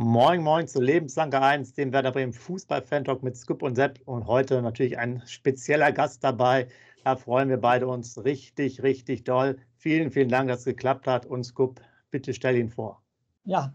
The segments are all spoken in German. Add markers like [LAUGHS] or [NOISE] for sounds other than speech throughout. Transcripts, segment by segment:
Moin, moin zu Lebenslange 1, dem Werder Bremen Fußball-Fan-Talk mit Scoop und Sepp. Und heute natürlich ein spezieller Gast dabei. Da freuen wir beide uns richtig, richtig doll. Vielen, vielen Dank, dass es geklappt hat. Und Scoop, bitte stell ihn vor. Ja,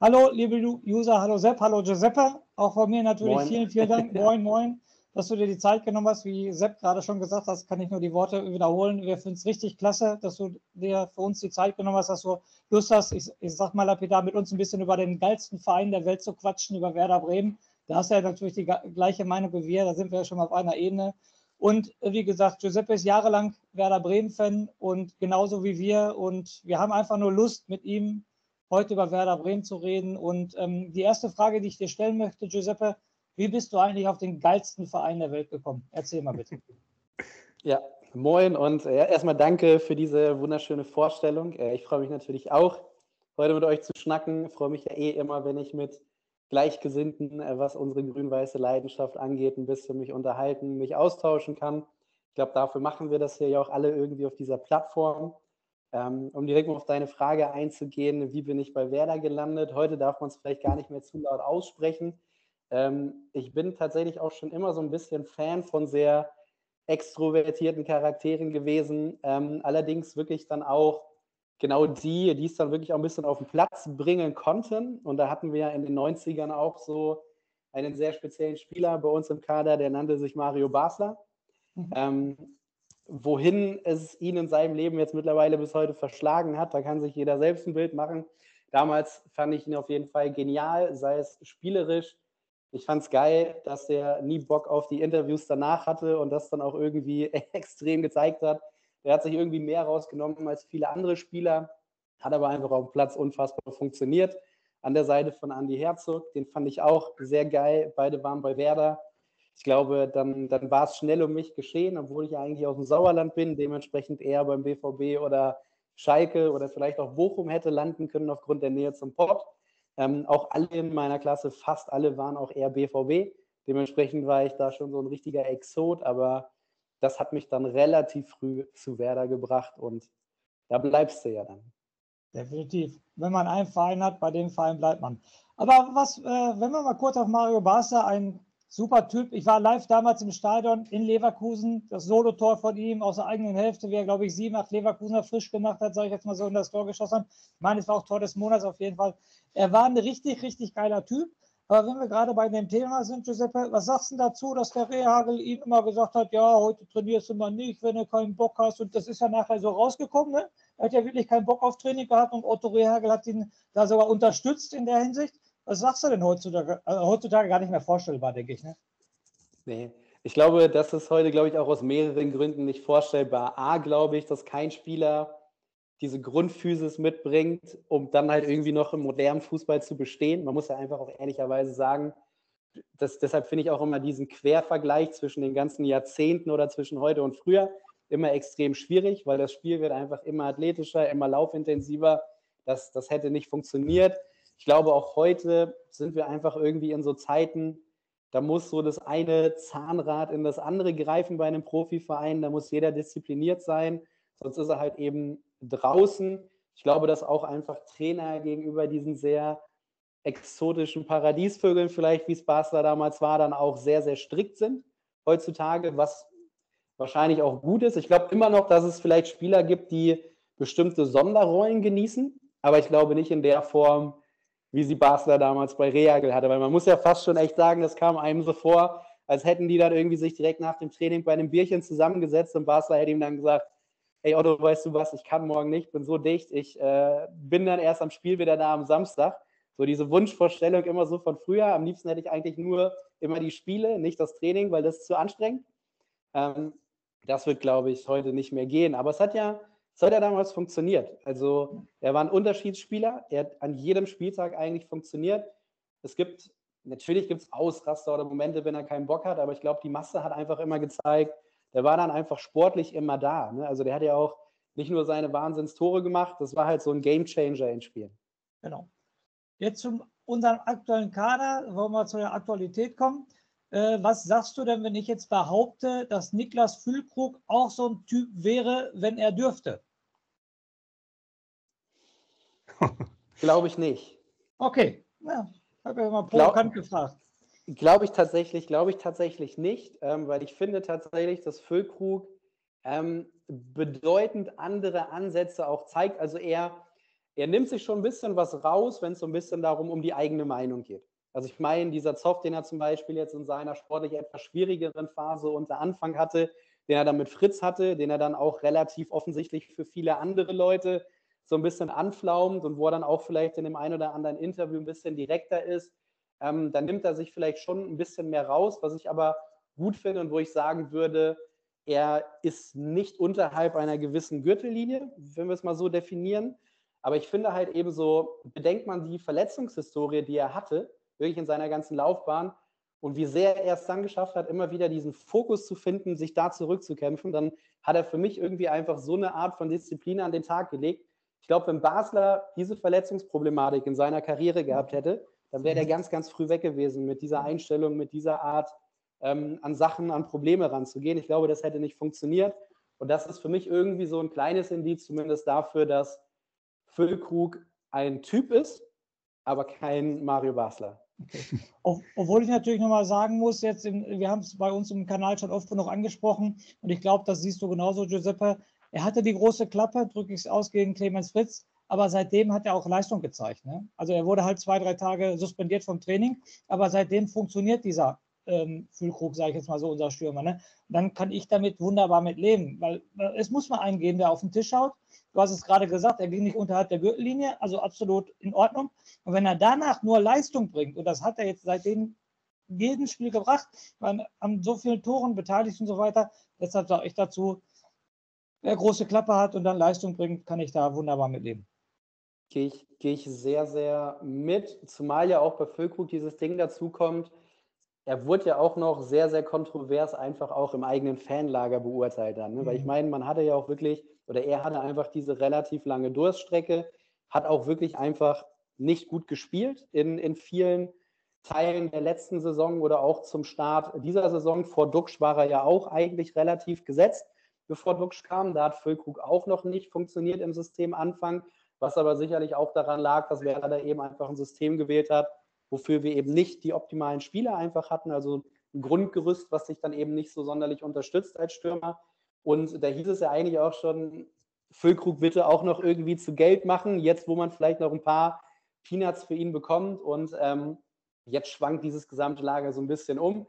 hallo, liebe User, hallo Sepp, hallo Giuseppe. Auch von mir natürlich moin. vielen, vielen Dank. [LAUGHS] moin, moin dass du dir die Zeit genommen hast. Wie Sepp gerade schon gesagt hast, kann ich nur die Worte wiederholen. Wir finden es richtig klasse, dass du dir für uns die Zeit genommen hast, dass du Lust hast, ich, ich sag mal lapidar, mit uns ein bisschen über den geilsten Verein der Welt zu quatschen, über Werder Bremen. Da hast du ja natürlich die gleiche Meinung wie wir, da sind wir ja schon mal auf einer Ebene. Und wie gesagt, Giuseppe ist jahrelang Werder Bremen-Fan und genauso wie wir. Und wir haben einfach nur Lust, mit ihm heute über Werder Bremen zu reden. Und ähm, die erste Frage, die ich dir stellen möchte, Giuseppe, wie bist du eigentlich auf den geilsten Verein der Welt gekommen? Erzähl mal bitte. [LAUGHS] Ja, moin und äh, erstmal danke für diese wunderschöne Vorstellung. Äh, ich freue mich natürlich auch, heute mit euch zu schnacken. Ich freue mich ja eh immer, wenn ich mit Gleichgesinnten, äh, was unsere grün-weiße Leidenschaft angeht, ein bisschen mich unterhalten, mich austauschen kann. Ich glaube, dafür machen wir das hier ja auch alle irgendwie auf dieser Plattform. Ähm, um direkt mal auf deine Frage einzugehen, wie bin ich bei Werder gelandet? Heute darf man es vielleicht gar nicht mehr zu laut aussprechen. Ähm, ich bin tatsächlich auch schon immer so ein bisschen Fan von sehr extrovertierten Charakteren gewesen. Ähm, allerdings wirklich dann auch genau die, die es dann wirklich auch ein bisschen auf den Platz bringen konnten. Und da hatten wir ja in den 90ern auch so einen sehr speziellen Spieler bei uns im Kader, der nannte sich Mario Basler. Mhm. Ähm, wohin es ihn in seinem Leben jetzt mittlerweile bis heute verschlagen hat, da kann sich jeder selbst ein Bild machen. Damals fand ich ihn auf jeden Fall genial, sei es spielerisch, ich fand es geil, dass er nie Bock auf die Interviews danach hatte und das dann auch irgendwie [LAUGHS] extrem gezeigt hat. Er hat sich irgendwie mehr rausgenommen als viele andere Spieler, hat aber einfach auf dem Platz unfassbar funktioniert. An der Seite von Andy Herzog, den fand ich auch sehr geil. Beide waren bei Werder. Ich glaube, dann, dann war es schnell um mich geschehen, obwohl ich eigentlich aus dem Sauerland bin, dementsprechend eher beim BVB oder Schalke oder vielleicht auch Bochum hätte landen können aufgrund der Nähe zum Pott. Ähm, auch alle in meiner Klasse, fast alle waren auch eher BVB. Dementsprechend war ich da schon so ein richtiger Exot, aber das hat mich dann relativ früh zu Werder gebracht und da bleibst du ja dann. Definitiv. Wenn man einen Verein hat, bei dem Verein bleibt man. Aber was, äh, wenn wir mal kurz auf Mario Barca, ein super Typ. Ich war live damals im Stadion in Leverkusen. Das Solotor von ihm aus der eigenen Hälfte, wie er, glaube ich, sieben, acht Leverkusener frisch gemacht hat, sage ich jetzt mal so, in das Tor geschossen hat. Ich meine, es war auch Tor des Monats auf jeden Fall. Er war ein richtig, richtig geiler Typ. Aber wenn wir gerade bei dem Thema sind, Giuseppe, was sagst du dazu, dass der Rehagel ihm immer gesagt hat, ja, heute trainierst du mal nicht, wenn du keinen Bock hast. Und das ist ja nachher so rausgekommen. Ne? Er hat ja wirklich keinen Bock auf Training gehabt und Otto Rehagel hat ihn da sogar unterstützt in der Hinsicht. Was sagst du denn heutzutage? Also heutzutage gar nicht mehr vorstellbar, denke ich. Ne? Nee. Ich glaube, das ist heute, glaube ich, auch aus mehreren Gründen nicht vorstellbar. A, glaube ich, dass kein Spieler diese Grundphysis mitbringt, um dann halt irgendwie noch im modernen Fußball zu bestehen. Man muss ja einfach auch ehrlicherweise sagen, dass, deshalb finde ich auch immer diesen Quervergleich zwischen den ganzen Jahrzehnten oder zwischen heute und früher immer extrem schwierig, weil das Spiel wird einfach immer athletischer, immer laufintensiver. Das, das hätte nicht funktioniert. Ich glaube, auch heute sind wir einfach irgendwie in so Zeiten, da muss so das eine Zahnrad in das andere greifen bei einem Profiverein. Da muss jeder diszipliniert sein, sonst ist er halt eben draußen. Ich glaube, dass auch einfach Trainer gegenüber diesen sehr exotischen Paradiesvögeln, vielleicht wie es Basler damals war, dann auch sehr, sehr strikt sind heutzutage, was wahrscheinlich auch gut ist. Ich glaube immer noch, dass es vielleicht Spieler gibt, die bestimmte Sonderrollen genießen, aber ich glaube nicht in der Form, wie sie Basler damals bei Reagel hatte, weil man muss ja fast schon echt sagen, das kam einem so vor, als hätten die dann irgendwie sich direkt nach dem Training bei einem Bierchen zusammengesetzt und Basler hätte ihm dann gesagt, ey Otto, weißt du was, ich kann morgen nicht, bin so dicht, ich äh, bin dann erst am Spiel wieder da am Samstag. So diese Wunschvorstellung immer so von früher. Am liebsten hätte ich eigentlich nur immer die Spiele, nicht das Training, weil das ist zu anstrengend. Ähm, das wird, glaube ich, heute nicht mehr gehen. Aber es hat ja, es hat ja damals funktioniert. Also er war ein Unterschiedsspieler. Er hat an jedem Spieltag eigentlich funktioniert. Es gibt, natürlich gibt es Ausraster oder Momente, wenn er keinen Bock hat, aber ich glaube, die Masse hat einfach immer gezeigt, der war dann einfach sportlich immer da. Ne? Also der hat ja auch nicht nur seine Wahnsinnstore gemacht, das war halt so ein Gamechanger in Spielen. Genau. Jetzt zu unserem aktuellen Kader, wollen wir zu der Aktualität kommen. Äh, was sagst du denn, wenn ich jetzt behaupte, dass Niklas Füllkrug auch so ein Typ wäre, wenn er dürfte? [LAUGHS] Glaube ich nicht. Okay, ja, habe ja mal provokant gefragt. Glaube ich tatsächlich, glaube ich tatsächlich nicht, ähm, weil ich finde tatsächlich, dass Füllkrug ähm, bedeutend andere Ansätze auch zeigt. Also er, er nimmt sich schon ein bisschen was raus, wenn es so ein bisschen darum um die eigene Meinung geht. Also ich meine, dieser Zoff, den er zum Beispiel jetzt in seiner sportlich etwas schwierigeren Phase unter Anfang hatte, den er dann mit Fritz hatte, den er dann auch relativ offensichtlich für viele andere Leute so ein bisschen anflaumt und wo er dann auch vielleicht in dem einen oder anderen Interview ein bisschen direkter ist, ähm, dann nimmt er sich vielleicht schon ein bisschen mehr raus, was ich aber gut finde und wo ich sagen würde, er ist nicht unterhalb einer gewissen Gürtellinie, wenn wir es mal so definieren. Aber ich finde halt eben so, bedenkt man die Verletzungshistorie, die er hatte, wirklich in seiner ganzen Laufbahn und wie sehr er es dann geschafft hat, immer wieder diesen Fokus zu finden, sich da zurückzukämpfen, dann hat er für mich irgendwie einfach so eine Art von Disziplin an den Tag gelegt. Ich glaube, wenn Basler diese Verletzungsproblematik in seiner Karriere gehabt hätte, dann wäre der ganz, ganz früh weg gewesen mit dieser Einstellung, mit dieser Art, ähm, an Sachen, an Probleme ranzugehen. Ich glaube, das hätte nicht funktioniert. Und das ist für mich irgendwie so ein kleines Indiz zumindest dafür, dass Füllkrug ein Typ ist, aber kein Mario Basler. Okay. Obwohl ich natürlich nochmal sagen muss, jetzt im, wir haben es bei uns im Kanal schon oft genug angesprochen und ich glaube, das siehst du genauso, Giuseppe. Er hatte die große Klappe, drücke ich es aus gegen Clemens Fritz, aber seitdem hat er auch Leistung gezeigt. Ne? Also er wurde halt zwei, drei Tage suspendiert vom Training, aber seitdem funktioniert dieser ähm, Füllkrug, sage ich jetzt mal so, unser Stürmer. Ne? dann kann ich damit wunderbar mit leben, weil es muss mal einen geben, der auf den Tisch schaut. Du hast es gerade gesagt, er ging nicht unterhalb der Gürtellinie, also absolut in Ordnung. Und wenn er danach nur Leistung bringt, und das hat er jetzt seitdem jeden Spiel gebracht, man an so vielen Toren beteiligt und so weiter, deshalb sage ich dazu, wer große Klappe hat und dann Leistung bringt, kann ich da wunderbar mitleben. Gehe ich, gehe ich sehr, sehr mit, zumal ja auch bei Füllkrug dieses Ding dazu kommt, er wurde ja auch noch sehr, sehr kontrovers einfach auch im eigenen Fanlager beurteilt dann. Ne? Weil ich mhm. meine, man hatte ja auch wirklich, oder er hatte einfach diese relativ lange Durststrecke, hat auch wirklich einfach nicht gut gespielt in, in vielen Teilen der letzten Saison oder auch zum Start dieser Saison. Vor Duxch war er ja auch eigentlich relativ gesetzt, bevor Duxch kam. Da hat Füllkrug auch noch nicht funktioniert im System Anfang, was aber sicherlich auch daran lag, dass Werder da eben einfach ein System gewählt hat, wofür wir eben nicht die optimalen Spieler einfach hatten, also ein Grundgerüst, was sich dann eben nicht so sonderlich unterstützt als Stürmer. Und da hieß es ja eigentlich auch schon, Füllkrug bitte auch noch irgendwie zu Geld machen, jetzt wo man vielleicht noch ein paar Peanuts für ihn bekommt. Und ähm, jetzt schwankt dieses gesamte Lager so ein bisschen um.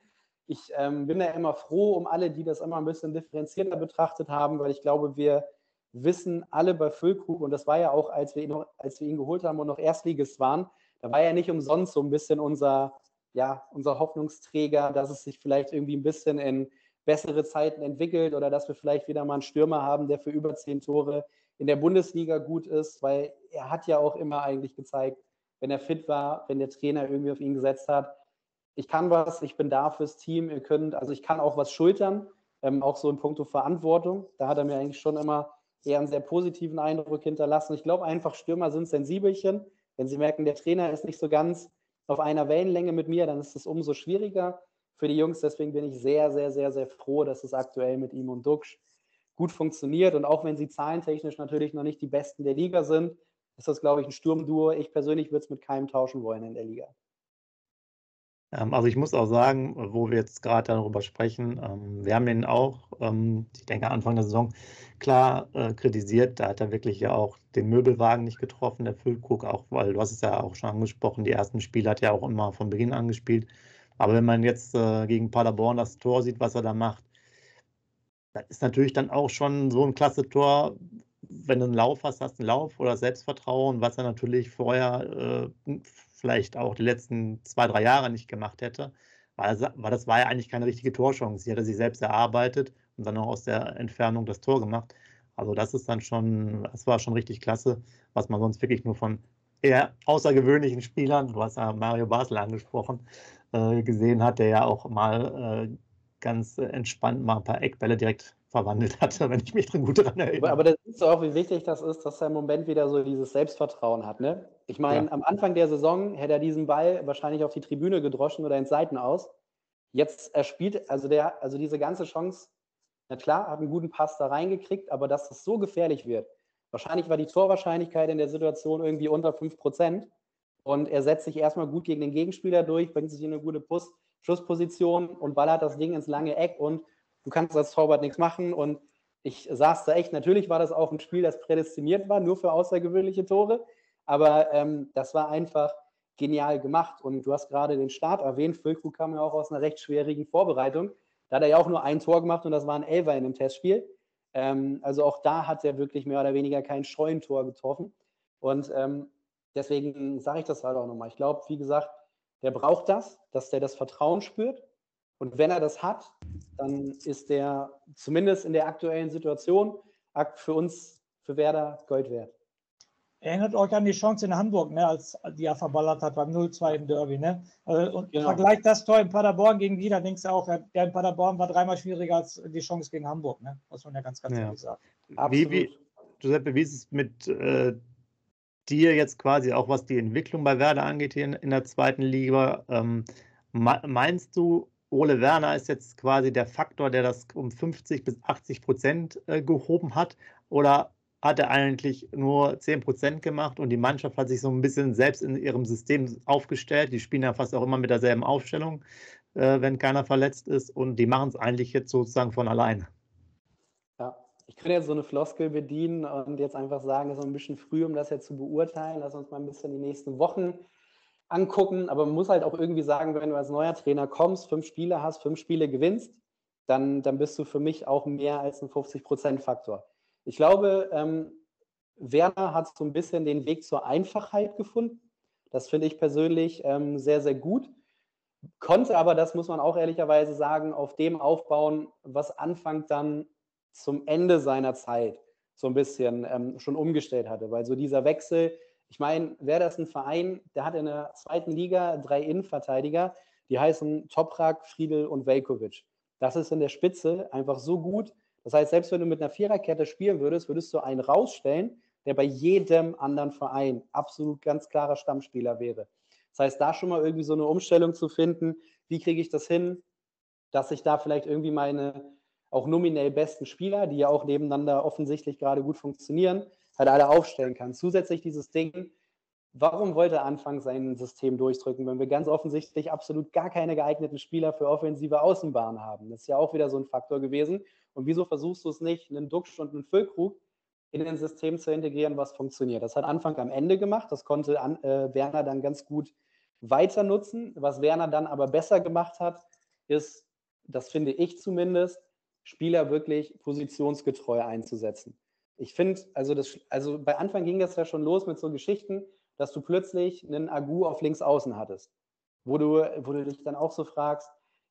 Ich ähm, bin da immer froh um alle, die das immer ein bisschen differenzierter betrachtet haben, weil ich glaube, wir wissen alle bei Füllkrug, und das war ja auch, als wir ihn, als wir ihn geholt haben und noch Erstligist waren, da war ja nicht umsonst so ein bisschen unser, ja, unser Hoffnungsträger, dass es sich vielleicht irgendwie ein bisschen in bessere Zeiten entwickelt oder dass wir vielleicht wieder mal einen Stürmer haben, der für über zehn Tore in der Bundesliga gut ist, weil er hat ja auch immer eigentlich gezeigt, wenn er fit war, wenn der Trainer irgendwie auf ihn gesetzt hat, ich kann was, ich bin da fürs Team, ihr könnt, also ich kann auch was schultern, ähm, auch so in puncto Verantwortung. Da hat er mir eigentlich schon immer eher einen sehr positiven Eindruck hinterlassen. Ich glaube einfach, Stürmer sind Sensibelchen. Wenn Sie merken, der Trainer ist nicht so ganz auf einer Wellenlänge mit mir, dann ist es umso schwieriger für die Jungs. Deswegen bin ich sehr, sehr, sehr, sehr froh, dass es aktuell mit ihm und Duxch gut funktioniert. Und auch wenn sie zahlentechnisch natürlich noch nicht die Besten der Liga sind, ist das, glaube ich, ein Sturmduo. Ich persönlich würde es mit keinem tauschen wollen in der Liga. Ähm, also ich muss auch sagen, wo wir jetzt gerade darüber sprechen, ähm, wir haben ihn auch, ähm, ich denke Anfang der Saison, klar äh, kritisiert. Da hat er wirklich ja auch den Möbelwagen nicht getroffen, der Füllkrug, auch, weil du hast es ja auch schon angesprochen, die ersten Spiele hat er auch immer von Beginn an gespielt. Aber wenn man jetzt äh, gegen Paderborn das Tor sieht, was er da macht, das ist natürlich dann auch schon so ein klasse Tor, wenn du einen Lauf hast, hast du einen Lauf oder Selbstvertrauen, was er natürlich vorher äh, vielleicht auch die letzten zwei, drei Jahre nicht gemacht hätte. Weil, das war ja eigentlich keine richtige Torchance. Sie hatte sich selbst erarbeitet und dann auch aus der Entfernung das Tor gemacht. Also das ist dann schon, das war schon richtig klasse, was man sonst wirklich nur von eher außergewöhnlichen Spielern, du hast ja Mario Basel angesprochen, äh, gesehen hat, der ja auch mal äh, ganz entspannt mal ein paar Eckbälle direkt verwandelt hatte, wenn ich mich drin gut daran erinnere. Aber, da siehst du auch, wie wichtig das ist, dass er im Moment wieder so dieses Selbstvertrauen hat. Ne? Ich meine, ja. am Anfang der Saison hätte er diesen Ball wahrscheinlich auf die Tribüne gedroschen oder ins Seiten aus. Jetzt er spielt, also der, also diese ganze Chance, na klar, hat einen guten Pass da reingekriegt, aber dass es so gefährlich wird. Wahrscheinlich war die Torwahrscheinlichkeit in der Situation irgendwie unter 5%. Und er setzt sich erstmal gut gegen den Gegenspieler durch, bringt sich in eine gute Puss Schussposition und ballert das Ding ins lange Eck und du kannst als Torwart nichts machen. Und ich saß da echt, natürlich war das auch ein Spiel, das prädestiniert war, nur für außergewöhnliche Tore. Aber ähm, das war einfach genial gemacht. Und du hast gerade den Start erwähnt. Füllkrug kam ja auch aus einer recht schwierigen Vorbereitung. Da hat er ja auch nur ein Tor gemacht und das war ein Elfer in dem Testspiel. Ähm, also auch da hat er wirklich mehr oder weniger kein Scheunentor getroffen. Und ähm, deswegen sage ich das halt auch nochmal. Ich glaube, wie gesagt, der braucht das, dass der das Vertrauen spürt. Und wenn er das hat, dann ist der zumindest in der aktuellen Situation für uns, für Werder, Gold wert. Erinnert euch an die Chance in Hamburg, ne, als die er verballert hat beim 0-2 im Derby. Ne? Also, und genau. vergleicht das Tor in Paderborn gegen die, dann denkst du auch, der in Paderborn war dreimal schwieriger als die Chance gegen Hamburg. Ne? Muss man ja ganz, ganz ja. ehrlich sagen. Wie, wie, Giuseppe, wie ist es mit äh, dir jetzt quasi auch, was die Entwicklung bei Werder angeht hier in, in der zweiten Liga? Ähm, meinst du, Ole Werner ist jetzt quasi der Faktor, der das um 50 bis 80 Prozent äh, gehoben hat? Oder hat er eigentlich nur 10 Prozent gemacht und die Mannschaft hat sich so ein bisschen selbst in ihrem System aufgestellt? Die spielen ja fast auch immer mit derselben Aufstellung, äh, wenn keiner verletzt ist und die machen es eigentlich jetzt sozusagen von alleine. Ich könnte jetzt so eine Floskel bedienen und jetzt einfach sagen, es ist ein bisschen früh, um das jetzt zu beurteilen. Lass uns mal ein bisschen die nächsten Wochen angucken. Aber man muss halt auch irgendwie sagen, wenn du als neuer Trainer kommst, fünf Spiele hast, fünf Spiele gewinnst, dann, dann bist du für mich auch mehr als ein 50-Prozent-Faktor. Ich glaube, ähm, Werner hat so ein bisschen den Weg zur Einfachheit gefunden. Das finde ich persönlich ähm, sehr, sehr gut. Konnte aber, das muss man auch ehrlicherweise sagen, auf dem aufbauen, was Anfang dann zum Ende seiner Zeit so ein bisschen ähm, schon umgestellt hatte. Weil so dieser Wechsel, ich meine, wäre das ein Verein, der hat in der zweiten Liga drei Innenverteidiger, die heißen Toprak, Friedel und Velkovic. Das ist in der Spitze einfach so gut. Das heißt, selbst wenn du mit einer Viererkette spielen würdest, würdest du einen rausstellen, der bei jedem anderen Verein absolut ganz klarer Stammspieler wäre. Das heißt, da schon mal irgendwie so eine Umstellung zu finden, wie kriege ich das hin, dass ich da vielleicht irgendwie meine auch nominell besten Spieler, die ja auch nebeneinander offensichtlich gerade gut funktionieren, halt alle aufstellen kann. Zusätzlich dieses Ding, warum wollte anfangs sein System durchdrücken, wenn wir ganz offensichtlich absolut gar keine geeigneten Spieler für offensive Außenbahn haben? Das ist ja auch wieder so ein Faktor gewesen. Und wieso versuchst du es nicht, einen Duxch und einen Füllkrug in ein System zu integrieren, was funktioniert? Das hat Anfang am Ende gemacht, das konnte an, äh, Werner dann ganz gut weiter nutzen. Was Werner dann aber besser gemacht hat, ist, das finde ich zumindest, Spieler wirklich positionsgetreu einzusetzen. Ich finde, also, also bei Anfang ging das ja schon los mit so Geschichten, dass du plötzlich einen Agu auf links außen hattest, wo du, wo du dich dann auch so fragst,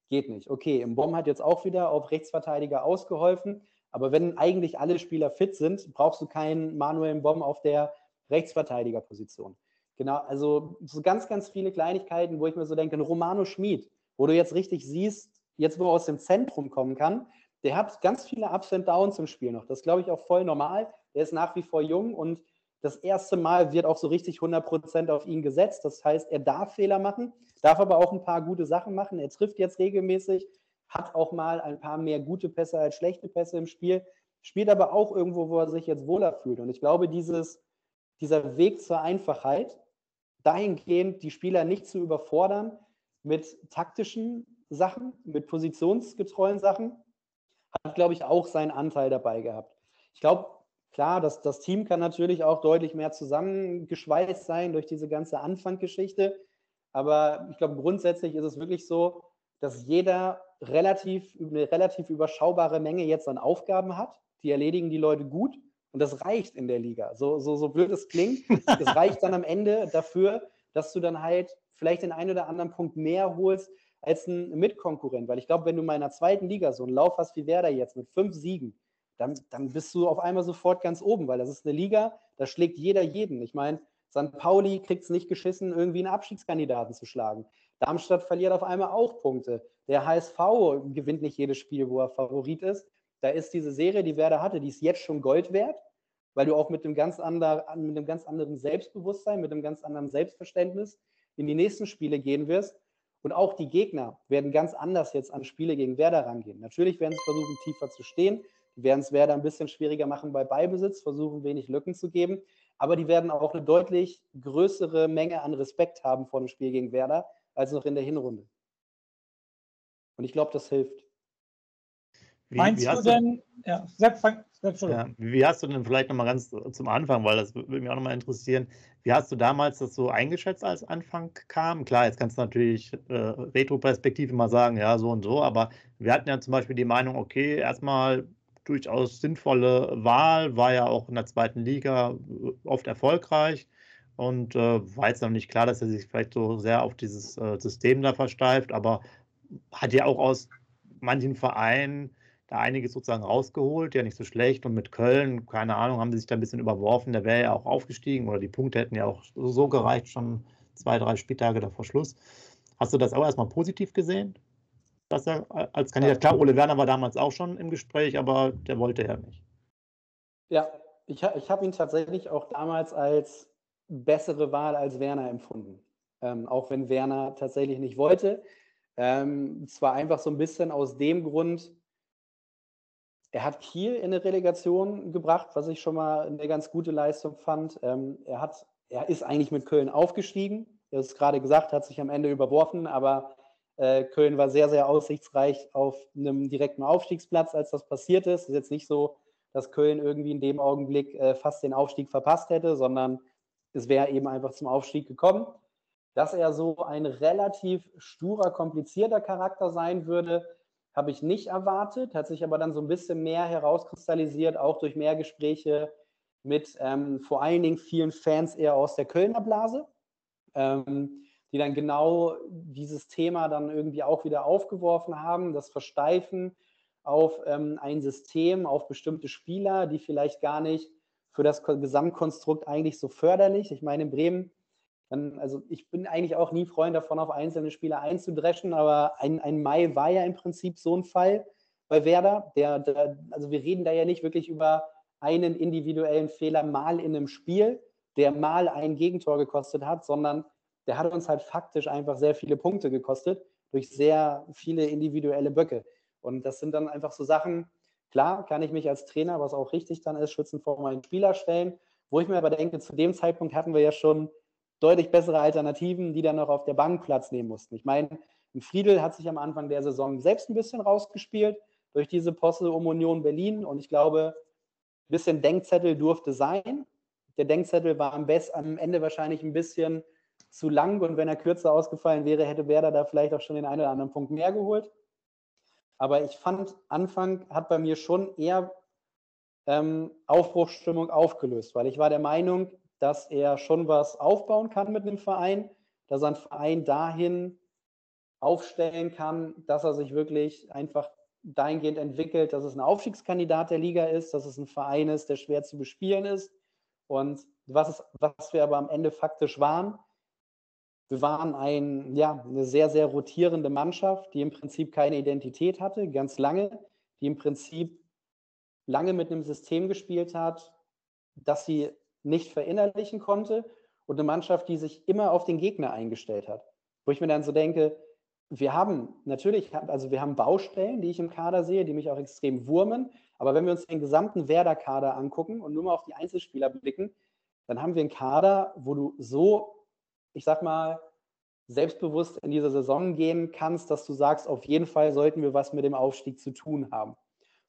geht nicht. Okay, im Bomb hat jetzt auch wieder auf Rechtsverteidiger ausgeholfen, aber wenn eigentlich alle Spieler fit sind, brauchst du keinen Manuel Bomb auf der Rechtsverteidigerposition. Genau, also so ganz, ganz viele Kleinigkeiten, wo ich mir so denke, Romano Schmid, wo du jetzt richtig siehst, jetzt wo er aus dem Zentrum kommen kann, der hat ganz viele Ups und Downs im Spiel noch. Das glaube ich auch voll normal. Der ist nach wie vor jung und das erste Mal wird auch so richtig 100% auf ihn gesetzt. Das heißt, er darf Fehler machen, darf aber auch ein paar gute Sachen machen. Er trifft jetzt regelmäßig, hat auch mal ein paar mehr gute Pässe als schlechte Pässe im Spiel, spielt aber auch irgendwo, wo er sich jetzt wohler fühlt. Und ich glaube, dieses, dieser Weg zur Einfachheit, dahingehend die Spieler nicht zu überfordern mit taktischen Sachen, mit positionsgetreuen Sachen, hat, glaube ich, auch seinen Anteil dabei gehabt. Ich glaube, klar, das, das Team kann natürlich auch deutlich mehr zusammengeschweißt sein durch diese ganze Anfangsgeschichte. Aber ich glaube, grundsätzlich ist es wirklich so, dass jeder relativ, eine relativ überschaubare Menge jetzt an Aufgaben hat. Die erledigen die Leute gut und das reicht in der Liga. So, so, so blöd es klingt, es reicht dann am Ende dafür, dass du dann halt vielleicht den einen oder anderen Punkt mehr holst als ein Mitkonkurrent. Weil ich glaube, wenn du mal in der zweiten Liga so einen Lauf hast wie Werder jetzt mit fünf Siegen, dann, dann bist du auf einmal sofort ganz oben, weil das ist eine Liga, da schlägt jeder jeden. Ich meine, St. Pauli kriegt es nicht geschissen, irgendwie einen Abstiegskandidaten zu schlagen. Darmstadt verliert auf einmal auch Punkte. Der HSV gewinnt nicht jedes Spiel, wo er Favorit ist. Da ist diese Serie, die Werder hatte, die ist jetzt schon Gold wert, weil du auch mit einem ganz, ander, mit einem ganz anderen Selbstbewusstsein, mit einem ganz anderen Selbstverständnis in die nächsten Spiele gehen wirst. Und auch die Gegner werden ganz anders jetzt an Spiele gegen Werder rangehen. Natürlich werden sie versuchen, tiefer zu stehen. Die werden es Werder ein bisschen schwieriger machen bei Beibesitz, versuchen wenig Lücken zu geben. Aber die werden auch eine deutlich größere Menge an Respekt haben vor dem Spiel gegen Werder als noch in der Hinrunde. Und ich glaube, das hilft. Wie, Meinst wie du denn, ja, Sepp, fang, Sepp, ja, wie hast du denn vielleicht nochmal ganz zum Anfang, weil das würde mich auch nochmal interessieren, wie hast du damals das so eingeschätzt, als Anfang kam? Klar, jetzt kannst du natürlich äh, Retro-Perspektive mal sagen, ja, so und so, aber wir hatten ja zum Beispiel die Meinung, okay, erstmal durchaus sinnvolle Wahl, war ja auch in der zweiten Liga äh, oft erfolgreich und äh, war jetzt noch nicht klar, dass er sich vielleicht so sehr auf dieses äh, System da versteift, aber hat ja auch aus manchen Vereinen da einiges sozusagen rausgeholt, ja nicht so schlecht. Und mit Köln, keine Ahnung, haben sie sich da ein bisschen überworfen. Der wäre ja auch aufgestiegen oder die Punkte hätten ja auch so gereicht, schon zwei, drei Spieltage davor Schluss. Hast du das auch erstmal positiv gesehen? Dass er als Kandidat, klar, Ole Werner war damals auch schon im Gespräch, aber der wollte ja nicht. Ja, ich, ich habe ihn tatsächlich auch damals als bessere Wahl als Werner empfunden. Ähm, auch wenn Werner tatsächlich nicht wollte. Ähm, zwar einfach so ein bisschen aus dem Grund, er hat Kiel in eine Relegation gebracht, was ich schon mal eine ganz gute Leistung fand. Ähm, er, hat, er ist eigentlich mit Köln aufgestiegen. Er es gerade gesagt, hat sich am Ende überworfen, aber äh, Köln war sehr, sehr aussichtsreich auf einem direkten Aufstiegsplatz, als das passiert ist. Es ist jetzt nicht so, dass Köln irgendwie in dem Augenblick äh, fast den Aufstieg verpasst hätte, sondern es wäre eben einfach zum Aufstieg gekommen. Dass er so ein relativ sturer, komplizierter Charakter sein würde, habe ich nicht erwartet, hat sich aber dann so ein bisschen mehr herauskristallisiert, auch durch mehr Gespräche mit ähm, vor allen Dingen vielen Fans eher aus der Kölner Blase, ähm, die dann genau dieses Thema dann irgendwie auch wieder aufgeworfen haben, das Versteifen auf ähm, ein System, auf bestimmte Spieler, die vielleicht gar nicht für das Gesamtkonstrukt eigentlich so förderlich. Ich meine, in Bremen dann, also ich bin eigentlich auch nie Freund davon, auf einzelne Spieler einzudreschen, aber ein, ein Mai war ja im Prinzip so ein Fall bei Werder. Der, der, also wir reden da ja nicht wirklich über einen individuellen Fehler mal in einem Spiel, der mal ein Gegentor gekostet hat, sondern der hat uns halt faktisch einfach sehr viele Punkte gekostet durch sehr viele individuelle Böcke. Und das sind dann einfach so Sachen, klar kann ich mich als Trainer, was auch richtig dann ist, schützen vor meinen Spieler stellen, wo ich mir aber denke, zu dem Zeitpunkt hatten wir ja schon deutlich bessere Alternativen, die dann noch auf der Bank Platz nehmen mussten. Ich meine, Friedel hat sich am Anfang der Saison selbst ein bisschen rausgespielt durch diese Posse um Union Berlin und ich glaube, ein bisschen Denkzettel durfte sein. Der Denkzettel war am, Best, am Ende wahrscheinlich ein bisschen zu lang und wenn er kürzer ausgefallen wäre, hätte Werder da vielleicht auch schon den einen oder anderen Punkt mehr geholt. Aber ich fand, Anfang hat bei mir schon eher ähm, Aufbruchsstimmung aufgelöst, weil ich war der Meinung, dass er schon was aufbauen kann mit einem Verein, dass er einen Verein dahin aufstellen kann, dass er sich wirklich einfach dahingehend entwickelt, dass es ein Aufstiegskandidat der Liga ist, dass es ein Verein ist, der schwer zu bespielen ist. Und was, ist, was wir aber am Ende faktisch waren, wir waren ein, ja, eine sehr, sehr rotierende Mannschaft, die im Prinzip keine Identität hatte, ganz lange, die im Prinzip lange mit einem System gespielt hat, das sie nicht verinnerlichen konnte und eine Mannschaft, die sich immer auf den Gegner eingestellt hat. Wo ich mir dann so denke, wir haben natürlich, also wir haben Baustellen, die ich im Kader sehe, die mich auch extrem wurmen. Aber wenn wir uns den gesamten Werder-Kader angucken und nur mal auf die Einzelspieler blicken, dann haben wir einen Kader, wo du so, ich sag mal, selbstbewusst in diese Saison gehen kannst, dass du sagst, auf jeden Fall sollten wir was mit dem Aufstieg zu tun haben.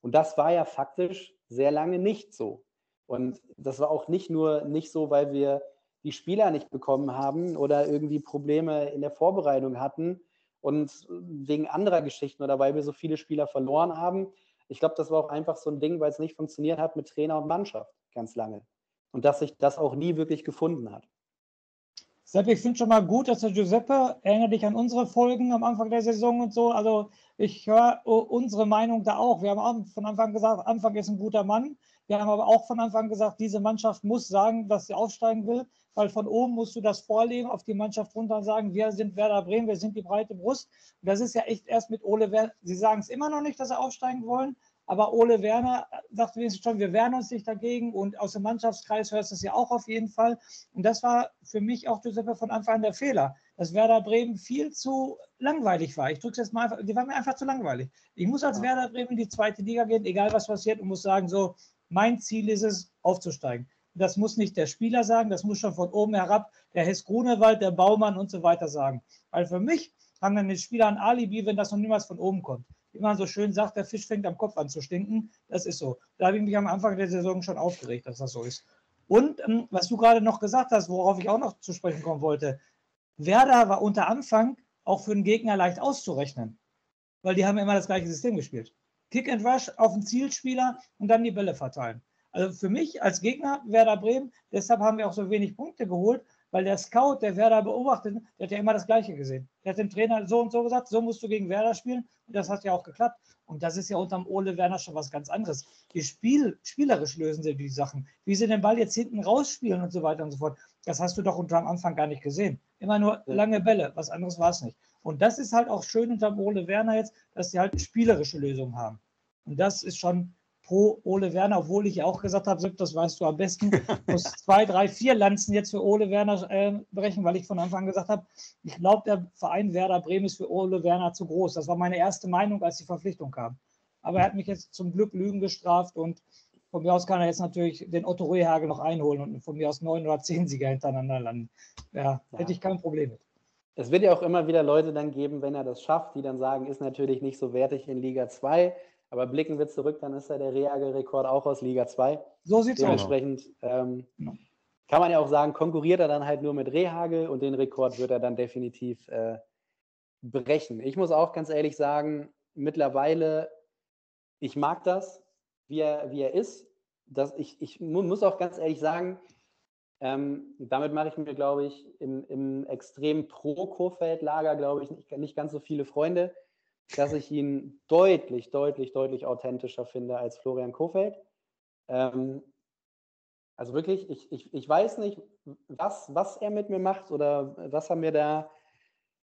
Und das war ja faktisch sehr lange nicht so. Und das war auch nicht nur nicht so, weil wir die Spieler nicht bekommen haben oder irgendwie Probleme in der Vorbereitung hatten und wegen anderer Geschichten oder weil wir so viele Spieler verloren haben. Ich glaube, das war auch einfach so ein Ding, weil es nicht funktioniert hat mit Trainer und Mannschaft ganz lange. Und dass sich das auch nie wirklich gefunden hat. Sepp, ich finde schon mal gut, dass der Giuseppe, erinnere dich an unsere Folgen am Anfang der Saison und so. Also ich höre unsere Meinung da auch. Wir haben von Anfang gesagt, Anfang ist ein guter Mann. Wir haben aber auch von Anfang gesagt, diese Mannschaft muss sagen, dass sie aufsteigen will, weil von oben musst du das vorlegen, auf die Mannschaft runter und sagen, wir sind Werder Bremen, wir sind die breite Brust. Und das ist ja echt erst mit Ole Werner. Sie sagen es immer noch nicht, dass sie aufsteigen wollen, aber Ole Werner sagt wenigstens schon, wir wehren uns nicht dagegen. Und aus dem Mannschaftskreis hörst du es ja auch auf jeden Fall. Und das war für mich auch, Giuseppe, von Anfang an der Fehler, dass Werder Bremen viel zu langweilig war. Ich drücke es jetzt mal einfach, die waren mir einfach zu langweilig. Ich muss als Werder Bremen in die zweite Liga gehen, egal was passiert, und muss sagen, so, mein Ziel ist es, aufzusteigen. Das muss nicht der Spieler sagen, das muss schon von oben herab der Hess Grunewald, der Baumann und so weiter sagen. Weil für mich haben dann die Spieler ein Alibi, wenn das noch niemals von oben kommt wie man so schön sagt, der Fisch fängt am Kopf an zu stinken. Das ist so. Da habe ich mich am Anfang der Saison schon aufgeregt, dass das so ist. Und ähm, was du gerade noch gesagt hast, worauf ich auch noch zu sprechen kommen wollte, Werder war unter Anfang auch für den Gegner leicht auszurechnen, weil die haben immer das gleiche System gespielt. Kick and Rush auf den Zielspieler und dann die Bälle verteilen. Also für mich als Gegner Werder Bremen, deshalb haben wir auch so wenig Punkte geholt, weil der Scout, der Werder beobachtet, der hat ja immer das Gleiche gesehen. Der hat dem Trainer so und so gesagt, so musst du gegen Werder spielen. Und das hat ja auch geklappt. Und das ist ja unterm Ole Werner schon was ganz anderes. Die Spiel, spielerisch lösen sie die Sachen. Wie sie den Ball jetzt hinten rausspielen und so weiter und so fort. Das hast du doch unter am Anfang gar nicht gesehen. Immer nur lange Bälle. Was anderes war es nicht. Und das ist halt auch schön unter Ole Werner jetzt, dass sie halt spielerische Lösungen haben. Und das ist schon pro Ole Werner, obwohl ich ja auch gesagt habe, Sepp, das weißt du am besten, [LAUGHS] muss zwei, drei, vier Lanzen jetzt für Ole Werner äh, brechen, weil ich von Anfang an gesagt habe, ich glaube, der Verein Werder Bremen ist für Ole Werner zu groß. Das war meine erste Meinung, als die Verpflichtung kam. Aber er hat mich jetzt zum Glück Lügen gestraft und von mir aus kann er jetzt natürlich den Otto Rehagel noch einholen und von mir aus neun oder zehn Sieger hintereinander landen. Ja, ja, hätte ich kein Problem mit. Es wird ja auch immer wieder Leute dann geben, wenn er das schafft, die dann sagen, ist natürlich nicht so wertig in Liga 2 aber blicken wir zurück, dann ist ja der Reagel-Rekord auch aus Liga 2. So sieht es aus. Dementsprechend ähm, genau. kann man ja auch sagen, konkurriert er dann halt nur mit Rehagel und den Rekord wird er dann definitiv äh, brechen. Ich muss auch ganz ehrlich sagen, mittlerweile, ich mag das, wie er, wie er ist. Das, ich, ich muss auch ganz ehrlich sagen, ähm, damit mache ich mir, glaube ich, im, im extrem Pro-Kofeld-Lager, glaube ich, nicht, nicht ganz so viele Freunde dass ich ihn deutlich, deutlich, deutlich authentischer finde als Florian Kofeld. Ähm, also wirklich, ich, ich, ich weiß nicht, was, was er mit mir macht oder was er mir da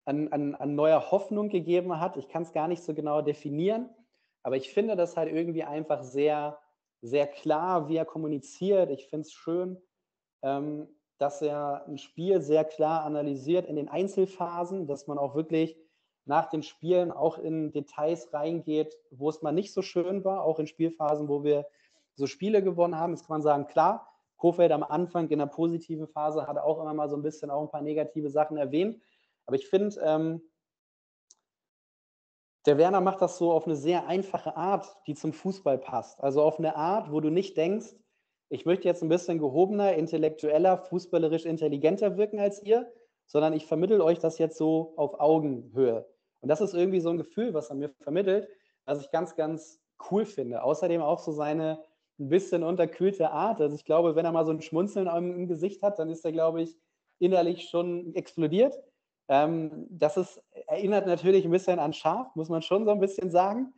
an, an, an neuer Hoffnung gegeben hat. Ich kann es gar nicht so genau definieren, aber ich finde das halt irgendwie einfach sehr, sehr klar, wie er kommuniziert. Ich finde es schön, dass er ein Spiel sehr klar analysiert in den Einzelphasen, dass man auch wirklich nach den Spielen auch in Details reingeht, wo es mal nicht so schön war, auch in Spielphasen, wo wir so Spiele gewonnen haben. Jetzt kann man sagen, klar, Kofeld am Anfang in der positiven Phase hat auch immer mal so ein bisschen auch ein paar negative Sachen erwähnt. Aber ich finde, ähm, der Werner macht das so auf eine sehr einfache Art, die zum Fußball passt. Also auf eine Art, wo du nicht denkst, ich möchte jetzt ein bisschen gehobener, intellektueller, fußballerisch intelligenter wirken als ihr, sondern ich vermittel euch das jetzt so auf Augenhöhe. Und das ist irgendwie so ein Gefühl, was er mir vermittelt, was ich ganz, ganz cool finde. Außerdem auch so seine ein bisschen unterkühlte Art. Also ich glaube, wenn er mal so ein Schmunzeln im Gesicht hat, dann ist er, glaube ich, innerlich schon explodiert. Ähm, das ist, erinnert natürlich ein bisschen an Schaf, muss man schon so ein bisschen sagen.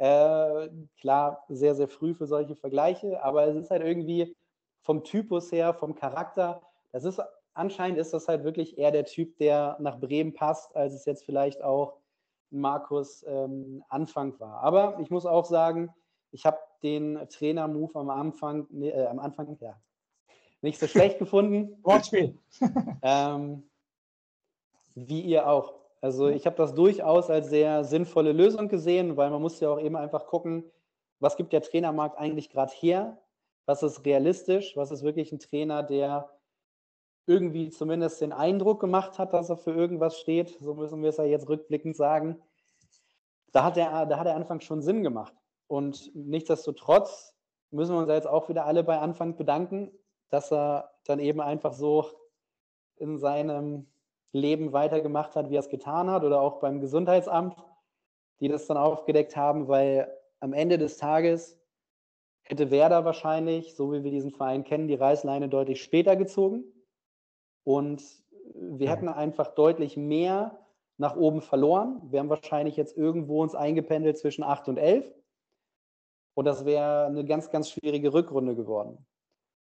Äh, klar, sehr, sehr früh für solche Vergleiche, aber es ist halt irgendwie vom Typus her, vom Charakter, das ist anscheinend ist das halt wirklich eher der Typ, der nach Bremen passt, als es jetzt vielleicht auch Markus ähm, Anfang war. Aber ich muss auch sagen, ich habe den Trainer-Move am Anfang, äh, am Anfang, ja, nicht so schlecht gefunden. Wortspiel. [LAUGHS] ähm, wie ihr auch. Also ich habe das durchaus als sehr sinnvolle Lösung gesehen, weil man muss ja auch eben einfach gucken, was gibt der Trainermarkt eigentlich gerade her? Was ist realistisch? Was ist wirklich ein Trainer, der irgendwie zumindest den Eindruck gemacht hat, dass er für irgendwas steht, so müssen wir es ja jetzt rückblickend sagen, da hat der, da hat der Anfang schon Sinn gemacht. Und nichtsdestotrotz müssen wir uns jetzt auch wieder alle bei Anfang bedanken, dass er dann eben einfach so in seinem Leben weitergemacht hat, wie er es getan hat, oder auch beim Gesundheitsamt, die das dann aufgedeckt haben, weil am Ende des Tages hätte Werder wahrscheinlich, so wie wir diesen Verein kennen, die Reißleine deutlich später gezogen. Und wir hätten einfach deutlich mehr nach oben verloren. Wir haben wahrscheinlich jetzt irgendwo uns eingependelt zwischen 8 und 11. Und das wäre eine ganz, ganz schwierige Rückrunde geworden.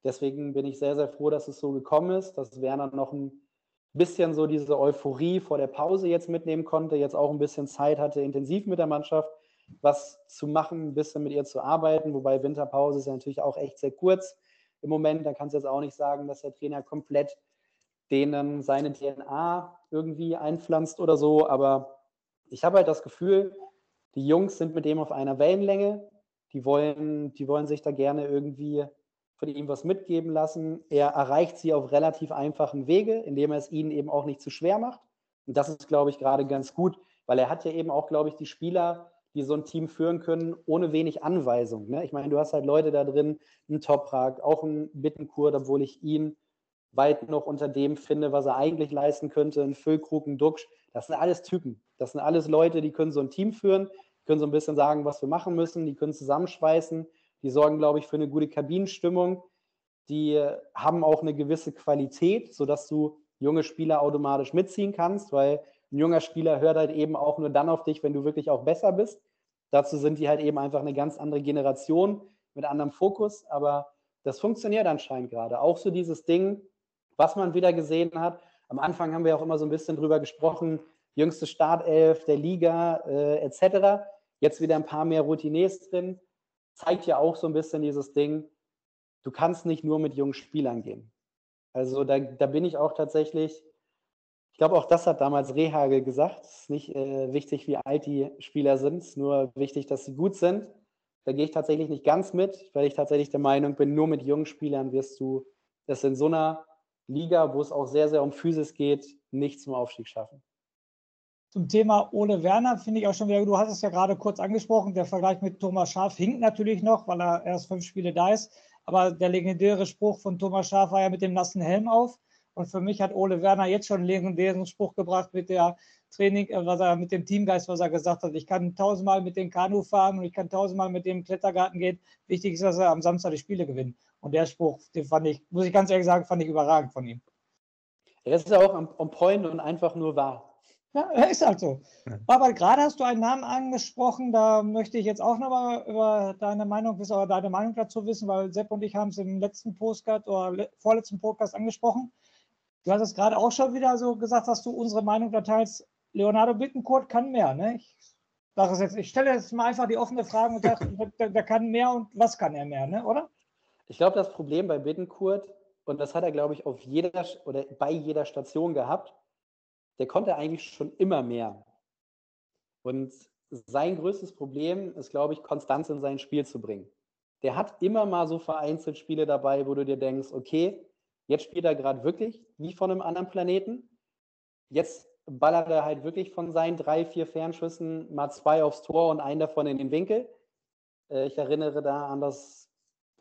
Deswegen bin ich sehr, sehr froh, dass es so gekommen ist, dass Werner noch ein bisschen so diese Euphorie vor der Pause jetzt mitnehmen konnte, jetzt auch ein bisschen Zeit hatte, intensiv mit der Mannschaft was zu machen, ein bisschen mit ihr zu arbeiten. Wobei Winterpause ist ja natürlich auch echt sehr kurz im Moment. Da kannst du jetzt auch nicht sagen, dass der Trainer komplett denen seine DNA irgendwie einpflanzt oder so. Aber ich habe halt das Gefühl, die Jungs sind mit dem auf einer Wellenlänge die wollen, die wollen sich da gerne irgendwie von ihm was mitgeben lassen. Er erreicht sie auf relativ einfachen Wege, indem er es ihnen eben auch nicht zu schwer macht. Und das ist, glaube ich, gerade ganz gut, weil er hat ja eben auch, glaube ich, die Spieler, die so ein Team führen können, ohne wenig Anweisung. Ne? Ich meine, du hast halt Leute da drin, einen Toprak, auch einen Bittenkurt, obwohl ich ihn weit noch unter dem finde, was er eigentlich leisten könnte, ein Füllkrug, ein Duxch. Das sind alles Typen. Das sind alles Leute, die können so ein Team führen können so ein bisschen sagen, was wir machen müssen, die können zusammenschweißen, die sorgen, glaube ich, für eine gute Kabinenstimmung, die haben auch eine gewisse Qualität, sodass du junge Spieler automatisch mitziehen kannst, weil ein junger Spieler hört halt eben auch nur dann auf dich, wenn du wirklich auch besser bist. Dazu sind die halt eben einfach eine ganz andere Generation mit anderem Fokus, aber das funktioniert anscheinend gerade. Auch so dieses Ding, was man wieder gesehen hat. Am Anfang haben wir auch immer so ein bisschen drüber gesprochen, jüngste Startelf der Liga äh, etc. Jetzt wieder ein paar mehr Routiniers drin. Zeigt ja auch so ein bisschen dieses Ding, du kannst nicht nur mit jungen Spielern gehen. Also da, da bin ich auch tatsächlich, ich glaube auch das hat damals Rehagel gesagt, es ist nicht äh, wichtig, wie alt die Spieler sind, es ist nur wichtig, dass sie gut sind. Da gehe ich tatsächlich nicht ganz mit, weil ich tatsächlich der Meinung bin, nur mit jungen Spielern wirst du es in so einer Liga, wo es auch sehr, sehr um Physis geht, nicht zum Aufstieg schaffen. Zum Thema Ole Werner finde ich auch schon wieder, du hast es ja gerade kurz angesprochen, der Vergleich mit Thomas Schaf hinkt natürlich noch, weil er erst fünf Spiele da ist. Aber der legendäre Spruch von Thomas Schaf war ja mit dem nassen Helm auf. Und für mich hat Ole Werner jetzt schon einen legendären Spruch gebracht mit der Training, äh, was er mit dem Teamgeist, was er gesagt hat. Ich kann tausendmal mit dem Kanu fahren und ich kann tausendmal mit dem Klettergarten gehen. Wichtig ist, dass er am Samstag die Spiele gewinnt. Und der Spruch, den fand ich, muss ich ganz ehrlich sagen, fand ich überragend von ihm. Er ist auch on point und einfach nur wahr. Ja, [LAUGHS] ist halt so. Aber gerade hast du einen Namen angesprochen, da möchte ich jetzt auch nochmal über deine Meinung wissen, oder deine Meinung dazu wissen, weil Sepp und ich haben es im letzten Postcard oder vorletzten Podcast angesprochen. Du hast es gerade auch schon wieder so gesagt, dass du unsere Meinung da teilst. Leonardo Bittencourt kann mehr, ne? Ich, sage jetzt, ich stelle jetzt mal einfach die offene Frage und sage, [LAUGHS] der, der, kann mehr und was kann er mehr, ne? oder? Ich glaube, das Problem bei Bittencourt, und das hat er, glaube ich, auf jeder oder bei jeder Station gehabt, der konnte eigentlich schon immer mehr. Und sein größtes Problem ist, glaube ich, Konstanz in sein Spiel zu bringen. Der hat immer mal so vereinzelt Spiele dabei, wo du dir denkst, okay, jetzt spielt er gerade wirklich wie von einem anderen Planeten. Jetzt ballert er halt wirklich von seinen drei, vier Fernschüssen mal zwei aufs Tor und einen davon in den Winkel. Äh, ich erinnere da an das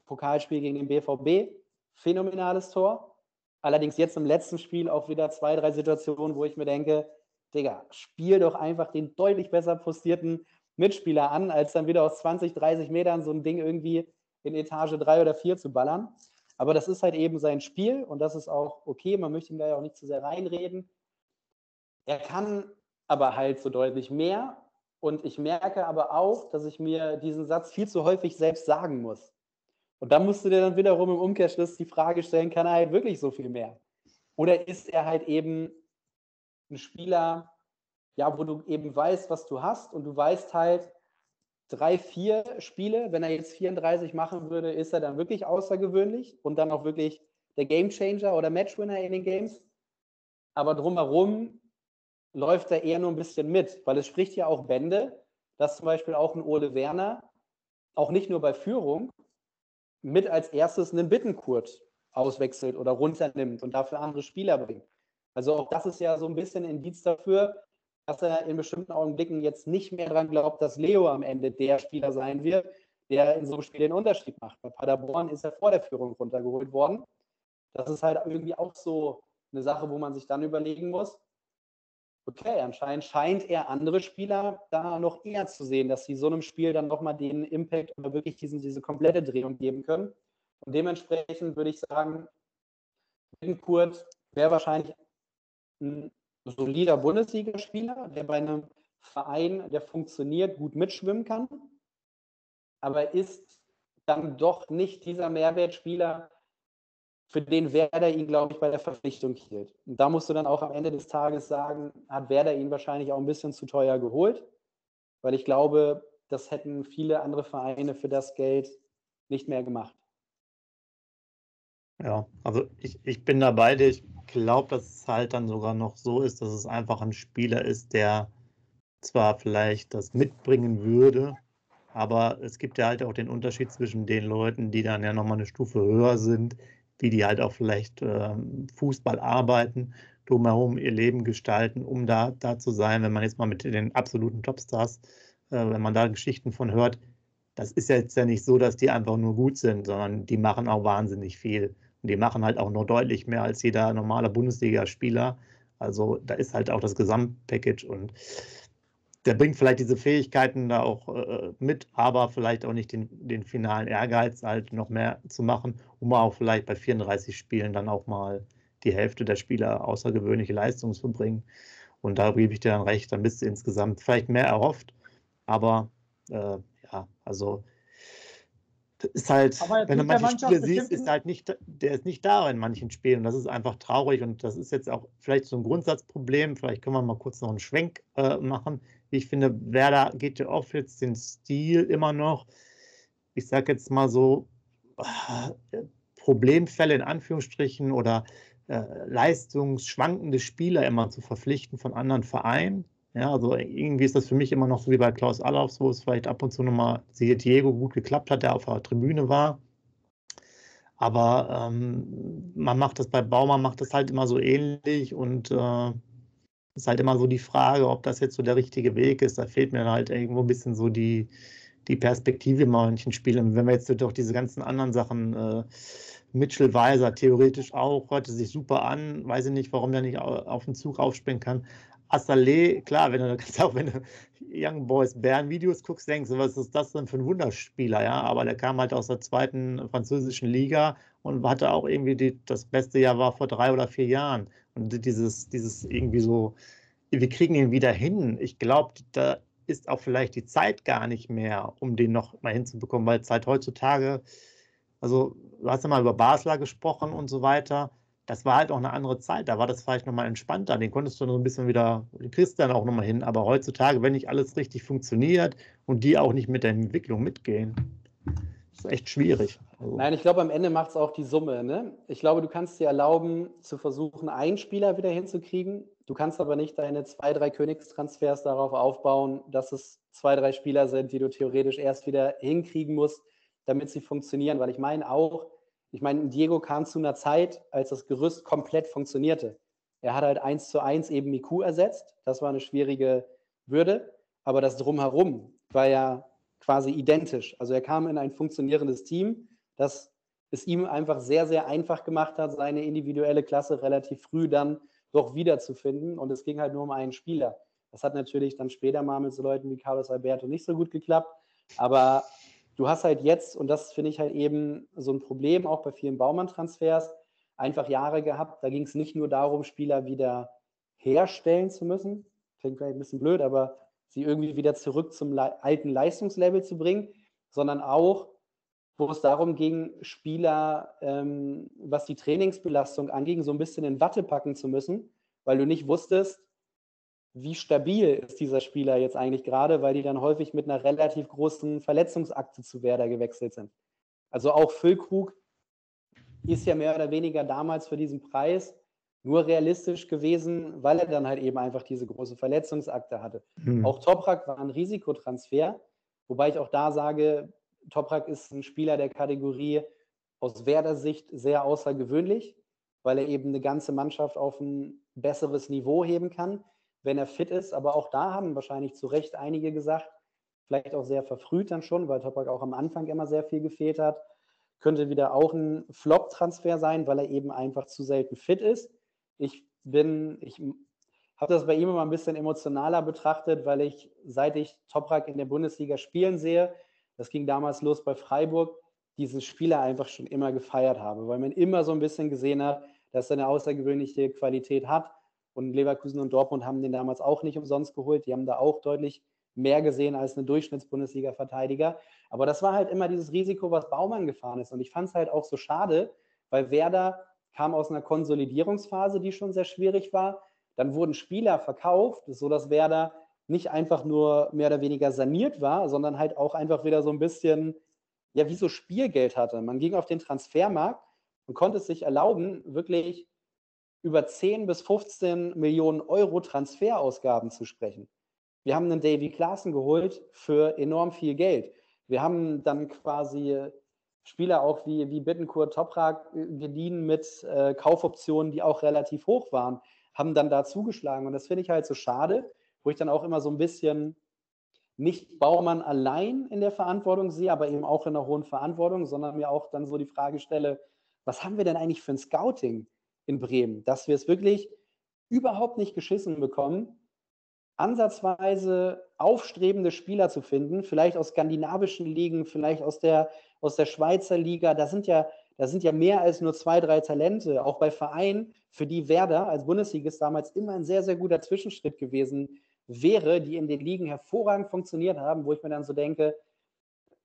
Pokalspiel gegen den BVB. Phänomenales Tor. Allerdings jetzt im letzten Spiel auch wieder zwei, drei Situationen, wo ich mir denke, Digga, spiel doch einfach den deutlich besser postierten Mitspieler an, als dann wieder aus 20, 30 Metern so ein Ding irgendwie in Etage 3 oder 4 zu ballern. Aber das ist halt eben sein Spiel und das ist auch okay. Man möchte ihm da ja auch nicht zu sehr reinreden. Er kann aber halt so deutlich mehr. Und ich merke aber auch, dass ich mir diesen Satz viel zu häufig selbst sagen muss. Und dann musst du dir dann wiederum im Umkehrschluss die Frage stellen, kann er halt wirklich so viel mehr? Oder ist er halt eben ein Spieler, ja, wo du eben weißt, was du hast und du weißt halt, drei, vier Spiele, wenn er jetzt 34 machen würde, ist er dann wirklich außergewöhnlich und dann auch wirklich der Gamechanger oder Matchwinner in den Games. Aber drumherum läuft er eher nur ein bisschen mit, weil es spricht ja auch Bände, dass zum Beispiel auch ein Ole Werner auch nicht nur bei Führung, mit als erstes einen Bittenkurt auswechselt oder runternimmt und dafür andere Spieler bringt. Also auch das ist ja so ein bisschen Indiz dafür, dass er in bestimmten Augenblicken jetzt nicht mehr daran glaubt, dass Leo am Ende der Spieler sein wird, der in so einem Spiel den Unterschied macht. Bei Paderborn ist er vor der Führung runtergeholt worden. Das ist halt irgendwie auch so eine Sache, wo man sich dann überlegen muss, okay, anscheinend scheint er andere Spieler da noch eher zu sehen, dass sie so einem Spiel dann nochmal den Impact oder wirklich diesen, diese komplette Drehung geben können. Und dementsprechend würde ich sagen, Kurt wäre wahrscheinlich ein solider Bundesligaspieler, der bei einem Verein, der funktioniert, gut mitschwimmen kann, aber ist dann doch nicht dieser Mehrwertspieler, für den Werder ihn, glaube ich, bei der Verpflichtung hielt. Und da musst du dann auch am Ende des Tages sagen, hat Werder ihn wahrscheinlich auch ein bisschen zu teuer geholt, weil ich glaube, das hätten viele andere Vereine für das Geld nicht mehr gemacht. Ja, also ich, ich bin dabei, ich glaube, dass es halt dann sogar noch so ist, dass es einfach ein Spieler ist, der zwar vielleicht das mitbringen würde, aber es gibt ja halt auch den Unterschied zwischen den Leuten, die dann ja nochmal eine Stufe höher sind, wie die halt auch vielleicht äh, Fußball arbeiten, drumherum ihr Leben gestalten, um da, da zu sein. Wenn man jetzt mal mit den absoluten Topstars, äh, wenn man da Geschichten von hört, das ist jetzt ja nicht so, dass die einfach nur gut sind, sondern die machen auch wahnsinnig viel. Und die machen halt auch noch deutlich mehr als jeder normale Bundesligaspieler. Also da ist halt auch das Gesamtpackage und der bringt vielleicht diese Fähigkeiten da auch äh, mit, aber vielleicht auch nicht den, den finalen Ehrgeiz, halt noch mehr zu machen, um auch vielleicht bei 34 Spielen dann auch mal die Hälfte der Spieler außergewöhnliche Leistungen zu bringen. Und da gebe ich dir dann recht, dann bist du insgesamt vielleicht mehr erhofft, aber äh, ja, also ist halt, wenn du manche Spiele siehst, ist halt nicht, der ist nicht da in manchen Spielen. Das ist einfach traurig und das ist jetzt auch vielleicht so ein Grundsatzproblem. Vielleicht können wir mal kurz noch einen Schwenk äh, machen. Ich finde, Werder geht ja oft jetzt den Stil immer noch, ich sage jetzt mal so, äh, Problemfälle in Anführungsstrichen oder äh, leistungsschwankende Spieler immer zu verpflichten von anderen Vereinen. Ja, also irgendwie ist das für mich immer noch so wie bei Klaus Allofs, wo es vielleicht ab und zu nochmal, siehe Diego, gut geklappt hat, der auf der Tribüne war. Aber ähm, man macht das bei Baumann, macht das halt immer so ähnlich und äh, ist halt immer so die Frage, ob das jetzt so der richtige Weg ist. Da fehlt mir halt irgendwo ein bisschen so die, die Perspektive in manchen Spielen. Wenn wir jetzt durch diese ganzen anderen Sachen, äh, Mitchell Weiser theoretisch auch, hörte sich super an, weiß ich nicht, warum der nicht auf den Zug aufspringen kann. Assalé, klar, wenn [LAUGHS] du auch, wenn du Young Boys Bern Videos guckst, denkst du, was ist das denn für ein Wunderspieler, ja? Aber der kam halt aus der zweiten französischen Liga und hatte auch irgendwie die, das beste Jahr war vor drei oder vier Jahren. Dieses, dieses irgendwie so, wir kriegen ihn wieder hin. Ich glaube, da ist auch vielleicht die Zeit gar nicht mehr, um den noch mal hinzubekommen, weil Zeit heutzutage, also du hast ja mal über Basler gesprochen und so weiter. Das war halt auch eine andere Zeit. Da war das vielleicht nochmal entspannter. Den konntest du noch ein bisschen wieder, den kriegst du dann auch nochmal hin. Aber heutzutage, wenn nicht alles richtig funktioniert und die auch nicht mit der Entwicklung mitgehen, ist echt schwierig. Also. Nein, ich glaube, am Ende macht es auch die Summe. Ne? Ich glaube, du kannst dir erlauben, zu versuchen, einen Spieler wieder hinzukriegen. Du kannst aber nicht deine zwei, drei Königstransfers darauf aufbauen, dass es zwei, drei Spieler sind, die du theoretisch erst wieder hinkriegen musst, damit sie funktionieren. Weil ich meine auch, ich meine, Diego kam zu einer Zeit, als das Gerüst komplett funktionierte. Er hat halt eins zu eins eben Miku ersetzt. Das war eine schwierige Würde. Aber das Drumherum war ja quasi identisch. Also er kam in ein funktionierendes Team, das es ihm einfach sehr, sehr einfach gemacht hat, seine individuelle Klasse relativ früh dann doch wiederzufinden. Und es ging halt nur um einen Spieler. Das hat natürlich dann später mal mit so Leuten wie Carlos Alberto nicht so gut geklappt. Aber du hast halt jetzt, und das finde ich halt eben so ein Problem auch bei vielen Baumann-Transfers, einfach Jahre gehabt. Da ging es nicht nur darum, Spieler wieder herstellen zu müssen. Klingt vielleicht ein bisschen blöd, aber sie irgendwie wieder zurück zum alten Leistungslevel zu bringen, sondern auch, wo es darum ging, Spieler, ähm, was die Trainingsbelastung anging, so ein bisschen in Watte packen zu müssen, weil du nicht wusstest, wie stabil ist dieser Spieler jetzt eigentlich gerade, weil die dann häufig mit einer relativ großen Verletzungsakte zu Werder gewechselt sind. Also auch Füllkrug ist ja mehr oder weniger damals für diesen Preis nur realistisch gewesen, weil er dann halt eben einfach diese große Verletzungsakte hatte. Mhm. Auch Toprak war ein Risikotransfer, wobei ich auch da sage, Toprak ist ein Spieler der Kategorie aus Werder Sicht sehr außergewöhnlich, weil er eben eine ganze Mannschaft auf ein besseres Niveau heben kann, wenn er fit ist. Aber auch da haben wahrscheinlich zu Recht einige gesagt, vielleicht auch sehr verfrüht dann schon, weil Toprak auch am Anfang immer sehr viel gefehlt hat. Könnte wieder auch ein Flop-Transfer sein, weil er eben einfach zu selten fit ist. Ich bin, ich habe das bei ihm immer ein bisschen emotionaler betrachtet, weil ich, seit ich Toprak in der Bundesliga spielen sehe, das ging damals los bei Freiburg, diese Spieler einfach schon immer gefeiert habe, weil man immer so ein bisschen gesehen hat, dass er eine außergewöhnliche Qualität hat. Und Leverkusen und Dortmund haben den damals auch nicht umsonst geholt. Die haben da auch deutlich mehr gesehen als eine Durchschnitts-Bundesliga-Verteidiger. Aber das war halt immer dieses Risiko, was Baumann gefahren ist. Und ich fand es halt auch so schade, weil Werder kam aus einer Konsolidierungsphase, die schon sehr schwierig war. Dann wurden Spieler verkauft, sodass Werder nicht einfach nur mehr oder weniger saniert war, sondern halt auch einfach wieder so ein bisschen, ja, wie so Spielgeld hatte. Man ging auf den Transfermarkt und konnte es sich erlauben, wirklich über 10 bis 15 Millionen Euro Transferausgaben zu sprechen. Wir haben einen Davy Klaassen geholt für enorm viel Geld. Wir haben dann quasi Spieler auch wie, wie Bittencourt, Toprak geliehen mit äh, Kaufoptionen, die auch relativ hoch waren, haben dann da zugeschlagen. Und das finde ich halt so schade, wo ich dann auch immer so ein bisschen nicht Baumann allein in der Verantwortung sehe, aber eben auch in einer hohen Verantwortung, sondern mir auch dann so die Frage stelle, was haben wir denn eigentlich für ein Scouting in Bremen, dass wir es wirklich überhaupt nicht geschissen bekommen, ansatzweise aufstrebende Spieler zu finden, vielleicht aus skandinavischen Ligen, vielleicht aus der, aus der Schweizer Liga. Da sind ja, sind ja mehr als nur zwei, drei Talente, auch bei Vereinen, für die Werder als Bundesligist damals immer ein sehr, sehr guter Zwischenschritt gewesen wäre, die in den Ligen hervorragend funktioniert haben, wo ich mir dann so denke,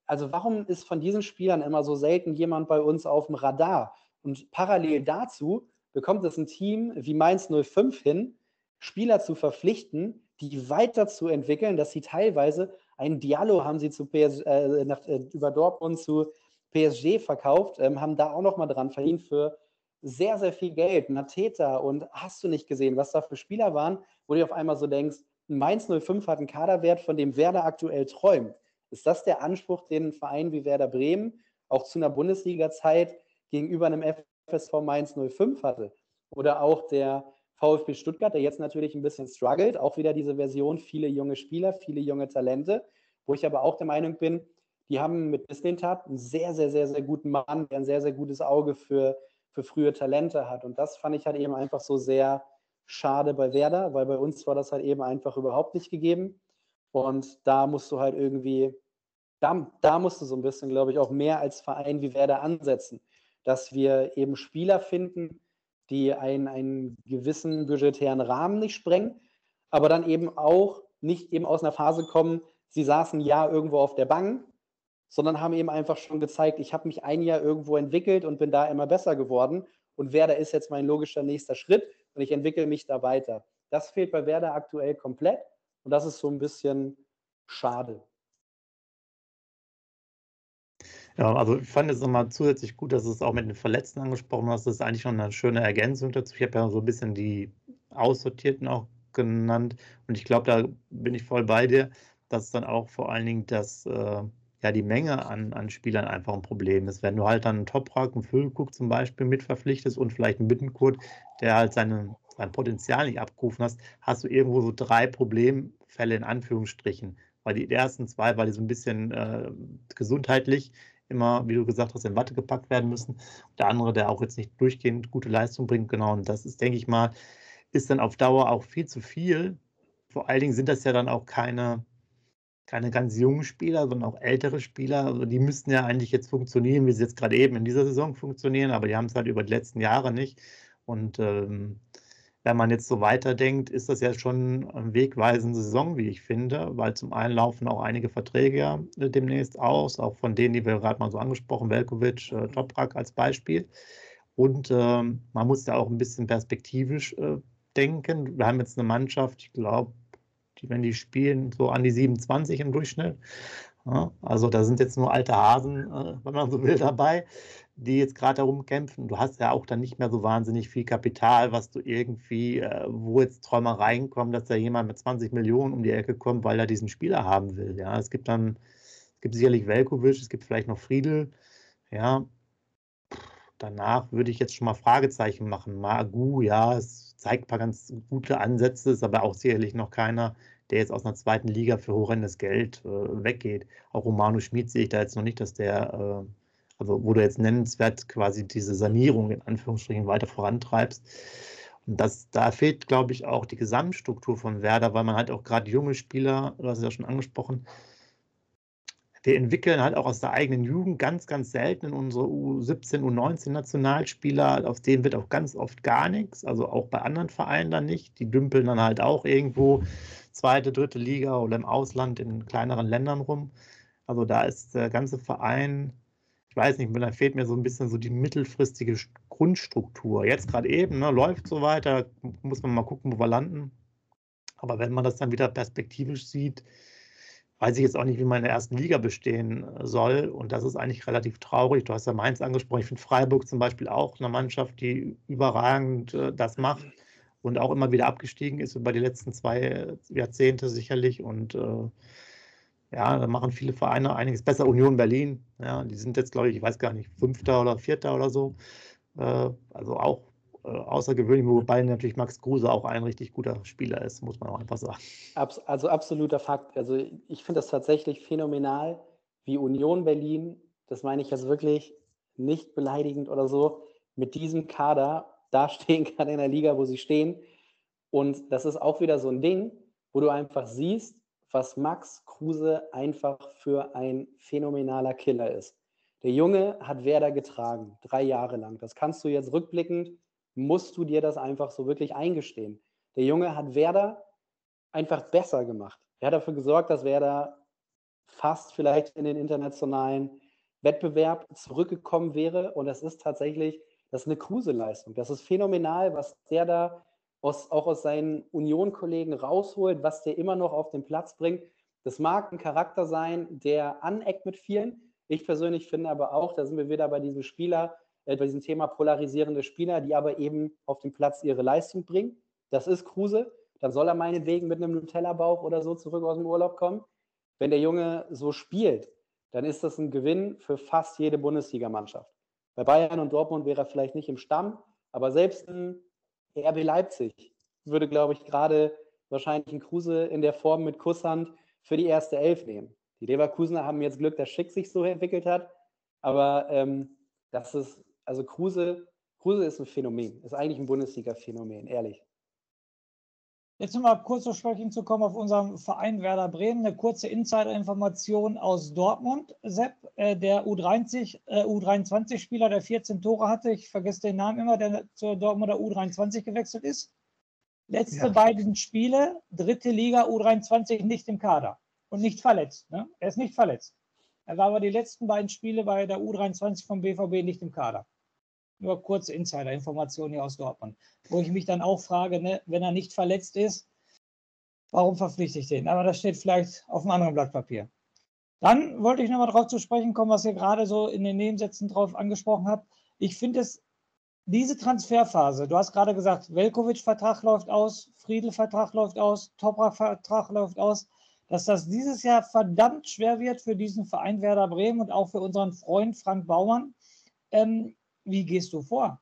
also warum ist von diesen Spielern immer so selten jemand bei uns auf dem Radar? Und parallel dazu bekommt es ein Team wie Mainz 05 hin, Spieler zu verpflichten, die weiterzuentwickeln, dass sie teilweise einen Dialog haben sie zu PS, äh, nach, äh, über Dortmund zu PSG verkauft, ähm, haben da auch noch mal dran verdient für sehr, sehr viel Geld, Nateta und hast du nicht gesehen, was da für Spieler waren, wo du auf einmal so denkst, Mainz 05 hat einen Kaderwert, von dem Werder aktuell träumt. Ist das der Anspruch, den ein Verein wie Werder Bremen auch zu einer Bundesliga-Zeit gegenüber einem FSV Mainz 05 hatte? Oder auch der VfB Stuttgart, der jetzt natürlich ein bisschen struggelt, auch wieder diese Version, viele junge Spieler, viele junge Talente, wo ich aber auch der Meinung bin, die haben mit Mislintat einen sehr, sehr, sehr, sehr guten Mann, der ein sehr, sehr gutes Auge für, für frühe Talente hat. Und das fand ich halt eben einfach so sehr schade bei Werder, weil bei uns war das halt eben einfach überhaupt nicht gegeben. Und da musst du halt irgendwie, da, da musst du so ein bisschen, glaube ich, auch mehr als Verein wie Werder ansetzen, dass wir eben Spieler finden, die einen, einen gewissen budgetären Rahmen nicht sprengen, aber dann eben auch nicht eben aus einer Phase kommen, sie saßen Jahr irgendwo auf der Bank, sondern haben eben einfach schon gezeigt, ich habe mich ein Jahr irgendwo entwickelt und bin da immer besser geworden. Und Werder ist jetzt mein logischer nächster Schritt und ich entwickle mich da weiter. Das fehlt bei Werder aktuell komplett und das ist so ein bisschen schade. Ja, also ich fand es nochmal zusätzlich gut, dass du es auch mit den Verletzten angesprochen hast. Das ist eigentlich schon eine schöne Ergänzung dazu. Ich habe ja so ein bisschen die Aussortierten auch genannt. Und ich glaube, da bin ich voll bei dir, dass dann auch vor allen Dingen das, äh, ja, die Menge an, an Spielern einfach ein Problem ist. Wenn du halt dann einen Toprak, einen Füllkuck zum Beispiel mit verpflichtest und vielleicht einen Bittenkurt, der halt seine, sein Potenzial nicht abgerufen hast, hast du irgendwo so drei Problemfälle in Anführungsstrichen. Weil die ersten zwei, weil die so ein bisschen äh, gesundheitlich immer, wie du gesagt hast, in Watte gepackt werden müssen. Der andere, der auch jetzt nicht durchgehend gute Leistung bringt, genau. Und das ist, denke ich mal, ist dann auf Dauer auch viel zu viel. Vor allen Dingen sind das ja dann auch keine, keine ganz jungen Spieler, sondern auch ältere Spieler. Also die müssten ja eigentlich jetzt funktionieren, wie sie jetzt gerade eben in dieser Saison funktionieren, aber die haben es halt über die letzten Jahre nicht. Und ähm, wenn man jetzt so weiterdenkt, ist das ja schon eine wegweisende Saison, wie ich finde, weil zum einen laufen auch einige Verträge ja äh, demnächst aus, auch von denen, die wir gerade mal so angesprochen, Velkovic, äh, Toprak als Beispiel. Und äh, man muss ja auch ein bisschen perspektivisch äh, denken. Wir haben jetzt eine Mannschaft, ich glaube, die, wenn die spielen, so an die 27 im Durchschnitt. Ja, also da sind jetzt nur alte Hasen, äh, wenn man so will, dabei die jetzt gerade darum kämpfen. Du hast ja auch dann nicht mehr so wahnsinnig viel Kapital, was du irgendwie, äh, wo jetzt Träumereien kommen, dass da jemand mit 20 Millionen um die Ecke kommt, weil er diesen Spieler haben will. Ja, es gibt dann, es gibt sicherlich Velkovic, es gibt vielleicht noch Friedel. Ja, danach würde ich jetzt schon mal Fragezeichen machen. Magu, ja, es zeigt ein paar ganz gute Ansätze, ist aber auch sicherlich noch keiner, der jetzt aus einer zweiten Liga für horrendes Geld äh, weggeht. Auch Romano Schmid sehe ich da jetzt noch nicht, dass der äh, also wo du jetzt nennenswert quasi diese Sanierung in Anführungsstrichen weiter vorantreibst. Und das, da fehlt, glaube ich, auch die Gesamtstruktur von Werder, weil man halt auch gerade junge Spieler, du hast es ja schon angesprochen, wir entwickeln halt auch aus der eigenen Jugend ganz, ganz selten in unsere U17, U19 Nationalspieler, auf denen wird auch ganz oft gar nichts, also auch bei anderen Vereinen dann nicht. Die dümpeln dann halt auch irgendwo zweite, dritte Liga oder im Ausland in kleineren Ländern rum. Also da ist der ganze Verein, ich weiß nicht, da fehlt mir so ein bisschen so die mittelfristige Grundstruktur. Jetzt gerade eben, ne, läuft so weiter, muss man mal gucken, wo wir landen. Aber wenn man das dann wieder perspektivisch sieht, weiß ich jetzt auch nicht, wie man in der ersten Liga bestehen äh, soll. Und das ist eigentlich relativ traurig. Du hast ja Mainz angesprochen. Ich finde Freiburg zum Beispiel auch eine Mannschaft, die überragend äh, das macht und auch immer wieder abgestiegen ist über die letzten zwei Jahrzehnte sicherlich. Und äh, ja, da machen viele Vereine einiges besser. Union Berlin, ja, die sind jetzt, glaube ich, ich weiß gar nicht, Fünfter oder Vierter oder so. Äh, also auch äh, außergewöhnlich, wobei natürlich Max Kruse auch ein richtig guter Spieler ist, muss man auch einfach sagen. also absoluter Fakt. Also ich finde das tatsächlich phänomenal, wie Union Berlin, das meine ich jetzt wirklich nicht beleidigend oder so, mit diesem Kader dastehen [LAUGHS] kann in der Liga, wo sie stehen. Und das ist auch wieder so ein Ding, wo du einfach siehst, was Max Kruse einfach für ein phänomenaler Killer ist. Der Junge hat Werder getragen, drei Jahre lang. Das kannst du jetzt rückblickend, musst du dir das einfach so wirklich eingestehen. Der Junge hat Werder einfach besser gemacht. Er hat dafür gesorgt, dass Werder fast vielleicht in den internationalen Wettbewerb zurückgekommen wäre. Und das ist tatsächlich, das ist eine Kruse-Leistung. Das ist phänomenal, was der da aus, auch aus seinen Union-Kollegen rausholt, was der immer noch auf den Platz bringt. Das mag ein Charakter sein, der aneckt mit vielen. Ich persönlich finde aber auch, da sind wir wieder bei diesem Spieler, äh, bei diesem Thema polarisierende Spieler, die aber eben auf dem Platz ihre Leistung bringen. Das ist Kruse. Dann soll er meinetwegen mit einem Nutella-Bauch oder so zurück aus dem Urlaub kommen. Wenn der Junge so spielt, dann ist das ein Gewinn für fast jede Bundesligamannschaft. Bei Bayern und Dortmund wäre er vielleicht nicht im Stamm, aber selbst ein RB Leipzig würde, glaube ich, gerade wahrscheinlich einen Kruse in der Form mit Kusshand für die erste Elf nehmen. Die Leverkusener haben jetzt Glück, dass Schick sich so entwickelt hat. Aber ähm, das ist, also Kruse, Kruse ist ein Phänomen, ist eigentlich ein Bundesliga-Phänomen, ehrlich. Jetzt nochmal kurz zu sprechen zu kommen auf unserem Verein Werder Bremen. Eine kurze Insider-Information aus Dortmund. Sepp, äh, der U30, äh, U23-Spieler, der 14 Tore hatte, ich vergesse den Namen immer, der zur Dortmunder U23 gewechselt ist. Letzte ja. beiden Spiele, dritte Liga U23 nicht im Kader und nicht verletzt. Ne? Er ist nicht verletzt. Er war aber die letzten beiden Spiele bei der U23 vom BVB nicht im Kader. Nur kurze Insider-Informationen hier aus Dortmund. Wo ich mich dann auch frage, ne, wenn er nicht verletzt ist, warum verpflichte ich den? Aber das steht vielleicht auf einem anderen Blatt Papier. Dann wollte ich nochmal darauf zu sprechen kommen, was ihr gerade so in den Nebensätzen drauf angesprochen habt. Ich finde es, diese Transferphase, du hast gerade gesagt, Velkovic-Vertrag läuft aus, Friedel-Vertrag läuft aus, Toprak-Vertrag läuft aus, dass das dieses Jahr verdammt schwer wird für diesen Verein Werder Bremen und auch für unseren Freund Frank Baumann, ähm, wie gehst du vor?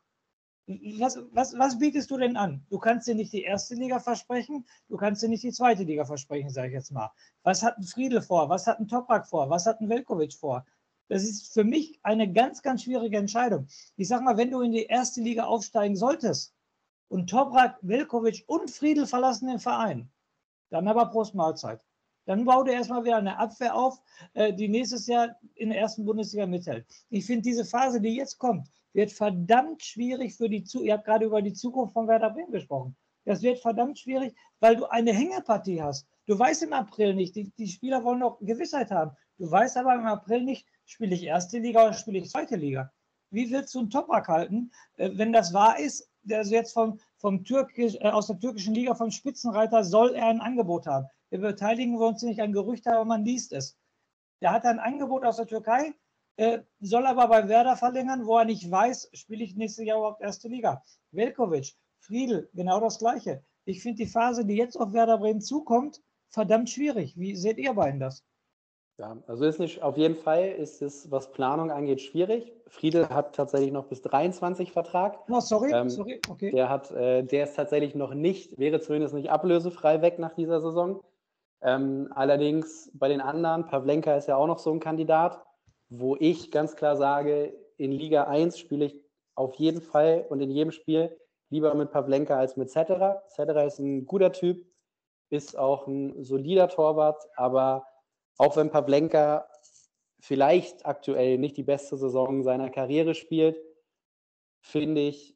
Was, was, was bietest du denn an? Du kannst dir nicht die erste Liga versprechen, du kannst dir nicht die zweite Liga versprechen, sage ich jetzt mal. Was hat ein Friedel vor? Was hat ein Toprak vor? Was hat ein Velkovic vor? Das ist für mich eine ganz, ganz schwierige Entscheidung. Ich sage mal, wenn du in die erste Liga aufsteigen solltest und Toprak, Velkovic und Friedel verlassen den Verein, dann aber Prost Mahlzeit. Dann bau dir erstmal wieder eine Abwehr auf, äh, die nächstes Jahr in der ersten Bundesliga mithält. Ich finde diese Phase, die jetzt kommt, wird verdammt schwierig für die Zukunft. Ihr habt gerade über die Zukunft von Werder Bremen gesprochen. Das wird verdammt schwierig, weil du eine Hängepartie hast. Du weißt im April nicht, die, die Spieler wollen noch Gewissheit haben. Du weißt aber im April nicht, spiele ich erste Liga oder spiele ich zweite Liga. Wie willst du einen Toprak halten, äh, wenn das wahr ist? Also jetzt vom, vom Türkisch, äh, aus der türkischen Liga vom Spitzenreiter soll er ein Angebot haben. Wir beteiligen uns nicht an Gerüchte, aber man liest es. Der hat ein Angebot aus der Türkei, äh, soll aber bei Werder verlängern, wo er nicht weiß, spiele ich nächstes Jahr überhaupt erste Liga. Velkovic, Friedel, genau das Gleiche. Ich finde die Phase, die jetzt auf Werder Bremen zukommt, verdammt schwierig. Wie seht ihr beiden das? Ja, also ist nicht, auf jeden Fall ist es, was Planung angeht, schwierig. Friedel hat tatsächlich noch bis 23 Vertrag. Oh, sorry, ähm, sorry, okay. Der, hat, äh, der ist tatsächlich noch nicht, wäre zumindest nicht ablösefrei weg nach dieser Saison. Ähm, allerdings bei den anderen, Pavlenka ist ja auch noch so ein Kandidat wo ich ganz klar sage, in Liga 1 spiele ich auf jeden Fall und in jedem Spiel lieber mit Pavlenka als mit Cetera. Cetera ist ein guter Typ, ist auch ein solider Torwart, aber auch wenn Pavlenka vielleicht aktuell nicht die beste Saison seiner Karriere spielt, finde ich,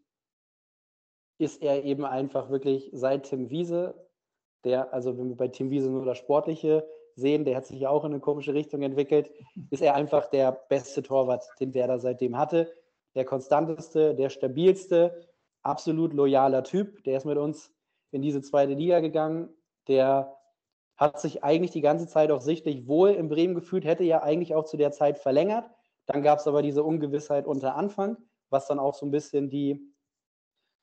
ist er eben einfach wirklich seit Tim Wiese, der, also wenn wir bei Tim Wiese nur das Sportliche sehen, der hat sich ja auch in eine komische Richtung entwickelt, ist er einfach der beste Torwart, den Werder seitdem hatte. Der konstanteste, der stabilste, absolut loyaler Typ. Der ist mit uns in diese zweite Liga gegangen. Der hat sich eigentlich die ganze Zeit auch sichtlich wohl in Bremen gefühlt, hätte ja eigentlich auch zu der Zeit verlängert. Dann gab es aber diese Ungewissheit unter Anfang, was dann auch so ein bisschen die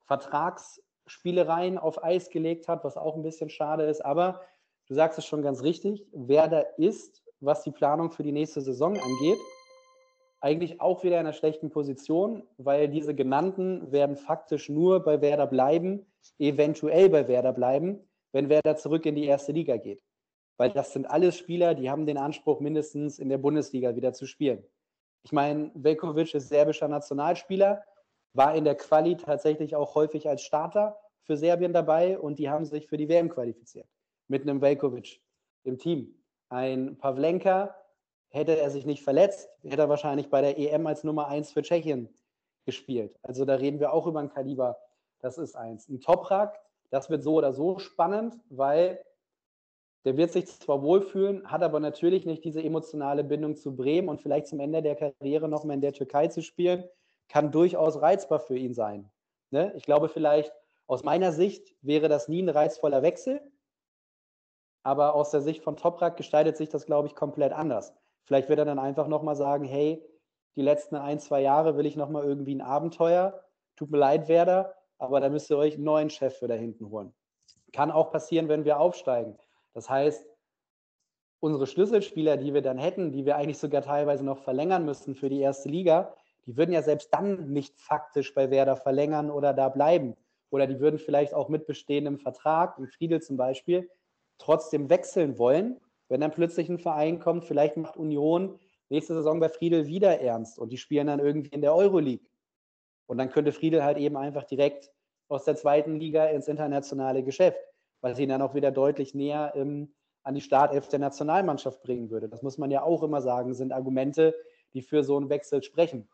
Vertragsspielereien auf Eis gelegt hat, was auch ein bisschen schade ist. Aber du sagst es schon ganz richtig, Werder ist, was die Planung für die nächste Saison angeht, eigentlich auch wieder in einer schlechten Position, weil diese genannten werden faktisch nur bei Werder bleiben, eventuell bei Werder bleiben, wenn Werder zurück in die erste Liga geht. Weil das sind alles Spieler, die haben den Anspruch, mindestens in der Bundesliga wieder zu spielen. Ich meine, Velkovic ist serbischer Nationalspieler, war in der Quali tatsächlich auch häufig als Starter für Serbien dabei und die haben sich für die WM qualifiziert. Mit einem Velkovic im Team. Ein Pavlenka, hätte er sich nicht verletzt, hätte er wahrscheinlich bei der EM als Nummer 1 für Tschechien gespielt. Also da reden wir auch über ein Kaliber, das ist eins. Ein Toprak, das wird so oder so spannend, weil der wird sich zwar wohlfühlen, hat aber natürlich nicht diese emotionale Bindung zu Bremen und vielleicht zum Ende der Karriere nochmal in der Türkei zu spielen, kann durchaus reizbar für ihn sein. Ne? Ich glaube vielleicht, aus meiner Sicht wäre das nie ein reizvoller Wechsel, aber aus der Sicht von Toprak gestaltet sich das, glaube ich, komplett anders. Vielleicht wird er dann einfach nochmal sagen, hey, die letzten ein, zwei Jahre will ich nochmal irgendwie ein Abenteuer. Tut mir leid, Werder, aber da müsst ihr euch einen neuen Chef für da hinten holen. Kann auch passieren, wenn wir aufsteigen. Das heißt, unsere Schlüsselspieler, die wir dann hätten, die wir eigentlich sogar teilweise noch verlängern müssten für die erste Liga, die würden ja selbst dann nicht faktisch bei Werder verlängern oder da bleiben. Oder die würden vielleicht auch mit bestehendem Vertrag, im Friedel zum Beispiel, trotzdem wechseln wollen. Wenn dann plötzlich ein Verein kommt, vielleicht macht Union nächste Saison bei Friedel wieder ernst und die spielen dann irgendwie in der Euroleague. Und dann könnte Friedel halt eben einfach direkt aus der zweiten Liga ins internationale Geschäft, was ihn dann auch wieder deutlich näher ähm, an die Startelf der Nationalmannschaft bringen würde. Das muss man ja auch immer sagen, sind Argumente, die für so einen Wechsel sprechen.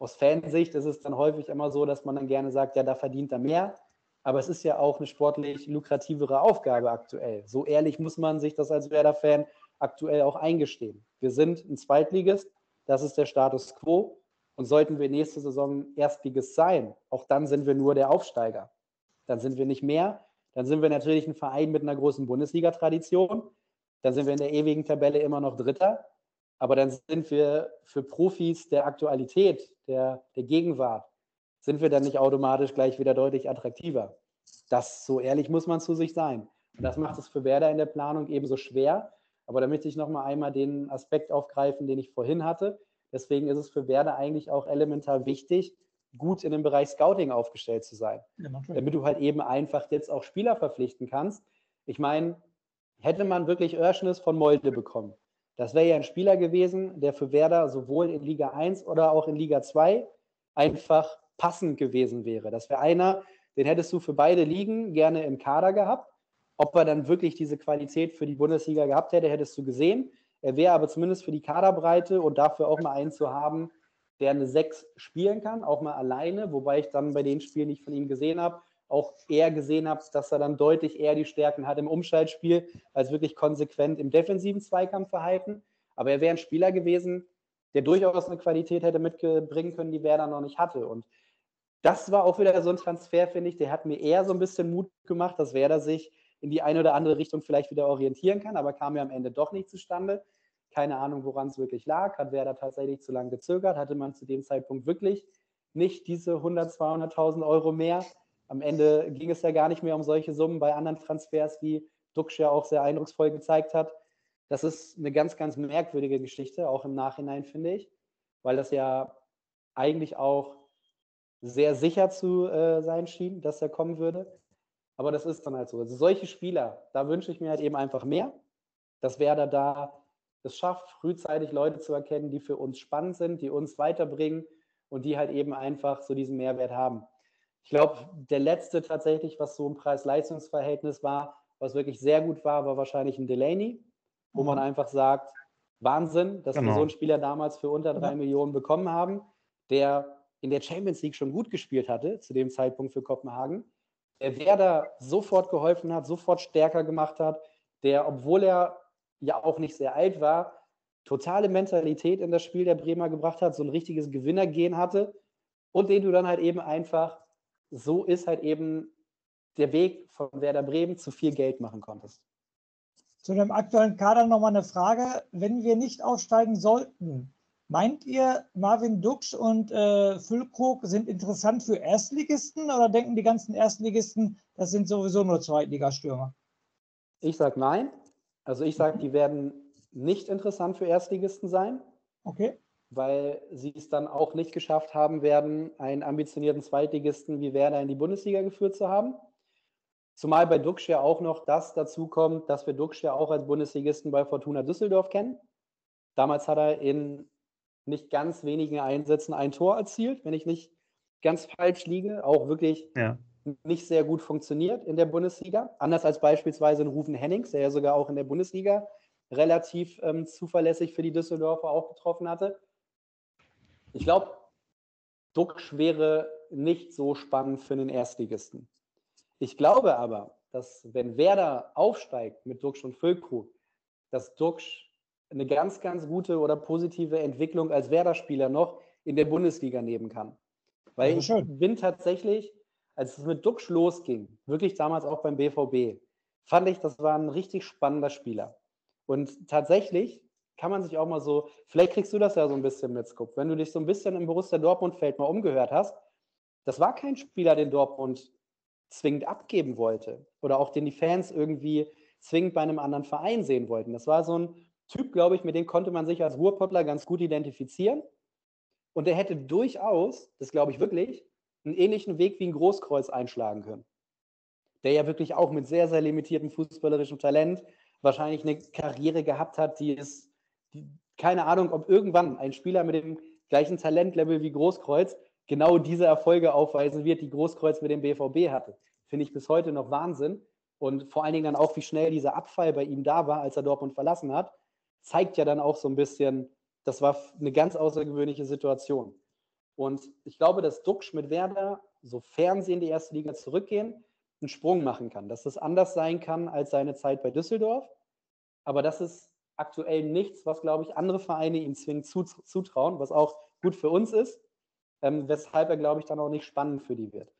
Aus Fansicht ist es dann häufig immer so, dass man dann gerne sagt, ja, da verdient er mehr. Aber es ist ja auch eine sportlich lukrativere Aufgabe aktuell. So ehrlich muss man sich das als Werder-Fan aktuell auch eingestehen. Wir sind ein Zweitligist, das ist der Status quo. Und sollten wir nächste Saison Erstligist sein, auch dann sind wir nur der Aufsteiger. Dann sind wir nicht mehr. Dann sind wir natürlich ein Verein mit einer großen Bundesliga-Tradition. Dann sind wir in der ewigen Tabelle immer noch Dritter. Aber dann sind wir für Profis der Aktualität, der, der Gegenwart, sind wir dann nicht automatisch gleich wieder deutlich attraktiver. Das, so ehrlich muss man zu sich sein. Und das macht es für Werder in der Planung ebenso schwer. Aber da möchte ich noch mal einmal den Aspekt aufgreifen, den ich vorhin hatte. Deswegen ist es für Werder eigentlich auch elementar wichtig, gut in dem Bereich Scouting aufgestellt zu sein. Ja, damit du halt eben einfach jetzt auch Spieler verpflichten kannst. Ich meine, hätte man wirklich Örschnis von Molde bekommen, das wäre ja ein Spieler gewesen, der für Werder sowohl in Liga 1 oder auch in Liga 2 einfach passend gewesen wäre. Das wäre einer, den hättest du für beide Ligen gerne im Kader gehabt. Ob er dann wirklich diese Qualität für die Bundesliga gehabt hätte, hättest du gesehen. Er wäre aber zumindest für die Kaderbreite und dafür auch mal einen zu haben, der eine 6 spielen kann, auch mal alleine, wobei ich dann bei den Spielen, die ich von ihm gesehen habe, auch eher gesehen habe, dass er dann deutlich eher die Stärken hat im Umschaltspiel, als wirklich konsequent im defensiven Zweikampfverhalten. Aber er wäre ein Spieler gewesen, der durchaus eine Qualität hätte mitbringen können, die Werder noch nicht hatte. Und das war auch wieder so ein Transfer, finde ich, der hat mir eher so ein bisschen Mut gemacht, dass Werder sich in die eine oder andere Richtung vielleicht wieder orientieren kann, aber kam ja am Ende doch nicht zustande. Keine Ahnung, woran es wirklich lag. Hat Werder tatsächlich zu lange gezögert? Hatte man zu dem Zeitpunkt wirklich nicht diese 100, 200.000 Euro mehr? Am Ende ging es ja gar nicht mehr um solche Summen bei anderen Transfers, wie Duxch ja auch sehr eindrucksvoll gezeigt hat. Das ist eine ganz, ganz merkwürdige Geschichte, auch im Nachhinein, finde ich, weil das ja eigentlich auch sehr sicher zu äh, sein schien, dass er kommen würde. Aber das ist dann halt so. Also solche Spieler, da wünsche ich mir halt eben einfach mehr, dass Werder da es schafft, frühzeitig Leute zu erkennen, die für uns spannend sind, die uns weiterbringen und die halt eben einfach so diesen Mehrwert haben. Ich glaube, der letzte tatsächlich, was so ein Preis-Leistungs-Verhältnis war, was wirklich sehr gut war, war wahrscheinlich ein Delaney, wo man mhm. einfach sagt, Wahnsinn, dass genau. wir so einen Spieler damals für unter drei ja. Millionen bekommen haben, der in der Champions League schon gut gespielt hatte, zu dem Zeitpunkt für Kopenhagen, der Werder sofort geholfen hat, sofort stärker gemacht hat, der, obwohl er ja auch nicht sehr alt war, totale Mentalität in das Spiel der Bremer gebracht hat, so ein richtiges Gewinnergehen hatte und den du dann halt eben einfach, so ist halt eben der Weg von Werder Bremen zu viel Geld machen konntest. Zu dem aktuellen Kader nochmal eine Frage. Wenn wir nicht aufsteigen sollten, meint ihr, Marvin Duksch und äh, Füllkrug sind interessant für Erstligisten oder denken die ganzen Erstligisten, das sind sowieso nur Zweitligastürmer? Ich sage nein. Also ich sage, die werden nicht interessant für Erstligisten sein. Okay. Weil sie es dann auch nicht geschafft haben werden, einen ambitionierten Zweitligisten wie Werder in die Bundesliga geführt zu haben. Zumal bei Duxch ja auch noch das dazu kommt, dass wir Duxch ja auch als Bundesligisten bei Fortuna Düsseldorf kennen. Damals hat er in nicht ganz wenigen Einsätzen ein Tor erzielt, wenn ich nicht ganz falsch liege. Auch wirklich ja. nicht sehr gut funktioniert in der Bundesliga. Anders als beispielsweise in Rufen Hennings, der ja sogar auch in der Bundesliga relativ ähm, zuverlässig für die Düsseldorfer auch getroffen hatte. Ich glaube, Duxch wäre nicht so spannend für den Erstligisten. Ich glaube aber, dass wenn Werder aufsteigt mit Duxch und Füllkrug, dass Duxch eine ganz, ganz gute oder positive Entwicklung als Werder-Spieler noch in der Bundesliga nehmen kann. Weil ich bin tatsächlich, als es mit Duxch losging, wirklich damals auch beim BVB, fand ich, das war ein richtig spannender Spieler. Und tatsächlich kann man sich auch mal so, vielleicht kriegst du das ja so ein bisschen mit, Scoop, wenn du dich so ein bisschen im Borussia Dortmund-Feld mal umgehört hast, das war kein Spieler, den Dortmund zwingend abgeben wollte oder auch den die Fans irgendwie zwingend bei einem anderen Verein sehen wollten. Das war so ein Typ, glaube ich, mit dem konnte man sich als Ruhrpottler ganz gut identifizieren. Und der hätte durchaus, das glaube ich wirklich, einen ähnlichen Weg wie ein Großkreuz einschlagen können. Der ja wirklich auch mit sehr, sehr limitiertem fußballerischem Talent wahrscheinlich eine Karriere gehabt hat, die ist, die, keine Ahnung, ob irgendwann ein Spieler mit dem gleichen Talentlevel wie Großkreuz genau diese Erfolge aufweisen wird, die Großkreuz mit dem BVB hatte. Finde ich bis heute noch Wahnsinn. Und vor allen Dingen dann auch, wie schnell dieser Abfall bei ihm da war, als er Dortmund verlassen hat, zeigt ja dann auch so ein bisschen, das war eine ganz außergewöhnliche Situation. Und ich glaube, dass Duxch mit Werder, sofern sie in die erste Liga zurückgehen, einen Sprung machen kann. Dass das anders sein kann als seine Zeit bei Düsseldorf. Aber das ist aktuell nichts, was, glaube ich, andere Vereine ihm zwingend zutrauen, was auch gut für uns ist ähm, weshalb er, glaube ich, dann auch nicht spannend für die wird.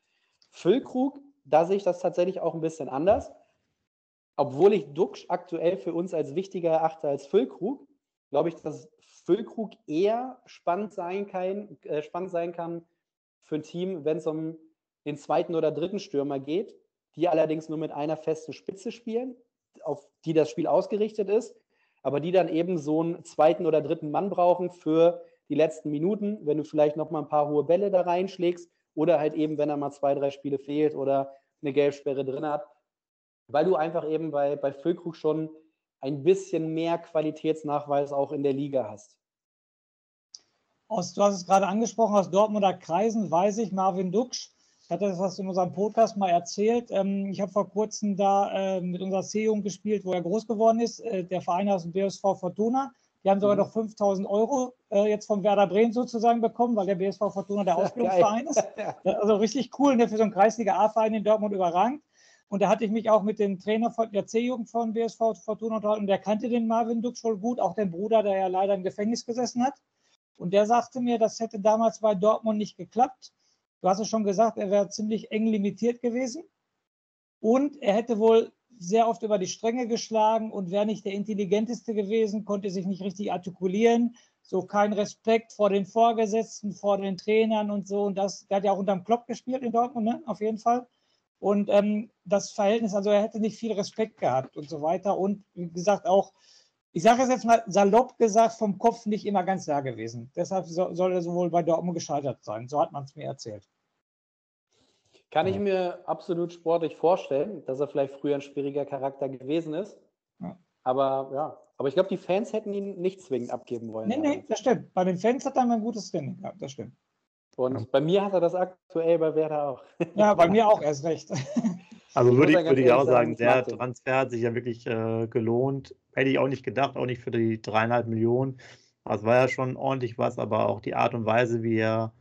Füllkrug, da sehe ich das tatsächlich auch ein bisschen anders. Obwohl ich Duxch aktuell für uns als wichtiger erachte als Füllkrug, glaube ich, dass Füllkrug eher spannend sein kann, äh, spannend sein kann für ein Team, wenn es um den zweiten oder dritten Stürmer geht, die allerdings nur mit einer festen Spitze spielen, auf die das Spiel ausgerichtet ist, aber die dann eben so einen zweiten oder dritten Mann brauchen für die letzten Minuten, wenn du vielleicht noch mal ein paar hohe Bälle da reinschlägst oder halt eben, wenn er mal zwei, drei Spiele fehlt oder eine Gelbsperre drin hat, weil du einfach eben bei, bei Füllkrug schon ein bisschen mehr Qualitätsnachweis auch in der Liga hast. Aus, du hast es gerade angesprochen, aus Dortmunder Kreisen weiß ich, Marvin Duksch hat das was in unserem Podcast mal erzählt. Ähm, ich habe vor kurzem da äh, mit unserer C-Jugend gespielt, wo er groß geworden ist, äh, der Verein aus dem BSV Fortuna. Die haben sogar mhm. noch 5000 Euro äh, jetzt vom Werder Bremen sozusagen bekommen, weil der BSV Fortuna der [LAUGHS] Ausbildungsverein ist. [LAUGHS] Also richtig cool, ne, für so einen Kreisliga A-Verein in Dortmund überragend. Und da hatte ich mich auch mit dem Trainer von der C-Jugend von BSV Fortuna unterhalten. Und der kannte den Marvin Dux wohl gut, auch den Bruder, der ja leider im Gefängnis gesessen hat. Und der sagte mir, das hätte damals bei Dortmund nicht geklappt. Du hast es schon gesagt, er wäre ziemlich eng limitiert gewesen. Und er hätte wohl sehr oft über die Stränge geschlagen und wäre nicht der Intelligenteste gewesen, konnte sich nicht richtig artikulieren, so kein Respekt vor den Vorgesetzten, vor den Trainern und so. Und das, der hat ja auch unterm Klopp gespielt in Dortmund, ne? auf jeden Fall. Und ähm, das Verhältnis, also er hätte nicht viel Respekt gehabt und so weiter. Und wie gesagt, auch, ich sage es jetzt mal salopp gesagt, vom Kopf nicht immer ganz da gewesen. Deshalb so, soll er sowohl bei Dortmund gescheitert sein. So hat man es mir erzählt. Kann ich mir absolut sportlich vorstellen, dass er vielleicht früher ein schwieriger Charakter gewesen ist. Ja. Aber ja, aber ich glaube, die Fans hätten ihn nicht zwingend abgeben wollen. Nee, nee, das stimmt. Bei den Fans hat er ein gutes Standing gehabt, das stimmt. Und ja. bei mir hat er das aktuell bei Werder auch. [LAUGHS] Ja, bei mir auch erst recht. [LAUGHS] Also würde ich, würde ich auch sagen, der Transfer hat sich ja wirklich äh, gelohnt. Hätte ich auch nicht gedacht, auch nicht für die dreieinhalb Millionen. Also war ja schon ordentlich was, aber auch die Art und Weise, wie er,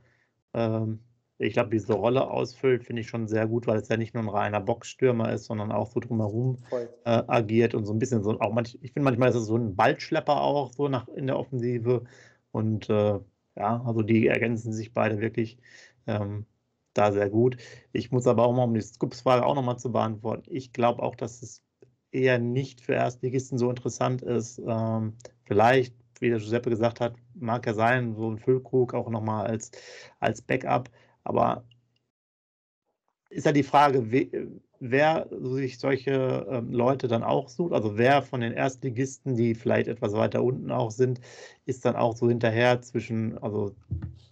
ähm, ich glaube, diese Rolle ausfüllt, finde ich schon sehr gut, weil es ja nicht nur ein reiner Boxstürmer ist, sondern auch so drumherum äh, agiert und so ein bisschen so, auch manch, ich finde manchmal ist es so ein Ballschlepper auch so nach in der Offensive. Und äh, ja, also die ergänzen sich beide wirklich ähm, da sehr gut. Ich muss aber auch mal, um die Scoops-Frage auch nochmal zu beantworten, ich glaube auch, dass es eher nicht für Erstligisten so interessant ist. Ähm, vielleicht wie der Giuseppe gesagt hat, mag ja sein, so ein Füllkrug auch nochmal als, als Backup. Aber ist ja die Frage, wer sich solche ähm, Leute dann auch sucht, also wer von den Erstligisten, die vielleicht etwas weiter unten auch sind, ist dann auch so hinterher zwischen, also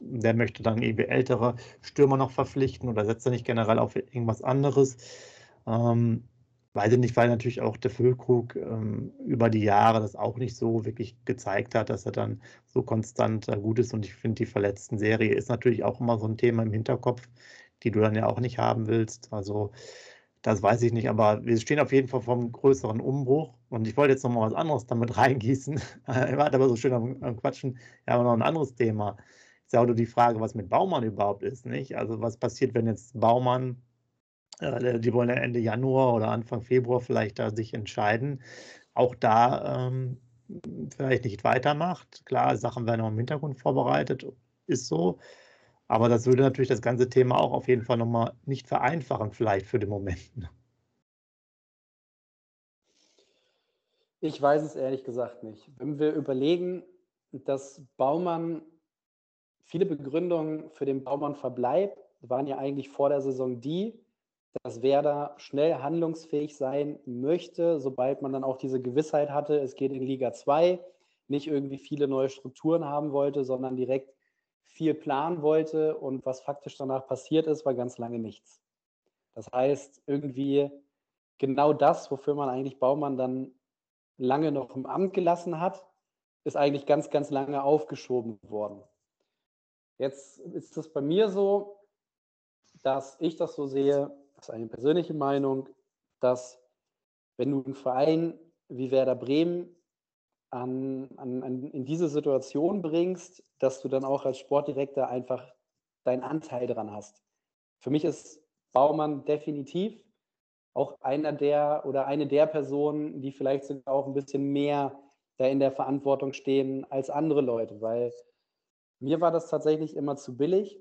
wer möchte dann irgendwie ältere Stürmer noch verpflichten oder setzt er nicht generell auf irgendwas anderes. Ähm, Weiß ich nicht, weil natürlich auch der Füllkrug ähm, über die Jahre das auch nicht so wirklich gezeigt hat, dass er dann so konstant äh, gut ist. Und ich finde, die verletzten Serie ist natürlich auch immer so ein Thema im Hinterkopf, die du dann ja auch nicht haben willst. Also das weiß ich nicht, aber wir stehen auf jeden Fall vor einem größeren Umbruch. Und ich wollte jetzt noch mal was anderes damit [LAUGHS] reingießen. er war aber so schön am, am Quatschen. Ja, aber noch ein anderes Thema. Ist ja auch nur die Frage, was mit Baumann überhaupt ist, nicht? Also was passiert, wenn jetzt Baumann äh, die wollen ja Ende Januar oder Anfang Februar vielleicht da sich entscheiden. Auch da ähm, vielleicht nicht weitermacht. Klar, Sachen werden auch im Hintergrund vorbereitet, ist so. Aber das würde natürlich das ganze Thema auch auf jeden Fall nochmal nicht vereinfachen, vielleicht für den Moment. Ich weiß es ehrlich gesagt nicht. Wenn wir überlegen, dass Baumann, viele Begründungen für den Baumann-Verbleib waren ja eigentlich vor der Saison die, dass Werder schnell handlungsfähig sein möchte, sobald man dann auch diese Gewissheit hatte, es geht in Liga 2, nicht irgendwie viele neue Strukturen haben wollte, sondern direkt viel planen wollte. Und was faktisch danach passiert ist, war ganz lange nichts. Das heißt, irgendwie genau das, wofür man eigentlich Baumann dann lange noch im Amt gelassen hat, ist eigentlich ganz, ganz lange aufgeschoben worden. Jetzt ist es bei mir so, dass ich das so sehe, das ist eine persönliche Meinung, dass wenn du einen Verein wie Werder Bremen an, an, an, in diese Situation bringst, dass du dann auch als Sportdirektor einfach deinen Anteil daran hast. Für mich ist Baumann definitiv auch einer der oder eine der Personen, die vielleicht sogar auch ein bisschen mehr da in der Verantwortung stehen als andere Leute, weil mir war das tatsächlich immer zu billig,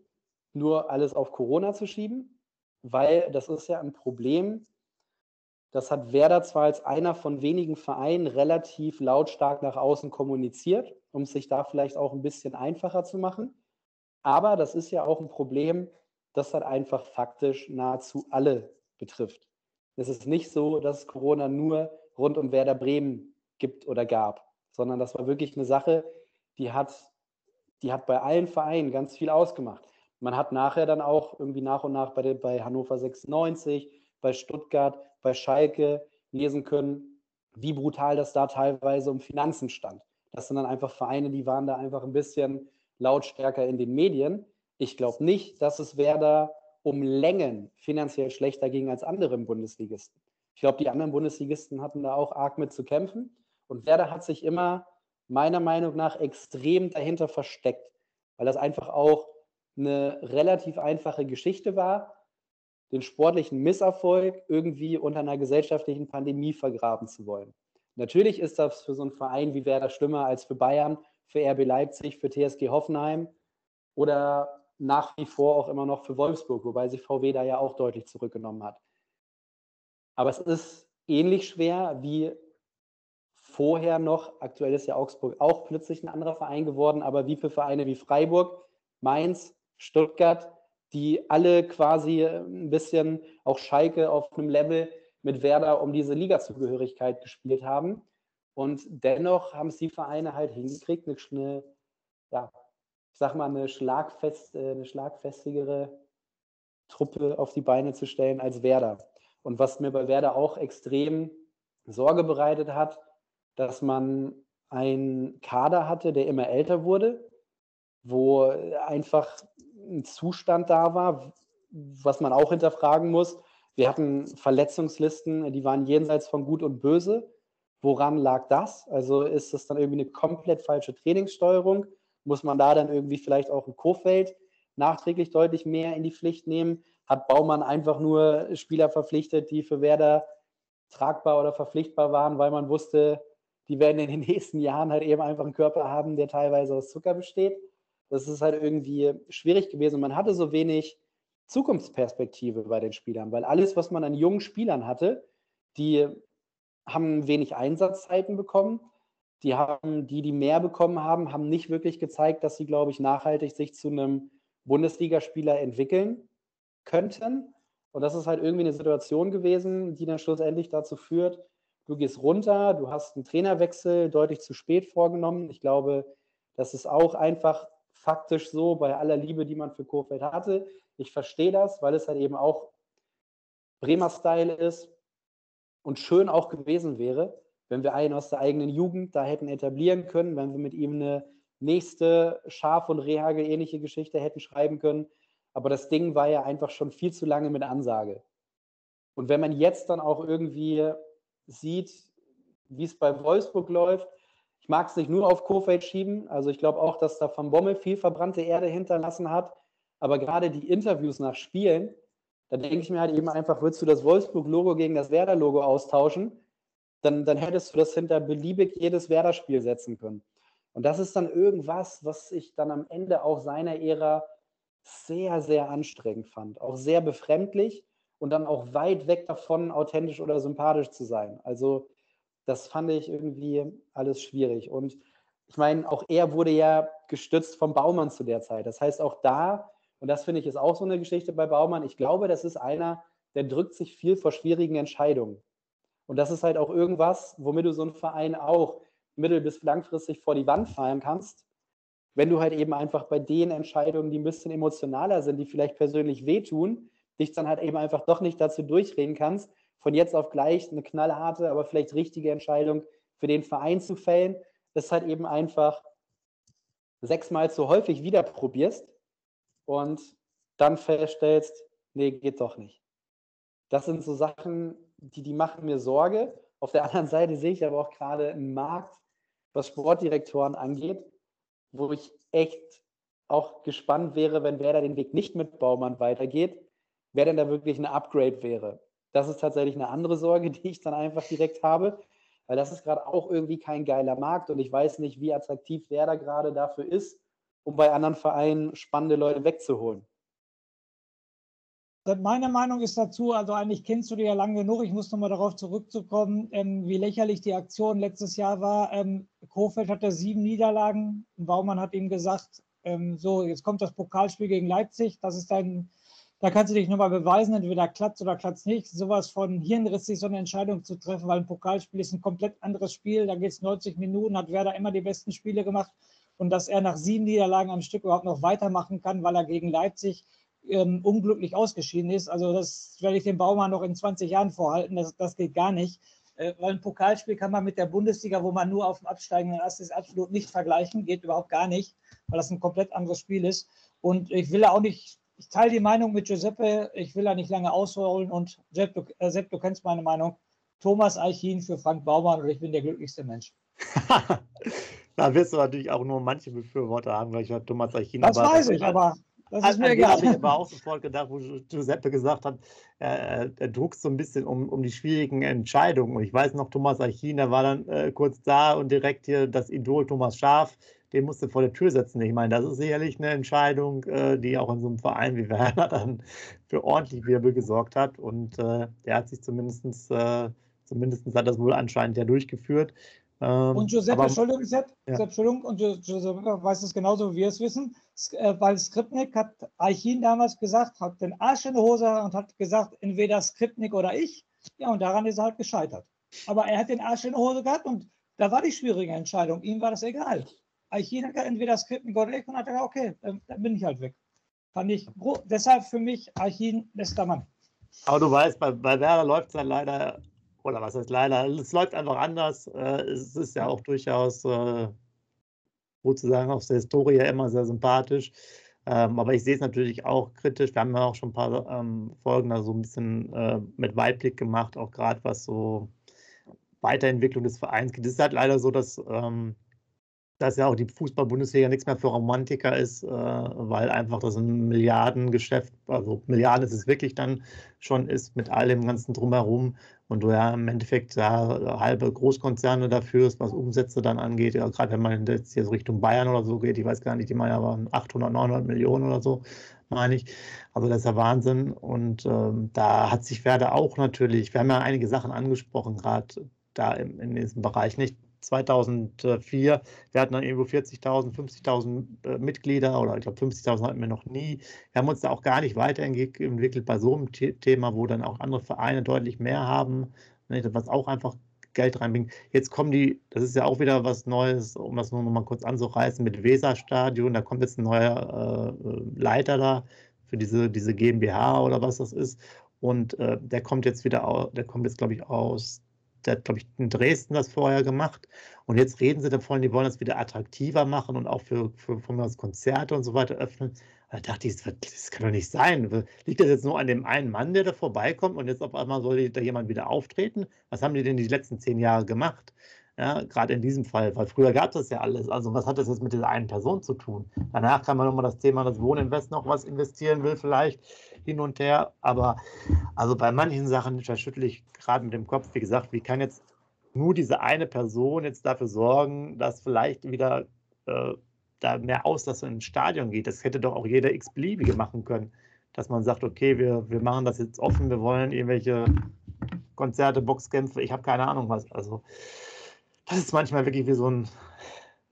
nur alles auf Corona zu schieben weil das ist ja ein Problem, das hat Werder zwar als einer von wenigen Vereinen relativ lautstark nach außen kommuniziert, um es sich da vielleicht auch ein bisschen einfacher zu machen. Aber das ist ja auch ein Problem, das halt einfach faktisch nahezu alle betrifft. Es ist nicht so, dass Corona nur rund um Werder Bremen gibt oder gab, sondern das war wirklich eine Sache, die hat, die hat bei allen Vereinen ganz viel ausgemacht. Man hat nachher dann auch irgendwie nach und nach bei, der, bei Hannover 96, bei Stuttgart, bei Schalke lesen können, wie brutal das da teilweise um Finanzen stand. Das sind dann einfach Vereine, die waren da einfach ein bisschen lautstärker in den Medien. Ich glaube nicht, dass es Werder um Längen finanziell schlechter ging als andere Bundesligisten. Ich glaube, die anderen Bundesligisten hatten da auch arg mit zu kämpfen. Und Werder hat sich immer meiner Meinung nach extrem dahinter versteckt, weil das einfach auch eine relativ einfache Geschichte war, den sportlichen Misserfolg irgendwie unter einer gesellschaftlichen Pandemie vergraben zu wollen. Natürlich ist das für so einen Verein wie Werder schlimmer als für Bayern, für RB Leipzig, für TSG Hoffenheim oder nach wie vor auch immer noch für Wolfsburg, wobei sich VW da ja auch deutlich zurückgenommen hat. Aber es ist ähnlich schwer wie vorher noch, aktuell ist ja Augsburg auch plötzlich ein anderer Verein geworden, aber wie für Vereine wie Freiburg, Mainz, Stuttgart, die alle quasi äh, ein bisschen auch Schalke auf einem Level mit Werder um diese Ligazugehörigkeit gespielt haben. Und dennoch haben es die Vereine halt hingekriegt, eine, eine ja, ich sag mal, eine, schlagfest, äh, eine schlagfestigere Truppe auf die Beine zu stellen als Werder. Und was mir bei Werder auch extrem Sorge bereitet hat, dass man einen Kader hatte, der immer älter wurde, wo einfach ein Zustand da war, was man auch hinterfragen muss. Wir hatten Verletzungslisten, die waren jenseits von Gut und Böse. Woran lag das? Also ist das dann irgendwie eine komplett falsche Trainingssteuerung? Muss man da dann irgendwie vielleicht auch ein Kofeld nachträglich deutlich mehr in die Pflicht nehmen? Hat Baumann einfach nur Spieler verpflichtet, die für Werder tragbar oder verpflichtbar waren, weil man wusste, die werden in den [LAUGHS] nächsten Jahren halt eben einfach einen Körper haben, der teilweise aus Zucker besteht. Das ist halt irgendwie schwierig gewesen. Man hatte so wenig Zukunftsperspektive bei den Spielern, weil alles, was man an jungen Spielern hatte, die haben wenig Einsatzzeiten bekommen. Die haben, die, die mehr bekommen haben, haben nicht wirklich gezeigt, dass sie, glaube ich, nachhaltig sich zu einem Bundesligaspieler entwickeln könnten. Und das ist halt irgendwie eine Situation gewesen, die dann schlussendlich dazu führt, du gehst runter, du hast einen Trainerwechsel deutlich zu spät vorgenommen. Ich glaube, das ist auch einfach faktisch so bei aller Liebe, die man für Kurfeld hatte. Ich verstehe das, weil es halt eben auch Bremer Style ist und schön auch gewesen wäre, wenn wir einen aus der eigenen Jugend da hätten etablieren können, wenn wir mit ihm eine nächste Schaf- und Rehagel ähnliche Geschichte hätten schreiben können. Aber das Ding war ja einfach schon viel zu lange mit Ansage. Und wenn man jetzt dann auch irgendwie sieht, wie es bei Wolfsburg läuft, ich mag es nicht nur auf Kofeld schieben. Also ich glaube auch, dass da Van Bommel viel verbrannte Erde hinterlassen hat. Aber gerade die Interviews nach Spielen, da denke ich mir halt eben einfach, würdest du das Wolfsburg-Logo gegen das Werder-Logo austauschen, dann, dann hättest du das hinter beliebig jedes Werder-Spiel setzen können. Und das ist dann irgendwas, was ich dann am Ende auch seiner Ära sehr, sehr anstrengend fand. Auch sehr befremdlich und dann auch weit weg davon, authentisch oder sympathisch zu sein. Also das fand ich irgendwie alles schwierig. Und ich meine, auch er wurde ja gestützt vom Baumann zu der Zeit. Das heißt, auch da, und das finde ich ist auch so eine Geschichte bei Baumann, ich glaube, das ist einer, der drückt sich viel vor schwierigen Entscheidungen. Und das ist halt auch irgendwas, womit du so einen Verein auch mittel- bis langfristig vor die Wand fahren kannst, wenn du halt eben einfach bei den Entscheidungen, die ein bisschen emotionaler sind, die vielleicht persönlich wehtun, dich dann halt eben einfach doch nicht dazu durchreden kannst, von jetzt auf gleich eine knallharte, aber vielleicht richtige Entscheidung für den Verein zu fällen, das halt eben einfach sechsmal zu häufig wieder probierst und dann feststellst, nee, geht doch nicht. Das sind so Sachen, die, die machen mir Sorge. Auf der [LAUGHS] anderen Seite sehe ich aber auch gerade einen Markt, was Sportdirektoren angeht, wo ich echt auch gespannt wäre, wenn Werder den Weg nicht mit Baumann weitergeht, wer denn da wirklich ein Upgrade wäre. Das ist tatsächlich eine andere Sorge, [LAUGHS] die ich dann einfach direkt habe, weil das ist gerade auch irgendwie kein geiler Markt und ich weiß nicht, wie attraktiv Werder gerade dafür ist, um bei anderen Vereinen spannende Leute wegzuholen. Meine Meinung ist dazu, also eigentlich kennst du die ja lange genug. Ich muss nochmal darauf zurückzukommen, ähm, wie lächerlich die Aktion letztes Jahr war. Ähm, Kofeld hatte sieben Niederlagen. Baumann hat ihm gesagt, ähm, so, jetzt kommt das Pokalspiel gegen Leipzig. Das ist dein, da kannst du dich nochmal beweisen, entweder klappt oder klappt nicht. Sowas von hirnrissig, so eine Entscheidung zu treffen, weil ein Pokalspiel ist ein komplett anderes Spiel. Da geht es 90 Minuten, hat Werder immer die besten Spiele gemacht. Und dass er nach sieben Niederlagen am Stück überhaupt noch weitermachen kann, weil er gegen Leipzig ähm, unglücklich ausgeschieden ist. Also das werde ich dem Baumann noch in 20 Jahren vorhalten. Das, das geht gar nicht. Äh, weil ein Pokalspiel kann man mit der Bundesliga, wo man nur auf dem absteigenden Ast ist, absolut nicht vergleichen. Geht überhaupt gar nicht, weil das ein komplett anderes Spiel ist. Und ich will auch nicht, ich teile die Meinung mit Giuseppe, ich will da nicht lange ausholen. Und Sepp du, äh, Sepp, du kennst meine Meinung. Thomas Eichin für Frank Baumann und ich bin der glücklichste Mensch. [LAUGHS] da wirst du natürlich auch nur manche Befürworter haben, weil ich Thomas Eichin. Das weiß ich, aber das ist mir egal. habe ich aber auch sofort gedacht, wo Giuseppe gesagt hat, er, er druckt so ein bisschen um, um die schwierigen Entscheidungen. Und ich weiß noch, Thomas Archin, der war dann äh, kurz da und direkt hier das Idol Thomas Schaf, den musste vor der Tür setzen. Ich meine, das ist sicherlich eine Entscheidung, äh, die auch in so einem Verein wie Werner [LAUGHS] dann für ordentlich Wirbel gesorgt hat. Und äh, der hat sich zumindest, äh, zumindest hat das wohl anscheinend ja durchgeführt. Ähm, und Giuseppe, aber, Entschuldigung, Sepp, ja. Entschuldigung, und Giuseppe weiß es genauso, wie wir es wissen, weil Skripnik hat Eichin damals gesagt, hat den Arsch in der Hose und hat gesagt, entweder Skripnik oder ich. Ja, und daran ist er halt gescheitert. Aber er hat den Arsch in der Hose gehabt und da war die schwierige Entscheidung. Ihm war das egal. Eichin hat gesagt, entweder oder ich und hat gesagt, okay, dann, bin ich halt weg. Fand ich, deshalb für mich Eichin bester Mann. Aber du weißt, bei, bei Werder läuft es dann leider oder was heißt leider, es läuft einfach anders. Äh, es ist ja auch durchaus, äh, sozusagen aus der Historie immer sehr sympathisch. Ähm, aber ich sehe es natürlich auch kritisch. Wir haben ja auch schon ein paar ähm, Folgen da so ein bisschen äh, mit Weitblick gemacht, auch gerade was so Weiterentwicklung des Vereins geht. Es ist halt leider so, dass ähm, dass ja auch die Fußball-Bundesliga nichts mehr für Romantiker ist, äh, weil einfach das ein Milliardengeschäft, also Milliarden ist es wirklich dann schon ist mit all dem ganzen Drumherum und du ja im Endeffekt ja halbe Großkonzerne dafür ist, was Umsätze dann angeht. Ja, gerade wenn man jetzt hier so Richtung Bayern oder so geht, ich weiß gar nicht, die meinen ja 800, 900 Millionen oder so, meine ich. Also das ist ja Wahnsinn und ähm, da hat sich Werder auch natürlich, wir haben ja einige Sachen angesprochen, gerade da in, in diesem Bereich nicht 2004, wir hatten dann irgendwo 40.000, 50.000 äh, Mitglieder oder ich glaube 50.000 hatten wir noch nie. Wir haben uns da auch gar nicht weiterentwickelt bei so einem Thema, wo dann auch andere Vereine deutlich mehr haben, ne, was auch einfach Geld reinbringt. Jetzt kommen die, das ist ja auch wieder was Neues, um das nur noch mal kurz anzureißen, mit Weserstadion, da kommt jetzt ein neuer äh, Leiter da für diese, diese GmbH oder was das ist. Und äh, der kommt jetzt wieder, der kommt jetzt, glaube ich, aus der hat, glaube ich, in Dresden das vorher gemacht. Und jetzt reden sie davon, die wollen das wieder attraktiver machen und auch für, für von mir aus Konzerte und so weiter öffnen. Da dachte ich, das kann doch nicht sein. Liegt das jetzt nur an dem einen Mann, der da vorbeikommt und jetzt auf einmal soll da jemand wieder auftreten? Was haben die denn die letzten zehn Jahre gemacht? Ja, gerade in diesem Fall, weil früher gab es das ja alles. Also was hat das jetzt mit dieser einen Person zu tun? Danach kann man nochmal das Thema, das Wohninvest noch was investieren will vielleicht hin und her. Aber also bei manchen Sachen verschüttle ich gerade mit dem Kopf, wie gesagt, wie kann jetzt nur diese eine Person jetzt dafür sorgen, dass vielleicht wieder äh, da mehr Auslassung ins Stadion geht? Das hätte doch auch jeder x-beliebige machen können, dass man sagt, okay, wir, wir machen das jetzt offen, wir wollen irgendwelche Konzerte, Boxkämpfe, ich habe keine Ahnung was. Also das ist manchmal wirklich wie so ein,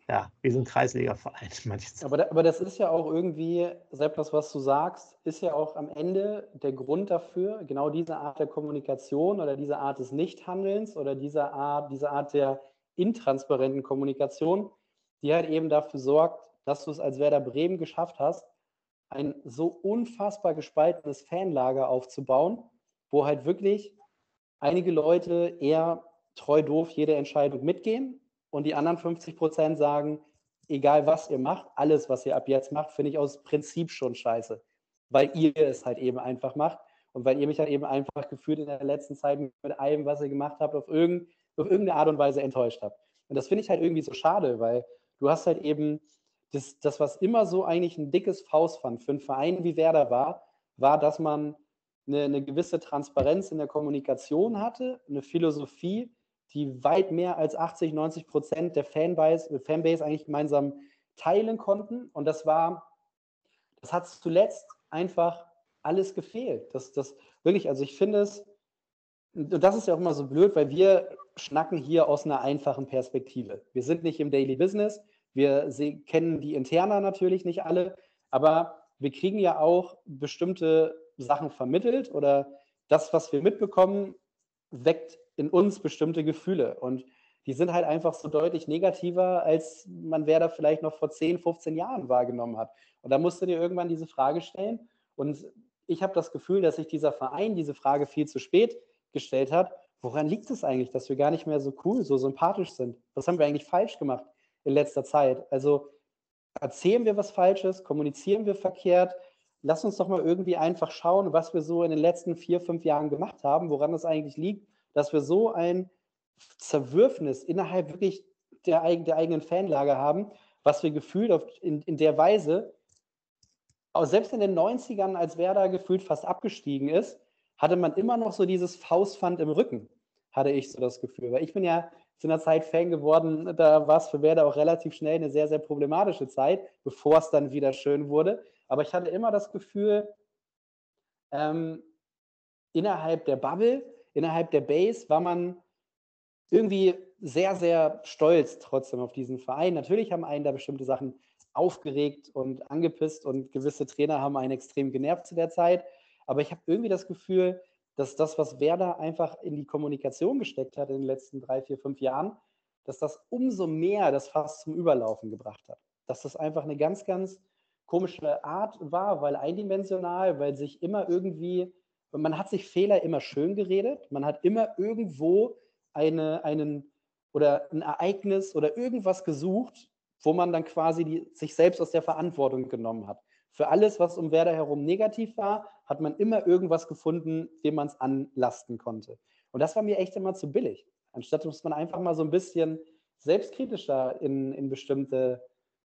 ja, wie so ein Kreisliga-Verein. [LAUGHS] Aber, aber das ist ja auch irgendwie, Sepp, das, was du sagst, ist ja auch am Ende der Grund dafür, genau diese Art der Kommunikation oder diese Art des Nichthandelns oder diese Art, diese Art der intransparenten Kommunikation, die halt eben dafür sorgt, dass du es als Werder Bremen geschafft hast, ein so unfassbar gespaltenes Fanlager aufzubauen, wo halt wirklich einige Leute eher treu doof jede Entscheidung mitgehen und die anderen 50 Prozent sagen, egal was ihr macht, alles, was ihr ab jetzt macht, finde ich aus Prinzip schon scheiße, weil ihr es halt eben einfach macht und weil ihr mich halt eben einfach gefühlt in der letzten Zeit mit allem, was ihr gemacht habt, auf, irgend, auf irgendeine Art und Weise enttäuscht habt. Und das finde ich halt irgendwie so schade, weil du hast halt eben das, das, was immer so eigentlich ein dickes Faustpfand für einen Verein wie Werder war, war, dass man eine, eine gewisse Transparenz in der Kommunikation hatte, eine Philosophie, die weit mehr als 80, 90 Prozent der Fanbase, Fanbase eigentlich gemeinsam teilen konnten. Und das war, das hat zuletzt einfach alles gefehlt. Das, das wirklich, also ich finde es, und das ist ja auch immer so blöd, weil wir schnacken hier aus einer einfachen Perspektive. Wir sind nicht im Daily Business, wir kennen die Interna natürlich nicht alle, aber wir kriegen ja auch bestimmte Sachen vermittelt oder das, was wir mitbekommen, weckt in uns bestimmte Gefühle. Und die sind halt einfach so deutlich negativer, als man wer da vielleicht noch vor 10, 15 Jahren wahrgenommen hat. Und da musst du dir irgendwann diese Frage stellen. Und ich habe das Gefühl, dass sich dieser Verein diese Frage viel zu spät gestellt hat. Woran liegt es eigentlich, dass wir gar nicht mehr so cool, so sympathisch sind? Was haben wir eigentlich falsch gemacht in letzter Zeit? Also erzählen wir was Falsches, kommunizieren wir verkehrt? Lass uns doch mal irgendwie einfach schauen, was wir so in den letzten vier, fünf Jahren gemacht haben, woran das eigentlich liegt dass wir so ein Zerwürfnis innerhalb wirklich der, der eigenen Fanlage haben, was wir gefühlt auf, in, in der Weise, auch selbst in den 90ern, als Werder gefühlt fast abgestiegen ist, hatte man immer noch so dieses Faustpfand im Rücken, hatte ich so das Gefühl. Weil ich bin ja zu einer Zeit Fan geworden, da war es für Werder auch relativ schnell eine sehr, sehr problematische Zeit, bevor es dann wieder schön wurde. Aber ich hatte immer das Gefühl, ähm, innerhalb der Bubble innerhalb der Base war man irgendwie sehr, sehr stolz trotzdem auf diesen Verein. Natürlich haben einen da bestimmte Sachen aufgeregt und angepisst und gewisse Trainer haben einen extrem genervt zu der Zeit. Aber ich habe irgendwie das Gefühl, dass das, was Werder einfach in die Kommunikation gesteckt hat in den letzten drei, vier, fünf Jahren, dass das umso mehr das Fass zum Überlaufen gebracht hat. Dass das einfach eine ganz, ganz komische Art war, weil eindimensional, weil sich immer irgendwie und man hat sich Fehler immer schön geredet. Man hat immer irgendwo eine, einen oder ein Ereignis oder irgendwas gesucht, wo man dann quasi die, sich selbst aus der Verantwortung genommen hat. Für alles, was um Werder herum negativ war, hat man immer irgendwas gefunden, dem man es anlasten konnte. Und das war mir echt immer zu billig. Anstatt dass man einfach mal so ein bisschen selbstkritischer in, in bestimmte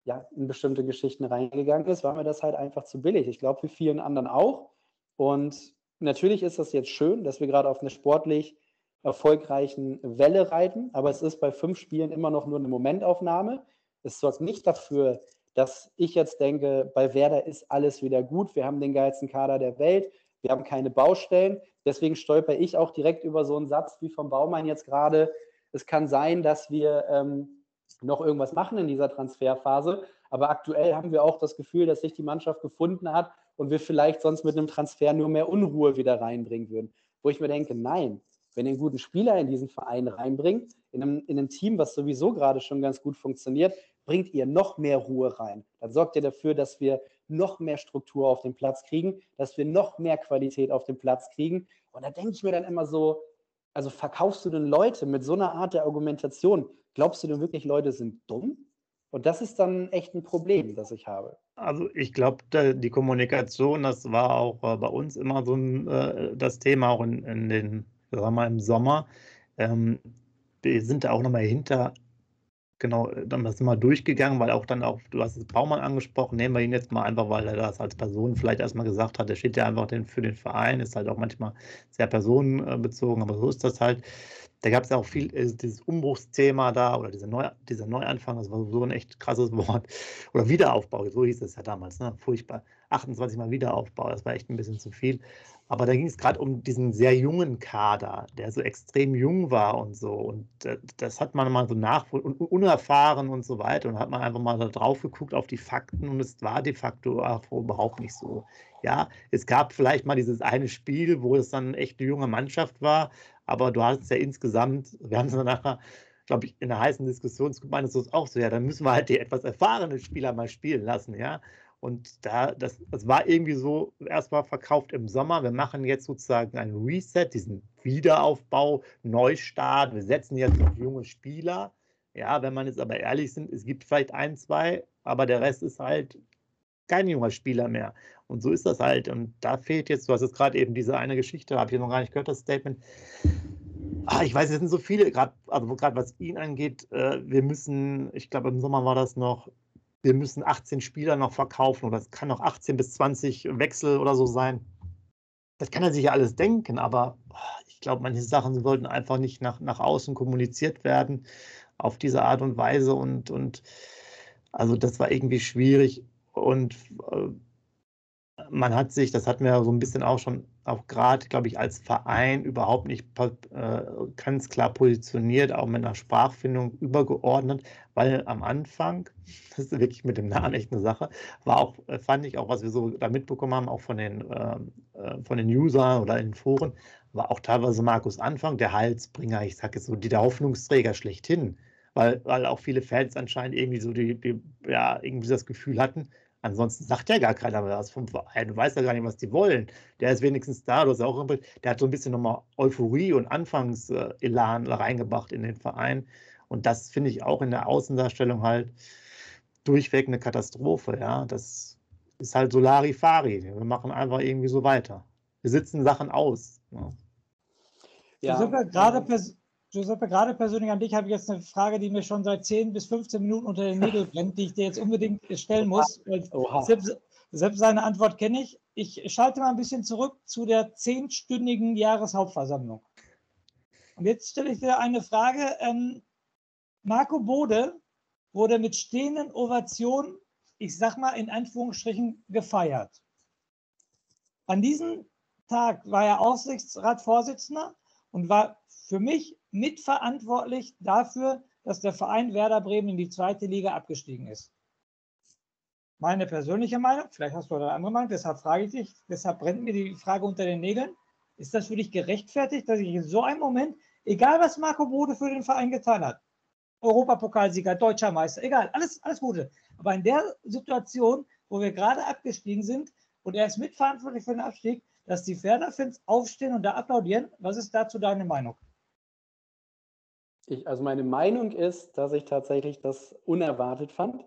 ja, in bestimmte Geschichten reingegangen ist, war mir das halt einfach zu billig. Ich glaube, wie vielen anderen auch. Und natürlich ist das jetzt schön, dass wir gerade auf einer sportlich erfolgreichen Welle reiten, aber es ist bei fünf Spielen immer noch nur eine Momentaufnahme. Es sorgt nicht dafür, dass ich jetzt denke, bei Werder ist alles wieder gut, wir haben den geilsten Kader der Welt, wir haben keine Baustellen. Deswegen stolper ich auch direkt über so einen Satz wie vom Baumann jetzt gerade. Es kann sein, dass wir ähm, noch irgendwas machen in dieser Transferphase, aber aktuell haben wir auch das Gefühl, dass sich die Mannschaft gefunden hat und wir vielleicht sonst mit einem Transfer nur mehr Unruhe wieder reinbringen würden. Wo ich mir denke, nein, wenn ihr einen guten Spieler in diesen Verein reinbringt, in einem, in einem Team, was sowieso gerade schon ganz gut funktioniert, bringt ihr noch mehr Ruhe rein. Dann sorgt ihr dafür, dass wir noch mehr Struktur auf den Platz kriegen, dass wir noch mehr Qualität auf den Platz kriegen. Und da denke ich mir dann immer so, also verkaufst du denn Leute mit so einer Art der Argumentation? Glaubst du denn wirklich, Leute sind dumm? Und das ist dann echt ein Problem, das ich habe. Also ich glaube, die Kommunikation, das war auch äh, bei uns immer so ein, äh, das Thema, auch in, in den, sagen wir mal, im Sommer. Ähm, wir sind da auch nochmal hinter genau, äh, dann sind wir durchgegangen, weil auch dann auch, du hast es Baumann angesprochen, nehmen wir ihn jetzt mal einfach, weil er das als Person vielleicht erstmal gesagt hat, der steht ja einfach für den Verein, ist halt auch manchmal sehr personenbezogen, aber so ist das halt. Da gab es ja auch viel, äh, dieses Umbruchsthema da oder dieser, Neu, dieser Neuanfang, das war so ein echt krasses [LAUGHS] Wort. Oder Wiederaufbau, so hieß es ja damals, ne? furchtbar. 28 Mal Wiederaufbau, das war echt ein bisschen zu viel. Aber da ging es gerade um diesen sehr jungen Kader, der so extrem jung war und so. Und das hat man mal so nach und unerfahren und so weiter. Und hat man einfach mal da drauf geguckt auf die Fakten und es war de facto überhaupt nicht so. Ja, es gab vielleicht mal dieses eine Spiel, wo es dann echt eine junge Mannschaft war, aber du hast ja insgesamt, wir haben es dann nachher glaube ich, in der heißen Diskussion gemeint, ist es auch so, ja, dann müssen wir halt die etwas erfahrenen Spieler mal spielen lassen, ja. Und da, das, das war irgendwie so erstmal verkauft im Sommer. Wir machen jetzt sozusagen einen Reset, diesen Wiederaufbau, Neustart. Wir setzen jetzt auf junge Spieler. Ja, wenn man jetzt aber ehrlich sind, es gibt vielleicht ein, zwei, aber der Rest ist halt kein junger Spieler mehr. Und so ist das halt. Und da fehlt jetzt, du hast jetzt gerade eben diese eine Geschichte, habe ich noch gar nicht gehört, das Statement. Ah, ich weiß, es sind so viele, gerade also was ihn angeht, äh, wir müssen, ich glaube im Sommer war das noch, wir müssen 18 Spieler noch verkaufen oder es kann noch 18 bis 20 Wechsel oder so sein. Das kann er sich ja alles denken, aber ich glaube, manche Sachen sollten einfach nicht nach, nach außen kommuniziert werden auf diese Art und Weise und, und also das war irgendwie schwierig und äh, man hat sich, das hatten wir so ein bisschen auch schon, auch gerade, glaube ich, als Verein überhaupt nicht äh, ganz klar positioniert, auch mit einer Sprachfindung übergeordnet, weil am Anfang, [LAUGHS] das ist wirklich mit dem Namen echt eine Sache, war auch, äh, fand ich auch, was wir so da mitbekommen haben, auch von den, ähm, äh, von den Usern oder in den Foren, war auch teilweise Markus Anfang der Halsbringer, ich sage jetzt so, die der Hoffnungsträger schlechthin, weil, weil auch viele Fans anscheinend irgendwie so die, die ja, irgendwie das Gefühl hatten, Ansonsten sagt ja gar keiner was vom Verein. Du weißt ja gar nicht, was die wollen. Der ist wenigstens da, du hast auch, der hat so ein bisschen nochmal Euphorie und Anfangselan reingebracht in den Verein. Und das finde ich auch in der Außendarstellung halt durchweg eine Katastrophe. Ja, das ist halt Solari-Fari. Wir machen einfach irgendwie so weiter. Wir sitzen Sachen aus. Ja. Ja, gerade Giuseppe, gerade persönlich an dich habe ich jetzt eine Frage, die mir schon seit 10 bis 15 Minuten unter den Nägeln brennt, die ich dir jetzt unbedingt stellen muss. Selbst, selbst seine Antwort kenne ich. Ich schalte mal ein bisschen zurück zu der zehnstündigen Jahreshauptversammlung. Und jetzt stelle ich dir eine Frage. Ähm, Marco Bode wurde mit stehenden Ovationen, ich sag mal in Anführungsstrichen, gefeiert. An diesem Tag war er Aufsichtsratsvorsitzender und war für mich mitverantwortlich dafür, dass der Verein Werder Bremen in die zweite Liga abgestiegen ist. Meine persönliche Meinung, vielleicht hast du eine andere Meinung, deshalb frage ich dich, deshalb brennt mir die Frage unter den Nägeln. Ist das für dich gerechtfertigt, dass ich in so einem Moment, egal was Marco Bode für den Verein getan hat, Europapokalsieger, deutscher Meister, egal, alles, alles Gute. Aber in der Situation, wo wir gerade abgestiegen sind und er ist mitverantwortlich für den Abstieg, dass die Werder-Fans aufstehen und da applaudieren, was ist dazu deine Meinung? Ich, also meine Meinung ist, dass ich tatsächlich das unerwartet fand.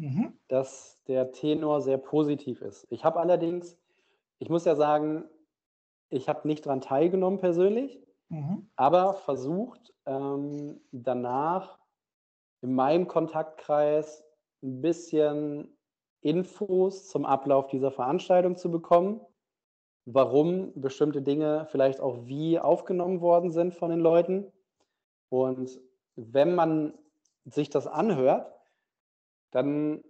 mhm. dass der Tenor sehr positiv ist. Ich habe allerdings, ich muss ja sagen, ich habe nicht daran teilgenommen persönlich, mhm. aber versucht ähm, danach in meinem Kontaktkreis ein bisschen Infos zum Ablauf dieser Veranstaltung zu bekommen, warum bestimmte Dinge vielleicht auch wie aufgenommen worden sind von den Leuten. Und wenn man sich das anhört, dann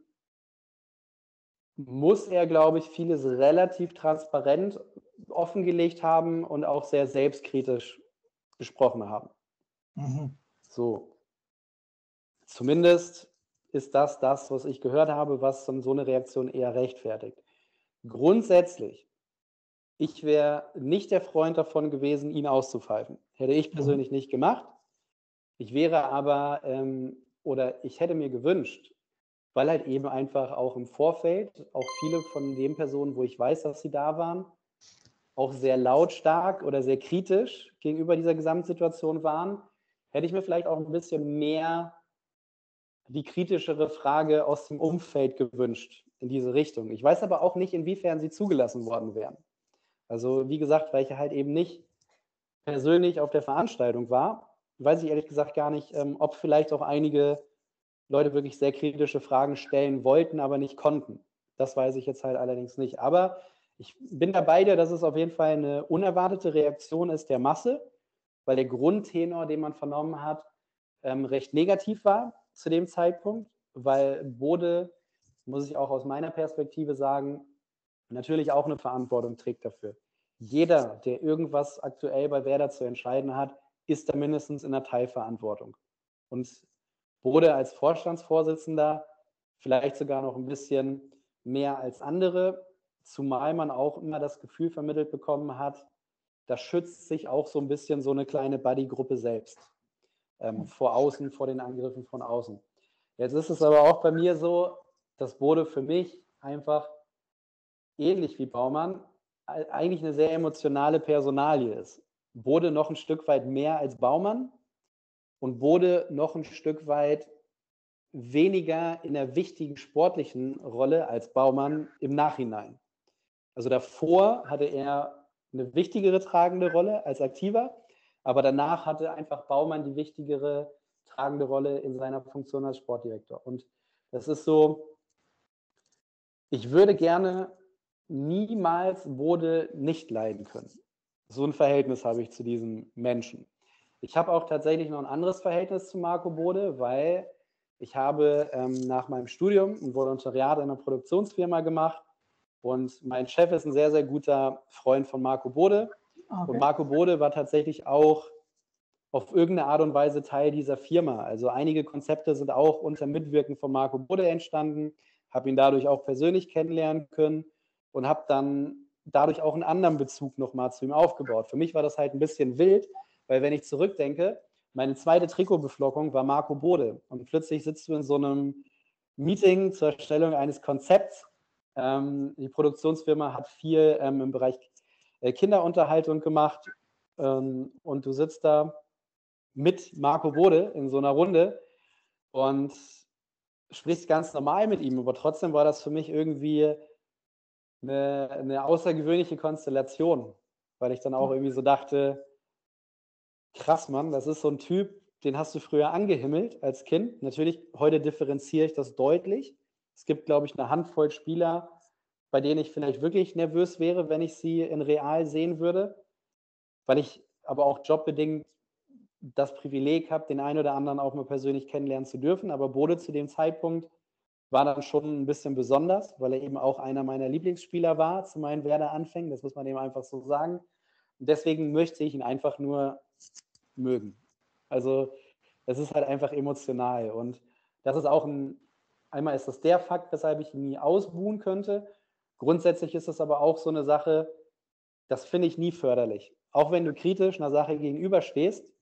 muss er, glaube ich, vieles relativ transparent offengelegt haben und auch sehr selbstkritisch gesprochen haben. Mhm. So. Zumindest ist das das, was ich gehört habe, was so eine Reaktion eher rechtfertigt. Grundsätzlich, ich wäre nicht der Freund davon gewesen, ihn auszupfeifen. Hätte ich mhm. persönlich nicht gemacht. Ich wäre aber, ähm, oder ich hätte mir gewünscht, weil halt eben einfach auch im Vorfeld auch viele von den Personen, wo ich weiß, dass sie da waren, auch sehr lautstark oder sehr kritisch gegenüber dieser Gesamtsituation waren, hätte ich mir vielleicht auch ein bisschen mehr die kritischere Frage aus dem Umfeld gewünscht in diese Richtung. Ich weiß aber auch nicht, inwiefern sie zugelassen worden wären. Also wie gesagt, weil ich halt eben nicht persönlich auf der Veranstaltung war, weiß ich ehrlich gesagt gar nicht, ähm, ob vielleicht auch einige Leute wirklich sehr kritische Fragen stellen wollten, aber nicht konnten. Das weiß ich jetzt halt allerdings nicht. Aber ich bin dabei dass es auf jeden Fall eine unerwartete Reaktion ist der Masse, weil der Grundtenor, den man vernommen hat, ähm, recht negativ war zu dem Zeitpunkt, weil Bode, muss ich auch aus meiner Perspektive sagen, natürlich auch eine Verantwortung trägt dafür. Jeder, der irgendwas aktuell bei Werder zu entscheiden hat, ist da mindestens in der Teilverantwortung. Und Bode als Vorstandsvorsitzender vielleicht sogar noch ein bisschen mehr als andere, zumal man auch immer das Gefühl vermittelt bekommen hat, da schützt sich auch so ein bisschen so eine kleine Buddy-Gruppe selbst ähm, vor außen, vor den Angriffen von außen. Jetzt ist es aber auch bei mir so, dass Bode für mich einfach ähnlich wie Baumann eigentlich eine sehr emotionale Personalie ist. Bode noch ein Stück weit mehr als Baumann, und wurde noch ein Stück weit weniger in der wichtigen sportlichen Rolle als Baumann im Nachhinein. Also davor hatte er eine wichtigere tragende Rolle als Aktiver, aber danach hatte einfach Baumann die wichtigere tragende Rolle in seiner Funktion als Sportdirektor. Und das ist so, ich würde gerne niemals Bode nicht leiden können. So ein Verhältnis habe ich zu diesem Menschen. Ich habe auch tatsächlich noch ein anderes Verhältnis zu Marco Bode, weil ich habe ähm, nach meinem Studium ein Volontariat in einer Produktionsfirma gemacht und mein Chef ist ein sehr, sehr guter Freund von Marco Bode. Okay. Und Marco Bode war tatsächlich auch auf irgendeine Art und Weise Teil dieser Firma. Also einige Konzepte sind auch unter Mitwirken von Marco Bode entstanden, habe ihn dadurch auch persönlich kennenlernen können und habe dann dadurch auch einen anderen Bezug nochmal zu ihm aufgebaut. Für mich war das halt ein bisschen wild, weil wenn ich zurückdenke, meine zweite Trikotbeflockung war Marco Bode. Und plötzlich sitzt du in so einem Meeting zur Erstellung eines Konzepts. Ähm, die Produktionsfirma hat viel ähm, im Bereich äh, Kinderunterhaltung gemacht. Ähm, und du sitzt da mit Marco Bode in so einer Runde und sprichst ganz normal mit ihm. Aber trotzdem war das für mich irgendwie eine, eine außergewöhnliche Konstellation, weil ich dann auch irgendwie so dachte, krass, Mann, das ist so ein Typ, den hast du früher angehimmelt als Kind. Natürlich, heute differenziere ich das deutlich. Es gibt, glaube ich, eine Handvoll Spieler, bei denen ich vielleicht wirklich nervös wäre, wenn ich sie in real sehen würde, weil ich aber auch jobbedingt das Privileg habe, den einen oder anderen auch mal persönlich kennenlernen zu dürfen. Aber Bode zu dem Zeitpunkt war dann schon ein bisschen besonders, weil er eben auch einer meiner Lieblingsspieler war zu meinen Werder-Anfängen. Das muss man eben einfach so sagen. Und deswegen möchte ich ihn einfach nur mögen. Also es ist halt einfach emotional und das ist auch ein, einmal ist das der Fakt, weshalb ich ihn nie ausbuhen könnte. Grundsätzlich ist es aber auch so eine Sache, das finde ich nie förderlich. Auch wenn du kritisch einer Sache gegenüberstehst,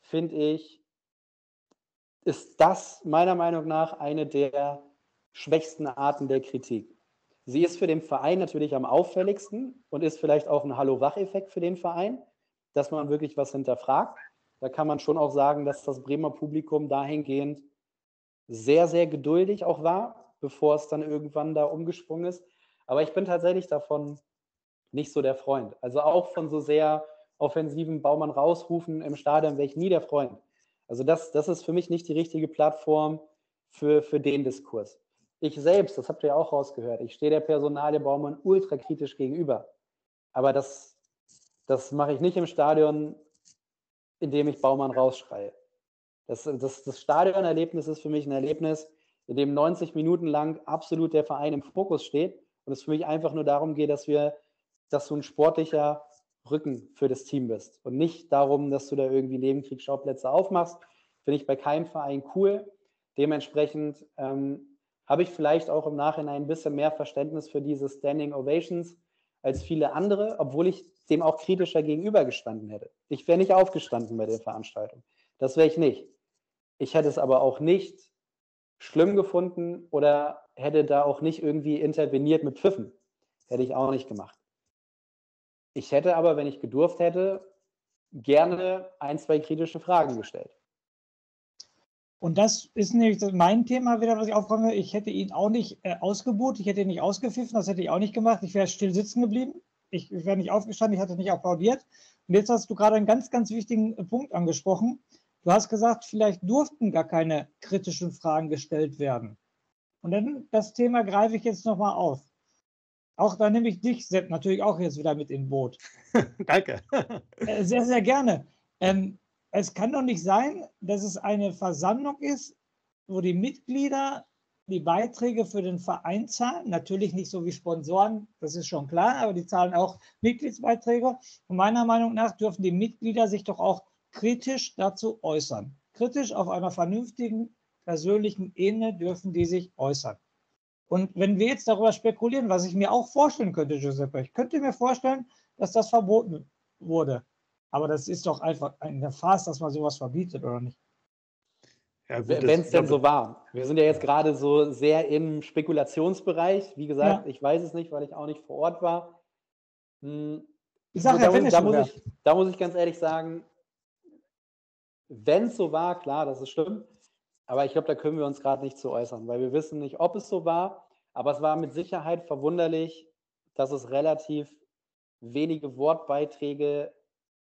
finde ich, ist das meiner Meinung nach eine der schwächsten Arten der Kritik. Sie ist für den Verein natürlich am auffälligsten und ist vielleicht auch ein Hallo-Wach-Effekt für den Verein dass man wirklich was hinterfragt. Da kann man schon auch sagen, dass das Bremer Publikum dahingehend sehr, sehr geduldig auch war. bevor es dann irgendwann da umgesprungen ist. Aber ich bin tatsächlich davon nicht so der Freund. Also auch von so sehr offensiven Baumann rausrufen im Stadion wäre ich nie der Freund. Also das, das ist für mich nicht die richtige Plattform für, für den Diskurs. Ich selbst, das habt ihr ja auch rausgehört, ich stehe der Personalie Baumann ultra kritisch gegenüber. Aber das, das mache ich nicht im Stadion, indem ich Baumann rausschreie. Das, das, das Stadionerlebnis ist für mich ein Erlebnis, in dem 90 Minuten lang absolut der Verein im Fokus steht und es für mich einfach nur darum geht, dass wir, dass du ein sportlicher Rücken für das Team bist und nicht darum, dass du da irgendwie Nebenkriegsschauplätze aufmachst. Finde ich bei keinem Verein cool. Dementsprechend ähm, habe ich vielleicht auch im Nachhinein ein bisschen mehr Verständnis für diese Standing Ovations als viele andere, obwohl ich dem auch kritischer gegenübergestanden hätte. Ich wäre nicht aufgestanden bei der Veranstaltung. Das wäre ich nicht. Ich hätte es aber auch nicht schlimm gefunden oder hätte da auch nicht irgendwie interveniert mit Pfiffen. Hätte ich auch nicht gemacht. Ich hätte aber, wenn ich gedurft hätte, gerne ein, zwei kritische Fragen gestellt. Und das ist nämlich mein Thema wieder, was ich aufkomme. Ich hätte ihn auch nicht äh, ausgebucht, ich hätte ihn nicht ausgepfiffen, das hätte ich auch nicht gemacht. Ich wäre still sitzen geblieben. Ich, ich wäre nicht aufgestanden, ich hätte nicht applaudiert. Und jetzt hast du gerade einen ganz, ganz wichtigen Punkt angesprochen. Du hast gesagt, vielleicht durften gar keine kritischen Fragen gestellt werden. Und dann das Thema greife ich jetzt nochmal auf. Auch da nehme ich dich, Sepp, natürlich auch jetzt wieder mit in Boot. [LAUGHS] Danke. Äh, sehr, sehr gerne. Ähm, es kann doch nicht sein, dass es eine Versammlung ist, wo die Mitglieder die Beiträge für den Verein zahlen. Natürlich nicht so wie Sponsoren, das ist schon klar, aber die zahlen auch Mitgliedsbeiträge. Und meiner Meinung nach dürfen die Mitglieder sich doch auch kritisch dazu äußern. Kritisch auf einer vernünftigen persönlichen Ebene dürfen die sich äußern. Und wenn wir jetzt darüber spekulieren, was ich mir auch vorstellen könnte, Giuseppe, ich könnte mir vorstellen, dass das verboten wurde. Aber das ist doch einfach eine Farce, dass man sowas verbietet, oder nicht? Ja, Wenn es denn so war. Wir sind ja jetzt gerade so sehr im Spekulationsbereich. Wie gesagt, ja. ich weiß es nicht, weil ich auch nicht vor Ort war. Hm. Ich sage ja, da, muss, da, muss ich, da muss ich ganz ehrlich sagen, wenn es so war, klar, das ist schlimm. Aber ich glaube, da können wir uns gerade nicht zu äußern, weil wir wissen nicht, ob es so war. Aber es war mit Sicherheit verwunderlich, dass es relativ wenige Wortbeiträge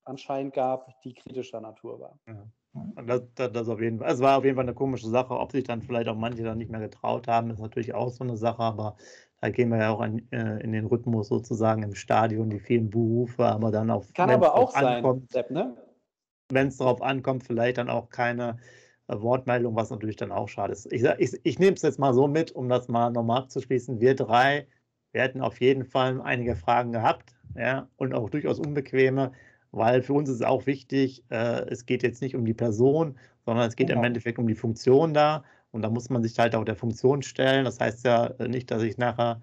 anscheinend gab, die kritischer Natur waren. Ja. Das, das, das, auf jeden Fall. Es war auf jeden Fall eine komische Sache. Ob sich dann vielleicht auch manche dann nicht mehr getraut haben, ist natürlich auch so eine Sache. Aber da gehen wir ja auch an, äh, in den Rhythmus sozusagen im Stadion, die vielen Berufe, aber dann auf. Kann aber auch sein, Sepp, ne? wenn es darauf ankommt, vielleicht dann auch keine Wortmeldung, was natürlich dann auch schade ist. Ich, ich, ich nehme es jetzt mal so mit, um das mal nochmal abzuschließen. Wir drei, wir hätten auf jeden Fall einige Fragen gehabt ja, und auch durchaus unbequeme, weil für uns ist es auch wichtig, äh, es geht jetzt nicht um die Person, sondern es geht genau. im Endeffekt um die Funktion da. Und da muss man sich halt auch der Funktion stellen. Das heißt ja nicht, dass ich nachher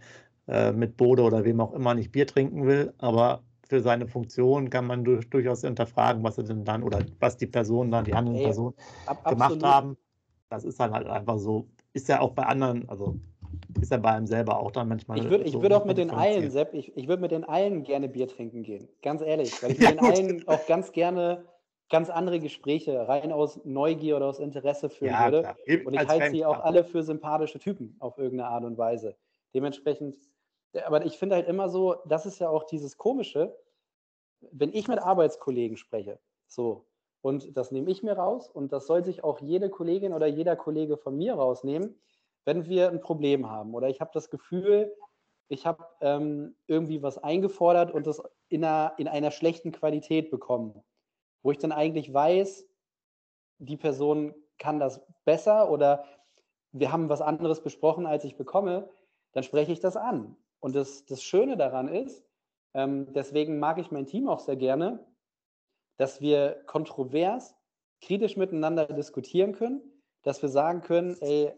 äh, mit Bode oder wem auch immer nicht Bier trinken will, aber für seine Funktion kann man durch, durchaus hinterfragen, was er denn dann oder was die Personen dann, die handelnden Personen ab, gemacht haben. Das ist dann halt einfach so, ist ja auch bei anderen, also ist ja bei einem selber auch dann manchmal. Ich würde so würd auch mit den Eilen, Sepp, ich, ich würde mit den Eilen gerne Bier trinken gehen. Ganz ehrlich, weil ich [LAUGHS] mit ja, den Eilen auch ganz gerne ganz andere Gespräche rein aus Neugier oder aus Interesse führen ja, würde. Klar. Und ich halte sie auch alle für sympathische Typen auf irgendeine Art und Weise. Dementsprechend aber ich finde halt immer so, das ist ja auch dieses Komische, wenn ich mit Arbeitskollegen spreche, so, und das nehme ich mir raus und das soll sich auch jede Kollegin oder jeder Kollege von mir rausnehmen, wenn wir ein Problem haben oder ich habe das Gefühl, ich habe ähm, irgendwie was eingefordert und das in einer, in einer schlechten Qualität bekommen, wo ich dann eigentlich weiß, die Person kann das besser oder wir haben was anderes besprochen, als ich bekomme, dann spreche ich das an. Und das, das Schöne daran ist, ähm, deswegen mag ich mein Team auch sehr gerne, dass wir kontrovers, kritisch miteinander diskutieren können, dass wir sagen können, ey,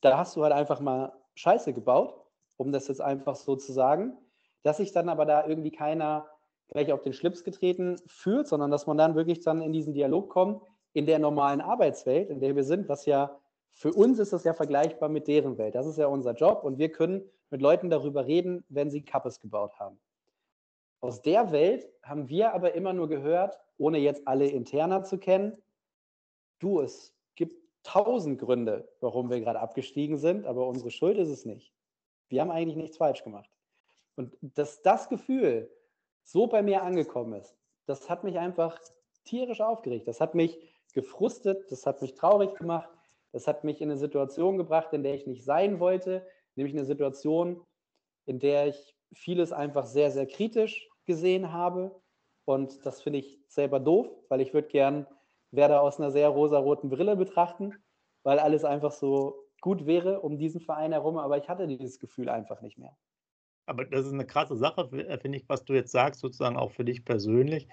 da hast du halt einfach mal Scheiße gebaut, um das jetzt einfach so zu sagen, dass sich dann aber da irgendwie keiner gleich auf den Schlips getreten fühlt, sondern dass man dann wirklich dann in diesen Dialog kommt, in der normalen Arbeitswelt, in der wir sind, was ja für uns ist das ja vergleichbar mit deren Welt. Das ist ja unser Job und wir können mit Leuten darüber reden, wenn sie Kappes gebaut haben. Aus der Welt haben wir aber immer nur gehört, ohne jetzt alle interner zu kennen, du, es gibt tausend Gründe, warum wir gerade abgestiegen sind, aber unsere Schuld ist es nicht. Wir haben eigentlich nichts falsch gemacht. Und dass das Gefühl so bei mir angekommen ist, das hat mich einfach tierisch aufgeregt. Das hat mich gefrustet, das hat mich traurig gemacht, das hat mich in eine Situation gebracht, in der ich nicht sein wollte, nämlich eine Situation, in der ich vieles einfach sehr, sehr kritisch gesehen habe. Und das finde ich selber doof, weil ich würde gern Werder aus einer sehr rosaroten Brille betrachten, weil alles einfach so gut wäre um diesen Verein herum, aber ich hatte dieses Gefühl einfach nicht mehr. Aber das ist eine krasse Sache, äh, finde ich, was du jetzt sagst, sozusagen auch für dich persönlich,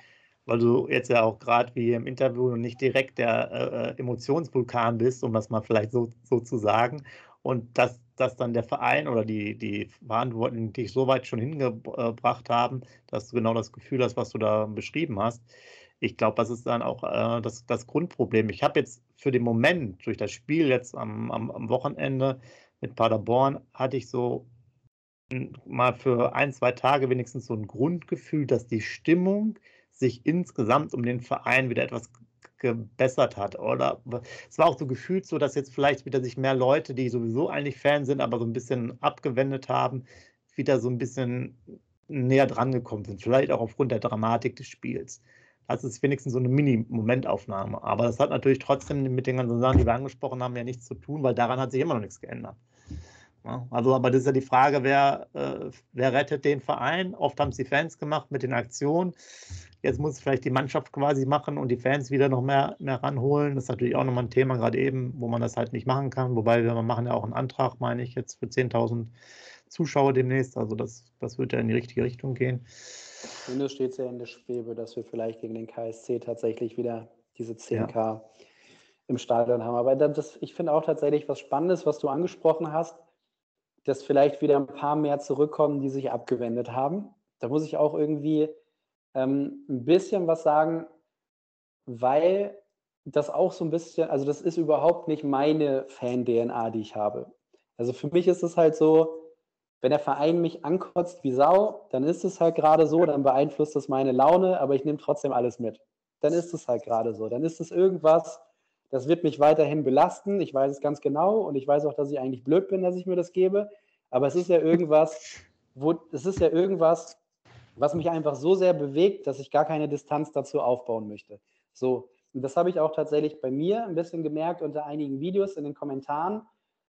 weil du jetzt ja auch gerade wie im Interview nicht direkt der äh, äh, Emotionsvulkan bist, um das mal vielleicht so, so zu sagen. Und dass, dass dann der Verein oder die, die Verantwortlichen dich so weit schon hingebracht haben, dass du genau das Gefühl hast, was du da beschrieben hast. Ich glaube, das ist dann auch äh, das, das Grundproblem. Ich habe jetzt für den Moment, durch das Spiel jetzt am, am, am Wochenende mit Paderborn, hatte ich so mal für ein, zwei Tage wenigstens so ein Grundgefühl, dass die Stimmung sich insgesamt um den Verein wieder etwas gebessert hat. Oder es war auch so gefühlt so, dass jetzt vielleicht wieder sich mehr Leute, die sowieso eigentlich Fan sind, aber so ein bisschen abgewendet haben, wieder so ein bisschen näher dran gekommen sind. Vielleicht auch aufgrund der Dramatik des Spiels. Das ist wenigstens so eine Mini-Momentaufnahme. Aber das hat natürlich trotzdem mit den ganzen Sachen, die wir angesprochen haben, ja nichts zu tun, weil daran hat sich immer noch nichts geändert. Also, aber das ist ja die Frage, wer, äh, wer rettet den Verein? Oft haben es die Fans gemacht mit den Aktionen. Jetzt muss vielleicht die Mannschaft quasi machen und die Fans wieder noch mehr, mehr ranholen. Das ist natürlich auch nochmal ein Thema, gerade eben, wo man das halt nicht machen kann. Wobei wir machen ja auch einen Antrag, meine ich, jetzt für 10.000 Zuschauer demnächst. Also das, das wird ja in die richtige Richtung gehen. Zumindest steht es ja in der Schwebe, dass wir vielleicht gegen den KSC tatsächlich wieder diese 10K ja. im Stadion haben. Aber das, ich finde auch tatsächlich was Spannendes, was du angesprochen hast, dass vielleicht wieder ein paar mehr zurückkommen, die sich abgewendet haben. Da muss ich auch irgendwie ähm, ein bisschen was sagen, weil das auch so ein bisschen, also das ist überhaupt nicht meine Fan-DNA, die ich habe. Also für mich ist es halt so, wenn der Verein mich ankotzt wie Sau, dann ist es halt gerade so, dann beeinflusst das meine Laune, aber ich nehme trotzdem alles mit. Dann ist es halt gerade so. Dann ist es irgendwas, das wird mich weiterhin belasten. Ich weiß es ganz genau und ich weiß auch, dass ich eigentlich blöd bin, dass ich mir das gebe. Aber es ist ja irgendwas, wo, es ist ja irgendwas, was mich einfach so sehr bewegt, dass ich gar keine Distanz dazu aufbauen möchte. So, und das habe ich auch tatsächlich bei mir ein bisschen gemerkt unter einigen Videos in den Kommentaren,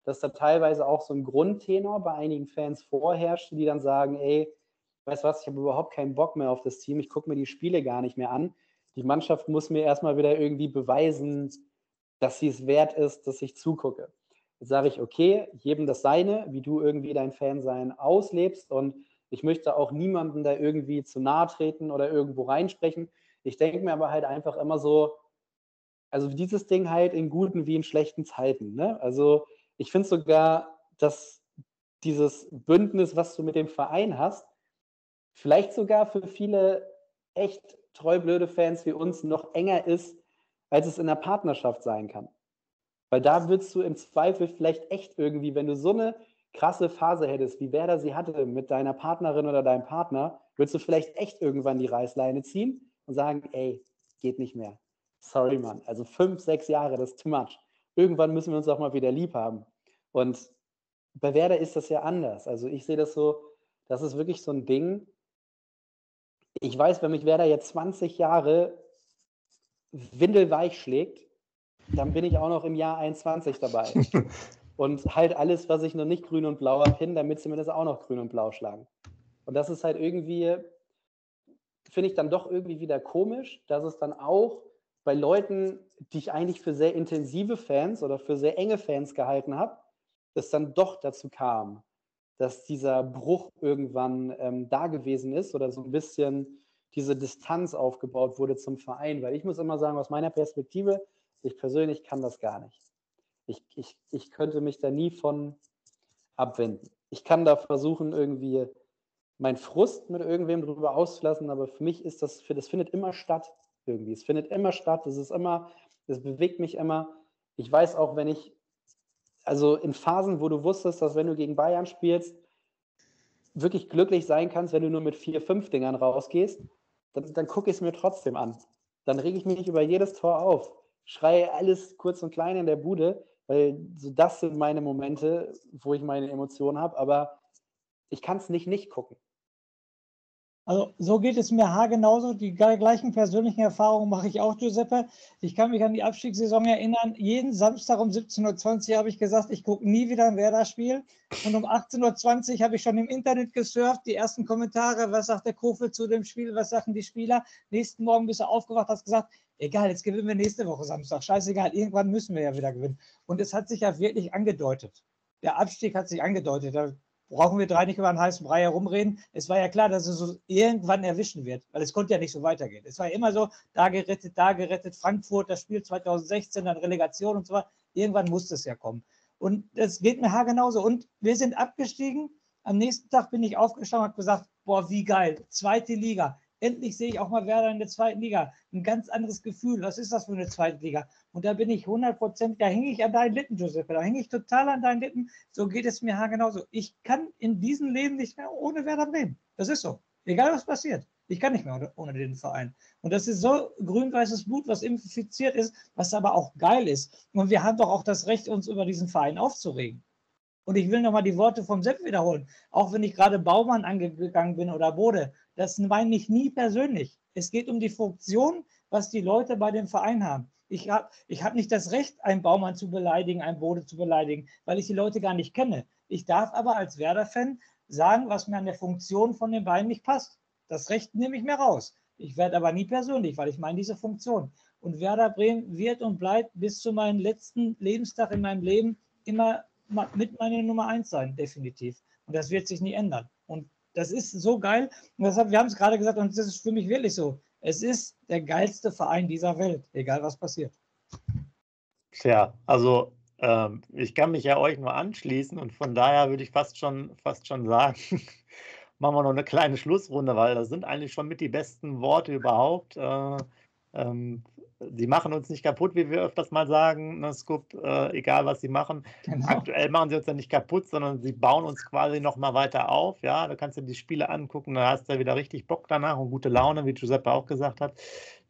dass da teilweise auch so ein Grundtenor bei einigen Fans vorherrschte, die dann sagen, ey, weißt du was, ich habe überhaupt keinen Bock mehr auf das Team, ich gucke mir die Spiele gar nicht mehr an. Die Mannschaft muss mir erstmal wieder irgendwie beweisen, dass sie es wert ist, dass ich zugucke. Jetzt sage ich, okay, jedem das seine, wie du irgendwie dein Fansein auslebst und ich möchte auch niemanden da irgendwie zu nahe treten oder irgendwo reinsprechen. Ich denke mir aber halt einfach immer so, also dieses Ding halt in guten wie in schlechten Zeiten. Ne? Also ich finde sogar, dass dieses Bündnis, was du mit dem Verein hast, vielleicht sogar für viele echt treublöde Fans wie uns noch enger ist, als es in der Partnerschaft sein kann. Weil da würdest du im Zweifel vielleicht echt irgendwie, wenn du so eine krasse Phase hättest, wie Werder sie hatte mit deiner Partnerin oder deinem Partner, würdest du vielleicht echt irgendwann die Reißleine ziehen und sagen, ey, geht nicht mehr. Sorry, Mann. Also fünf, sechs Jahre, das ist too much. Irgendwann müssen wir uns auch mal wieder lieb haben. Und bei Werder ist das ja anders. Also ich sehe das so, das ist wirklich so ein Ding. Ich weiß, wenn mich Werder jetzt 20 Jahre windelweich schlägt, dann bin ich auch noch im Jahr 21 dabei. [LAUGHS] und halt alles, was ich noch nicht grün und blau habe, hin, damit sie mir das auch noch grün und blau schlagen. Und das ist halt irgendwie, finde ich dann doch irgendwie wieder komisch, dass es dann auch bei Leuten, die ich eigentlich für sehr intensive Fans oder für sehr enge Fans gehalten habe, es dann doch dazu kam, dass dieser Bruch irgendwann ähm, da gewesen ist oder so ein bisschen diese Distanz aufgebaut wurde zum Verein. Weil ich muss immer sagen, aus meiner Perspektive, ich persönlich kann das gar nicht. Ich, ich, ich könnte mich da nie von abwenden. Ich kann da versuchen, irgendwie meinen Frust mit irgendwem drüber auszulassen, aber für mich ist das, das findet immer statt irgendwie. Es findet immer statt, es ist immer, es bewegt mich immer. Ich weiß auch, wenn ich, also in Phasen, wo du wusstest, dass wenn du gegen Bayern spielst, wirklich glücklich sein kannst, wenn du nur mit vier, fünf Dingern rausgehst, dann, dann gucke ich es mir trotzdem an. Dann rege ich mich über jedes Tor auf schreie alles kurz und klein in der Bude, weil so das sind meine Momente, wo ich meine Emotionen habe, aber ich kann es nicht nicht gucken. Also so geht es mir haargenauso. Die gleichen persönlichen Erfahrungen mache ich auch, Giuseppe. Ich kann mich an die Abstiegssaison erinnern. Jeden Samstag um 17.20 Uhr habe ich gesagt, ich gucke nie wieder ein Werder-Spiel. Und um 18.20 Uhr habe ich schon im Internet gesurft, die ersten Kommentare, was sagt der Kofel zu dem Spiel, was sagen die Spieler. Nächsten Morgen bist du aufgewacht, hast gesagt, egal, jetzt gewinnen wir nächste Woche Samstag. Scheißegal, irgendwann müssen wir ja wieder gewinnen. Und es hat sich ja wirklich angedeutet. Der Abstieg hat sich angedeutet. Brauchen wir drei nicht über einen heißen Brei herumreden. Es war ja klar, dass es so irgendwann erwischen wird, weil es konnte ja nicht so weitergehen. Es war immer so, da gerettet, da gerettet, Frankfurt, das Spiel 2016, dann Relegation und so weiter. Irgendwann musste es ja kommen. Und das geht mir genauso. Und wir sind abgestiegen. Am nächsten Tag bin ich aufgestanden und habe gesagt, boah, wie geil, zweite Liga endlich sehe ich auch mal Werder in der zweiten Liga. Ein ganz anderes Gefühl. Was ist das für eine zweite Liga? Und da bin ich 100%, da hänge ich an deinen Lippen, Giuseppe. Da hänge ich total an deinen Lippen. So geht es mir genauso. Ich kann in diesem Leben nicht mehr ohne Werder Bremen. Das ist so. Egal was passiert. Ich kann nicht mehr ohne den Verein. Und das ist so grün-weißes Blut, was infiziert ist, was aber auch geil ist. Und wir haben doch auch das Recht, uns über diesen Verein aufzuregen. Und ich will nochmal die Worte vom Sepp wiederholen. Auch wenn ich gerade Baumann angegangen bin oder Bode, das meine ich nie persönlich. Es geht um die Funktion, was die Leute bei dem Verein haben. Ich habe ich hab nicht das Recht, einen Baumann zu beleidigen, einen Bode zu beleidigen, weil ich die Leute gar nicht kenne. Ich darf aber als Werder-Fan sagen, was mir an der Funktion von den beiden nicht passt. Das Recht nehme ich mir raus. Ich werde aber nie persönlich, weil ich meine diese Funktion. Und Werder Bremen wird und bleibt bis zu meinem letzten Lebenstag in meinem Leben immer mit meine Nummer eins sein, definitiv. Und das wird sich nie ändern. Und das ist so geil. Und deshalb, wir haben es gerade gesagt, und das ist für mich wirklich so. Es ist der geilste Verein dieser Welt, egal was passiert. Tja, also ähm, ich kann mich ja euch nur anschließen und von daher würde ich fast schon, fast schon sagen, [LAUGHS] machen wir noch eine kleine Schlussrunde, weil das sind eigentlich schon mit die besten Worte überhaupt. Äh, ähm, sie machen uns nicht kaputt, wie wir öfters mal sagen, ne, Scoop, äh, egal was sie machen. Genau. Aktuell machen sie uns ja nicht kaputt, sondern sie bauen uns quasi nochmal weiter auf. Ja, da kannst du die Spiele angucken, da hast du wieder richtig Bock danach und gute Laune, wie Giuseppe auch gesagt hat.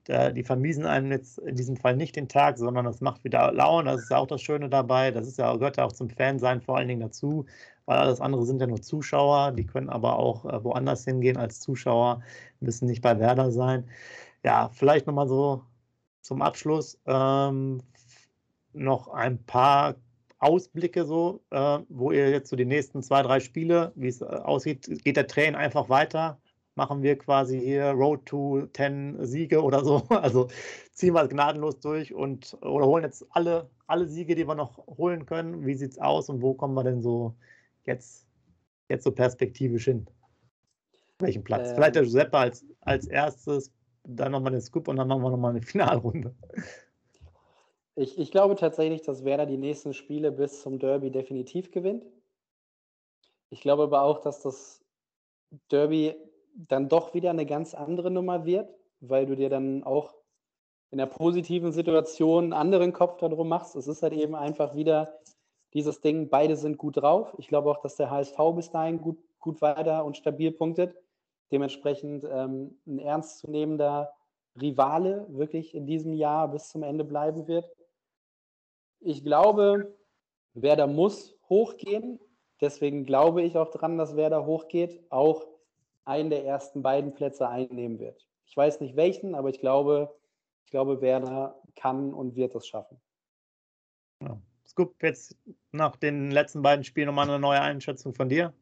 Da, die vermiesen einem jetzt in diesem Fall nicht den Tag, sondern das macht wieder Laune. Das ist ja auch das Schöne dabei. Das ist ja, gehört ja auch zum Fansein vor allen Dingen dazu, weil alles andere sind ja nur Zuschauer. Die können aber auch äh, woanders hingehen als Zuschauer, müssen nicht bei Werder sein. Ja, vielleicht nochmal so zum Abschluss ähm, noch ein paar Ausblicke so, äh, wo ihr jetzt so die nächsten zwei, drei Spiele, wie es äh, aussieht, geht der Train einfach weiter? Machen wir quasi hier Road to 10 Siege oder so? [LAUGHS] Also ziehen wir es gnadenlos durch und oder holen jetzt alle, alle Siege, die wir noch holen können. Wie sieht es aus und wo kommen wir denn so jetzt, jetzt so perspektivisch hin? Welchen Platz? Ähm, Vielleicht der Giuseppe als, als erstes, dann nochmal den Scoop und dann machen wir nochmal eine [LAUGHS] Finalrunde. Ich, ich glaube tatsächlich, dass Werder die nächsten Spiele bis zum Derby definitiv gewinnt. Ich glaube aber auch, dass das Derby dann doch wieder eine ganz andere Nummer wird, weil du dir dann auch in der positiven Situation einen anderen Kopf darum machst. Es ist halt eben einfach wieder dieses Ding, beide sind gut drauf. Ich glaube auch, dass der HSV bis dahin gut, gut weiter und stabil punktet dementsprechend ähm, ein ernstzunehmender Rivale wirklich in diesem Jahr bis zum Ende bleiben wird. Ich glaube, Werder muss hochgehen. Deswegen glaube ich auch dran, dass Werder hochgeht, auch einen der ersten beiden Plätze einnehmen wird. Ich weiß nicht welchen, aber ich glaube, ich glaube, Werder kann und wird es schaffen. Ja. Scoop, jetzt nach den letzten beiden Spielen nochmal eine neue Einschätzung von dir.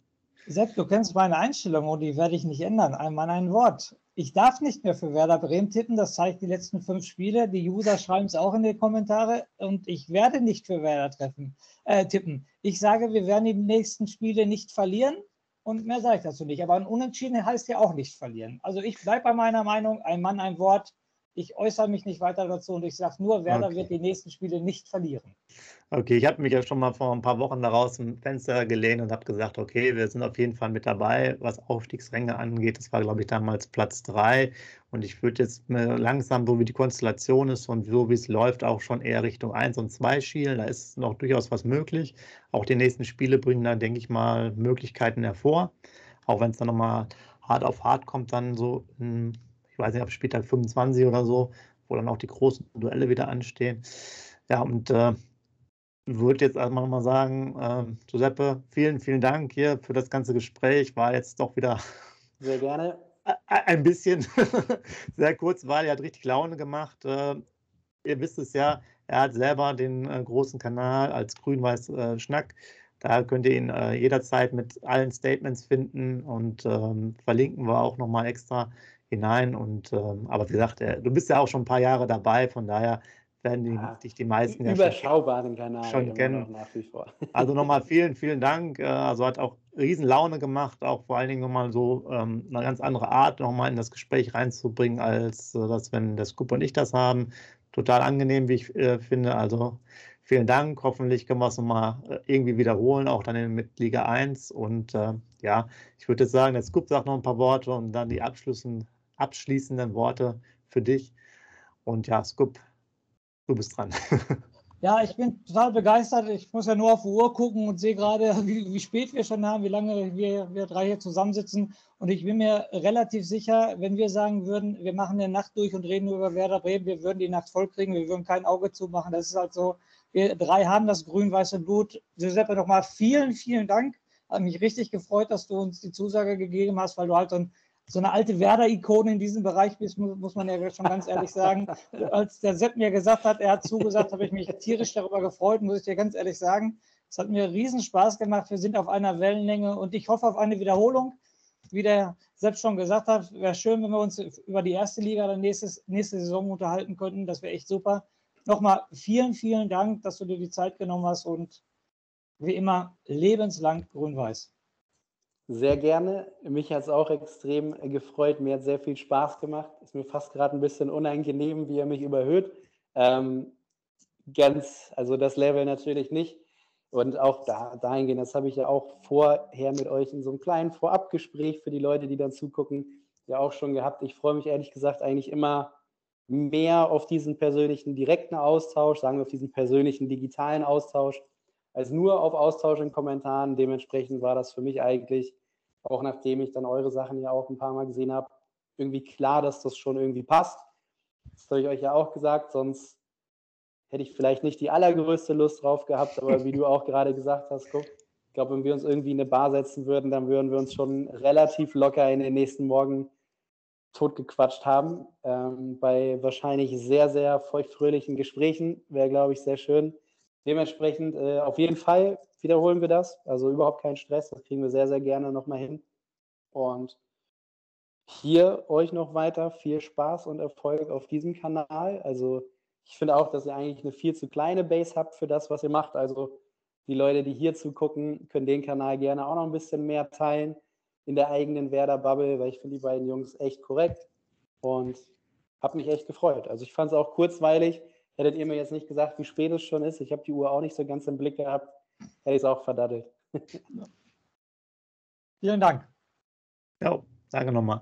Sepp, du kennst meine Einstellung und die werde ich nicht ändern. Einmal ein Wort. Ich darf nicht mehr für Werder Bremen tippen. Das zeigt die letzten fünf Spiele. Die User schreiben es auch in die Kommentare. Und ich werde nicht für Werder treffen, äh, tippen. Ich sage, wir werden die nächsten Spiele nicht verlieren. Und mehr sage ich dazu nicht. Aber ein Unentschieden heißt ja auch nicht verlieren. Also ich bleibe bei meiner Meinung. Ein Mann, ein Wort. Ich äußere mich nicht weiter dazu und ich sage nur, Werder okay. wird die nächsten Spiele nicht verlieren. Okay, ich habe mich ja schon mal vor ein paar Wochen daraus im Fenster gelehnt und habe gesagt, okay, wir sind auf jeden Fall mit dabei, was Aufstiegsränge angeht. Das war, glaube ich, damals Platz drei. Und ich würde jetzt langsam, so wie die Konstellation ist und so wie es läuft, auch schon eher Richtung 1 und 2 schielen. Da ist noch durchaus was möglich. Auch die nächsten Spiele bringen da, denke ich mal, Möglichkeiten hervor. Auch wenn es dann nochmal hart auf hart kommt, dann so in weiß nicht, ab Spieltag 25 oder so, wo dann auch die großen Duelle wieder anstehen. Ja, und äh, würde jetzt erstmal nochmal sagen, äh, Giuseppe, vielen, vielen Dank hier für das ganze Gespräch. War jetzt doch wieder. Sehr gerne. [LAUGHS] Ein bisschen [LAUGHS] sehr kurz, weil er hat richtig Laune gemacht. Äh, ihr wisst es ja, er hat selber den äh, großen Kanal als Grün-Weiß äh, Schnack. Da könnt ihr ihn jederzeit mit allen Statements finden und ähm, verlinken wir auch nochmal extra hinein. Und ähm, aber wie gesagt, du bist ja auch schon ein paar Jahre dabei, von daher werden die, ja, dich die meisten überschaubaren ja Kanal schon kennen. nach wie vor. [LAUGHS] Also nochmal vielen, vielen Dank. Äh, also hat auch riesen Laune gemacht, auch vor allen Dingen nochmal so ähm, eine ganz andere Art nochmal in das Gespräch reinzubringen, als äh, das, wenn der Scoop und ich das haben. Total angenehm, wie ich äh, finde. Also vielen Dank. Hoffentlich können wir es nochmal äh, irgendwie wiederholen, auch dann mit Liga 1. Und äh, ja, ich würde jetzt sagen, der Scoop sagt noch ein paar Worte und dann die abschließenden Worte für dich. Und ja, Scoop, Du bist dran. [LAUGHS] Ja, ich bin total begeistert. Ich muss ja nur auf die Uhr gucken und sehe gerade, [LAUGHS] wie, wie spät wir schon haben, wie lange wir, wir drei hier zusammensitzen. Und ich bin mir relativ sicher, wenn wir sagen würden, wir machen eine Nacht durch und reden über Werder Bremen, wir würden die Nacht voll kriegen, wir würden kein Auge zumachen. Das ist halt so, wir drei haben das grün-weiße Blut. Giuseppe, nochmal vielen, vielen Dank. Hat mich richtig gefreut, dass du uns die Zusage gegeben hast, weil du halt so ein so eine alte Werder-Ikone in diesem Bereich bist, muss man ja schon ganz ehrlich sagen. [LAUGHS] Als der Sepp mir gesagt hat, er hat zugesagt, habe ich mich tierisch darüber gefreut, muss ich dir ganz ehrlich sagen. Es hat mir riesen Spaß gemacht. Wir sind auf einer Wellenlänge und ich hoffe auf eine Wiederholung. Wie der Sepp schon gesagt hat, wäre schön, wenn wir uns über die erste Liga dann nächstes, nächste Saison unterhalten könnten. Das wäre echt super. Nochmal vielen, vielen Dank, dass du dir die Zeit genommen hast und wie immer lebenslang grün-weiß. Sehr gerne. Mich hat es auch extrem gefreut. Mir hat sehr viel Spaß gemacht. Ist mir fast gerade ein bisschen unangenehm, wie er mich überhöht. Ähm, ganz, also das Level natürlich nicht. Und auch da, dahingehend, das habe ich ja auch vorher mit euch in so einem kleinen Vorabgespräch für die Leute, die dann zugucken, ja auch schon gehabt. Ich freue mich ehrlich gesagt eigentlich immer mehr auf diesen persönlichen direkten Austausch, sagen wir auf diesen persönlichen digitalen Austausch, als nur auf Austausch in Kommentaren. Dementsprechend war das für mich eigentlich, auch nachdem ich dann eure Sachen ja auch ein paar Mal gesehen habe, irgendwie klar, dass das schon irgendwie passt. Das habe ich euch ja auch gesagt, sonst hätte ich vielleicht nicht die allergrößte Lust drauf gehabt, aber wie du [LAUGHS] auch gerade gesagt hast, guck, ich glaube, wenn wir uns irgendwie in eine Bar setzen würden, dann würden wir uns schon relativ locker in den nächsten Morgen totgequatscht haben. Ähm, bei wahrscheinlich sehr, sehr feuchtfröhlichen Gesprächen. Wäre, glaube ich, sehr schön. Dementsprechend äh, auf jeden Fall wiederholen wir das. Also überhaupt keinen Stress. Das kriegen wir sehr, sehr gerne nochmal hin. Und hier euch noch weiter viel Spaß und Erfolg auf diesem Kanal. Also ich finde auch, dass ihr eigentlich eine viel zu kleine Base habt für das, was ihr macht. Also die Leute, die hier zugucken, können den Kanal gerne auch noch ein bisschen mehr teilen in der eigenen Werder-Bubble, weil ich finde die beiden Jungs echt korrekt und habe mich echt gefreut. Also ich fand es auch kurzweilig. Hättet ihr mir jetzt nicht gesagt, wie spät es schon ist, ich habe die Uhr auch nicht so ganz im Blick gehabt, hätte ich es auch verdattelt. Vielen Dank. Ja, danke nochmal.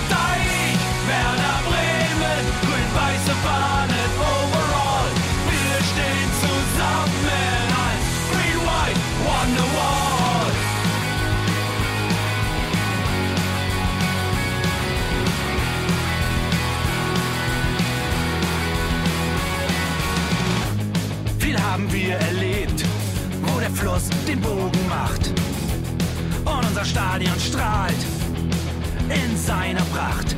Werder Bremen, grün-weiße Fahnen, overall. Wir stehen zusammen als Green White Wonderwall. Viel haben wir erlebt, wo der Fluss den Bogen macht. Und unser Stadion strahlt in seiner Pracht.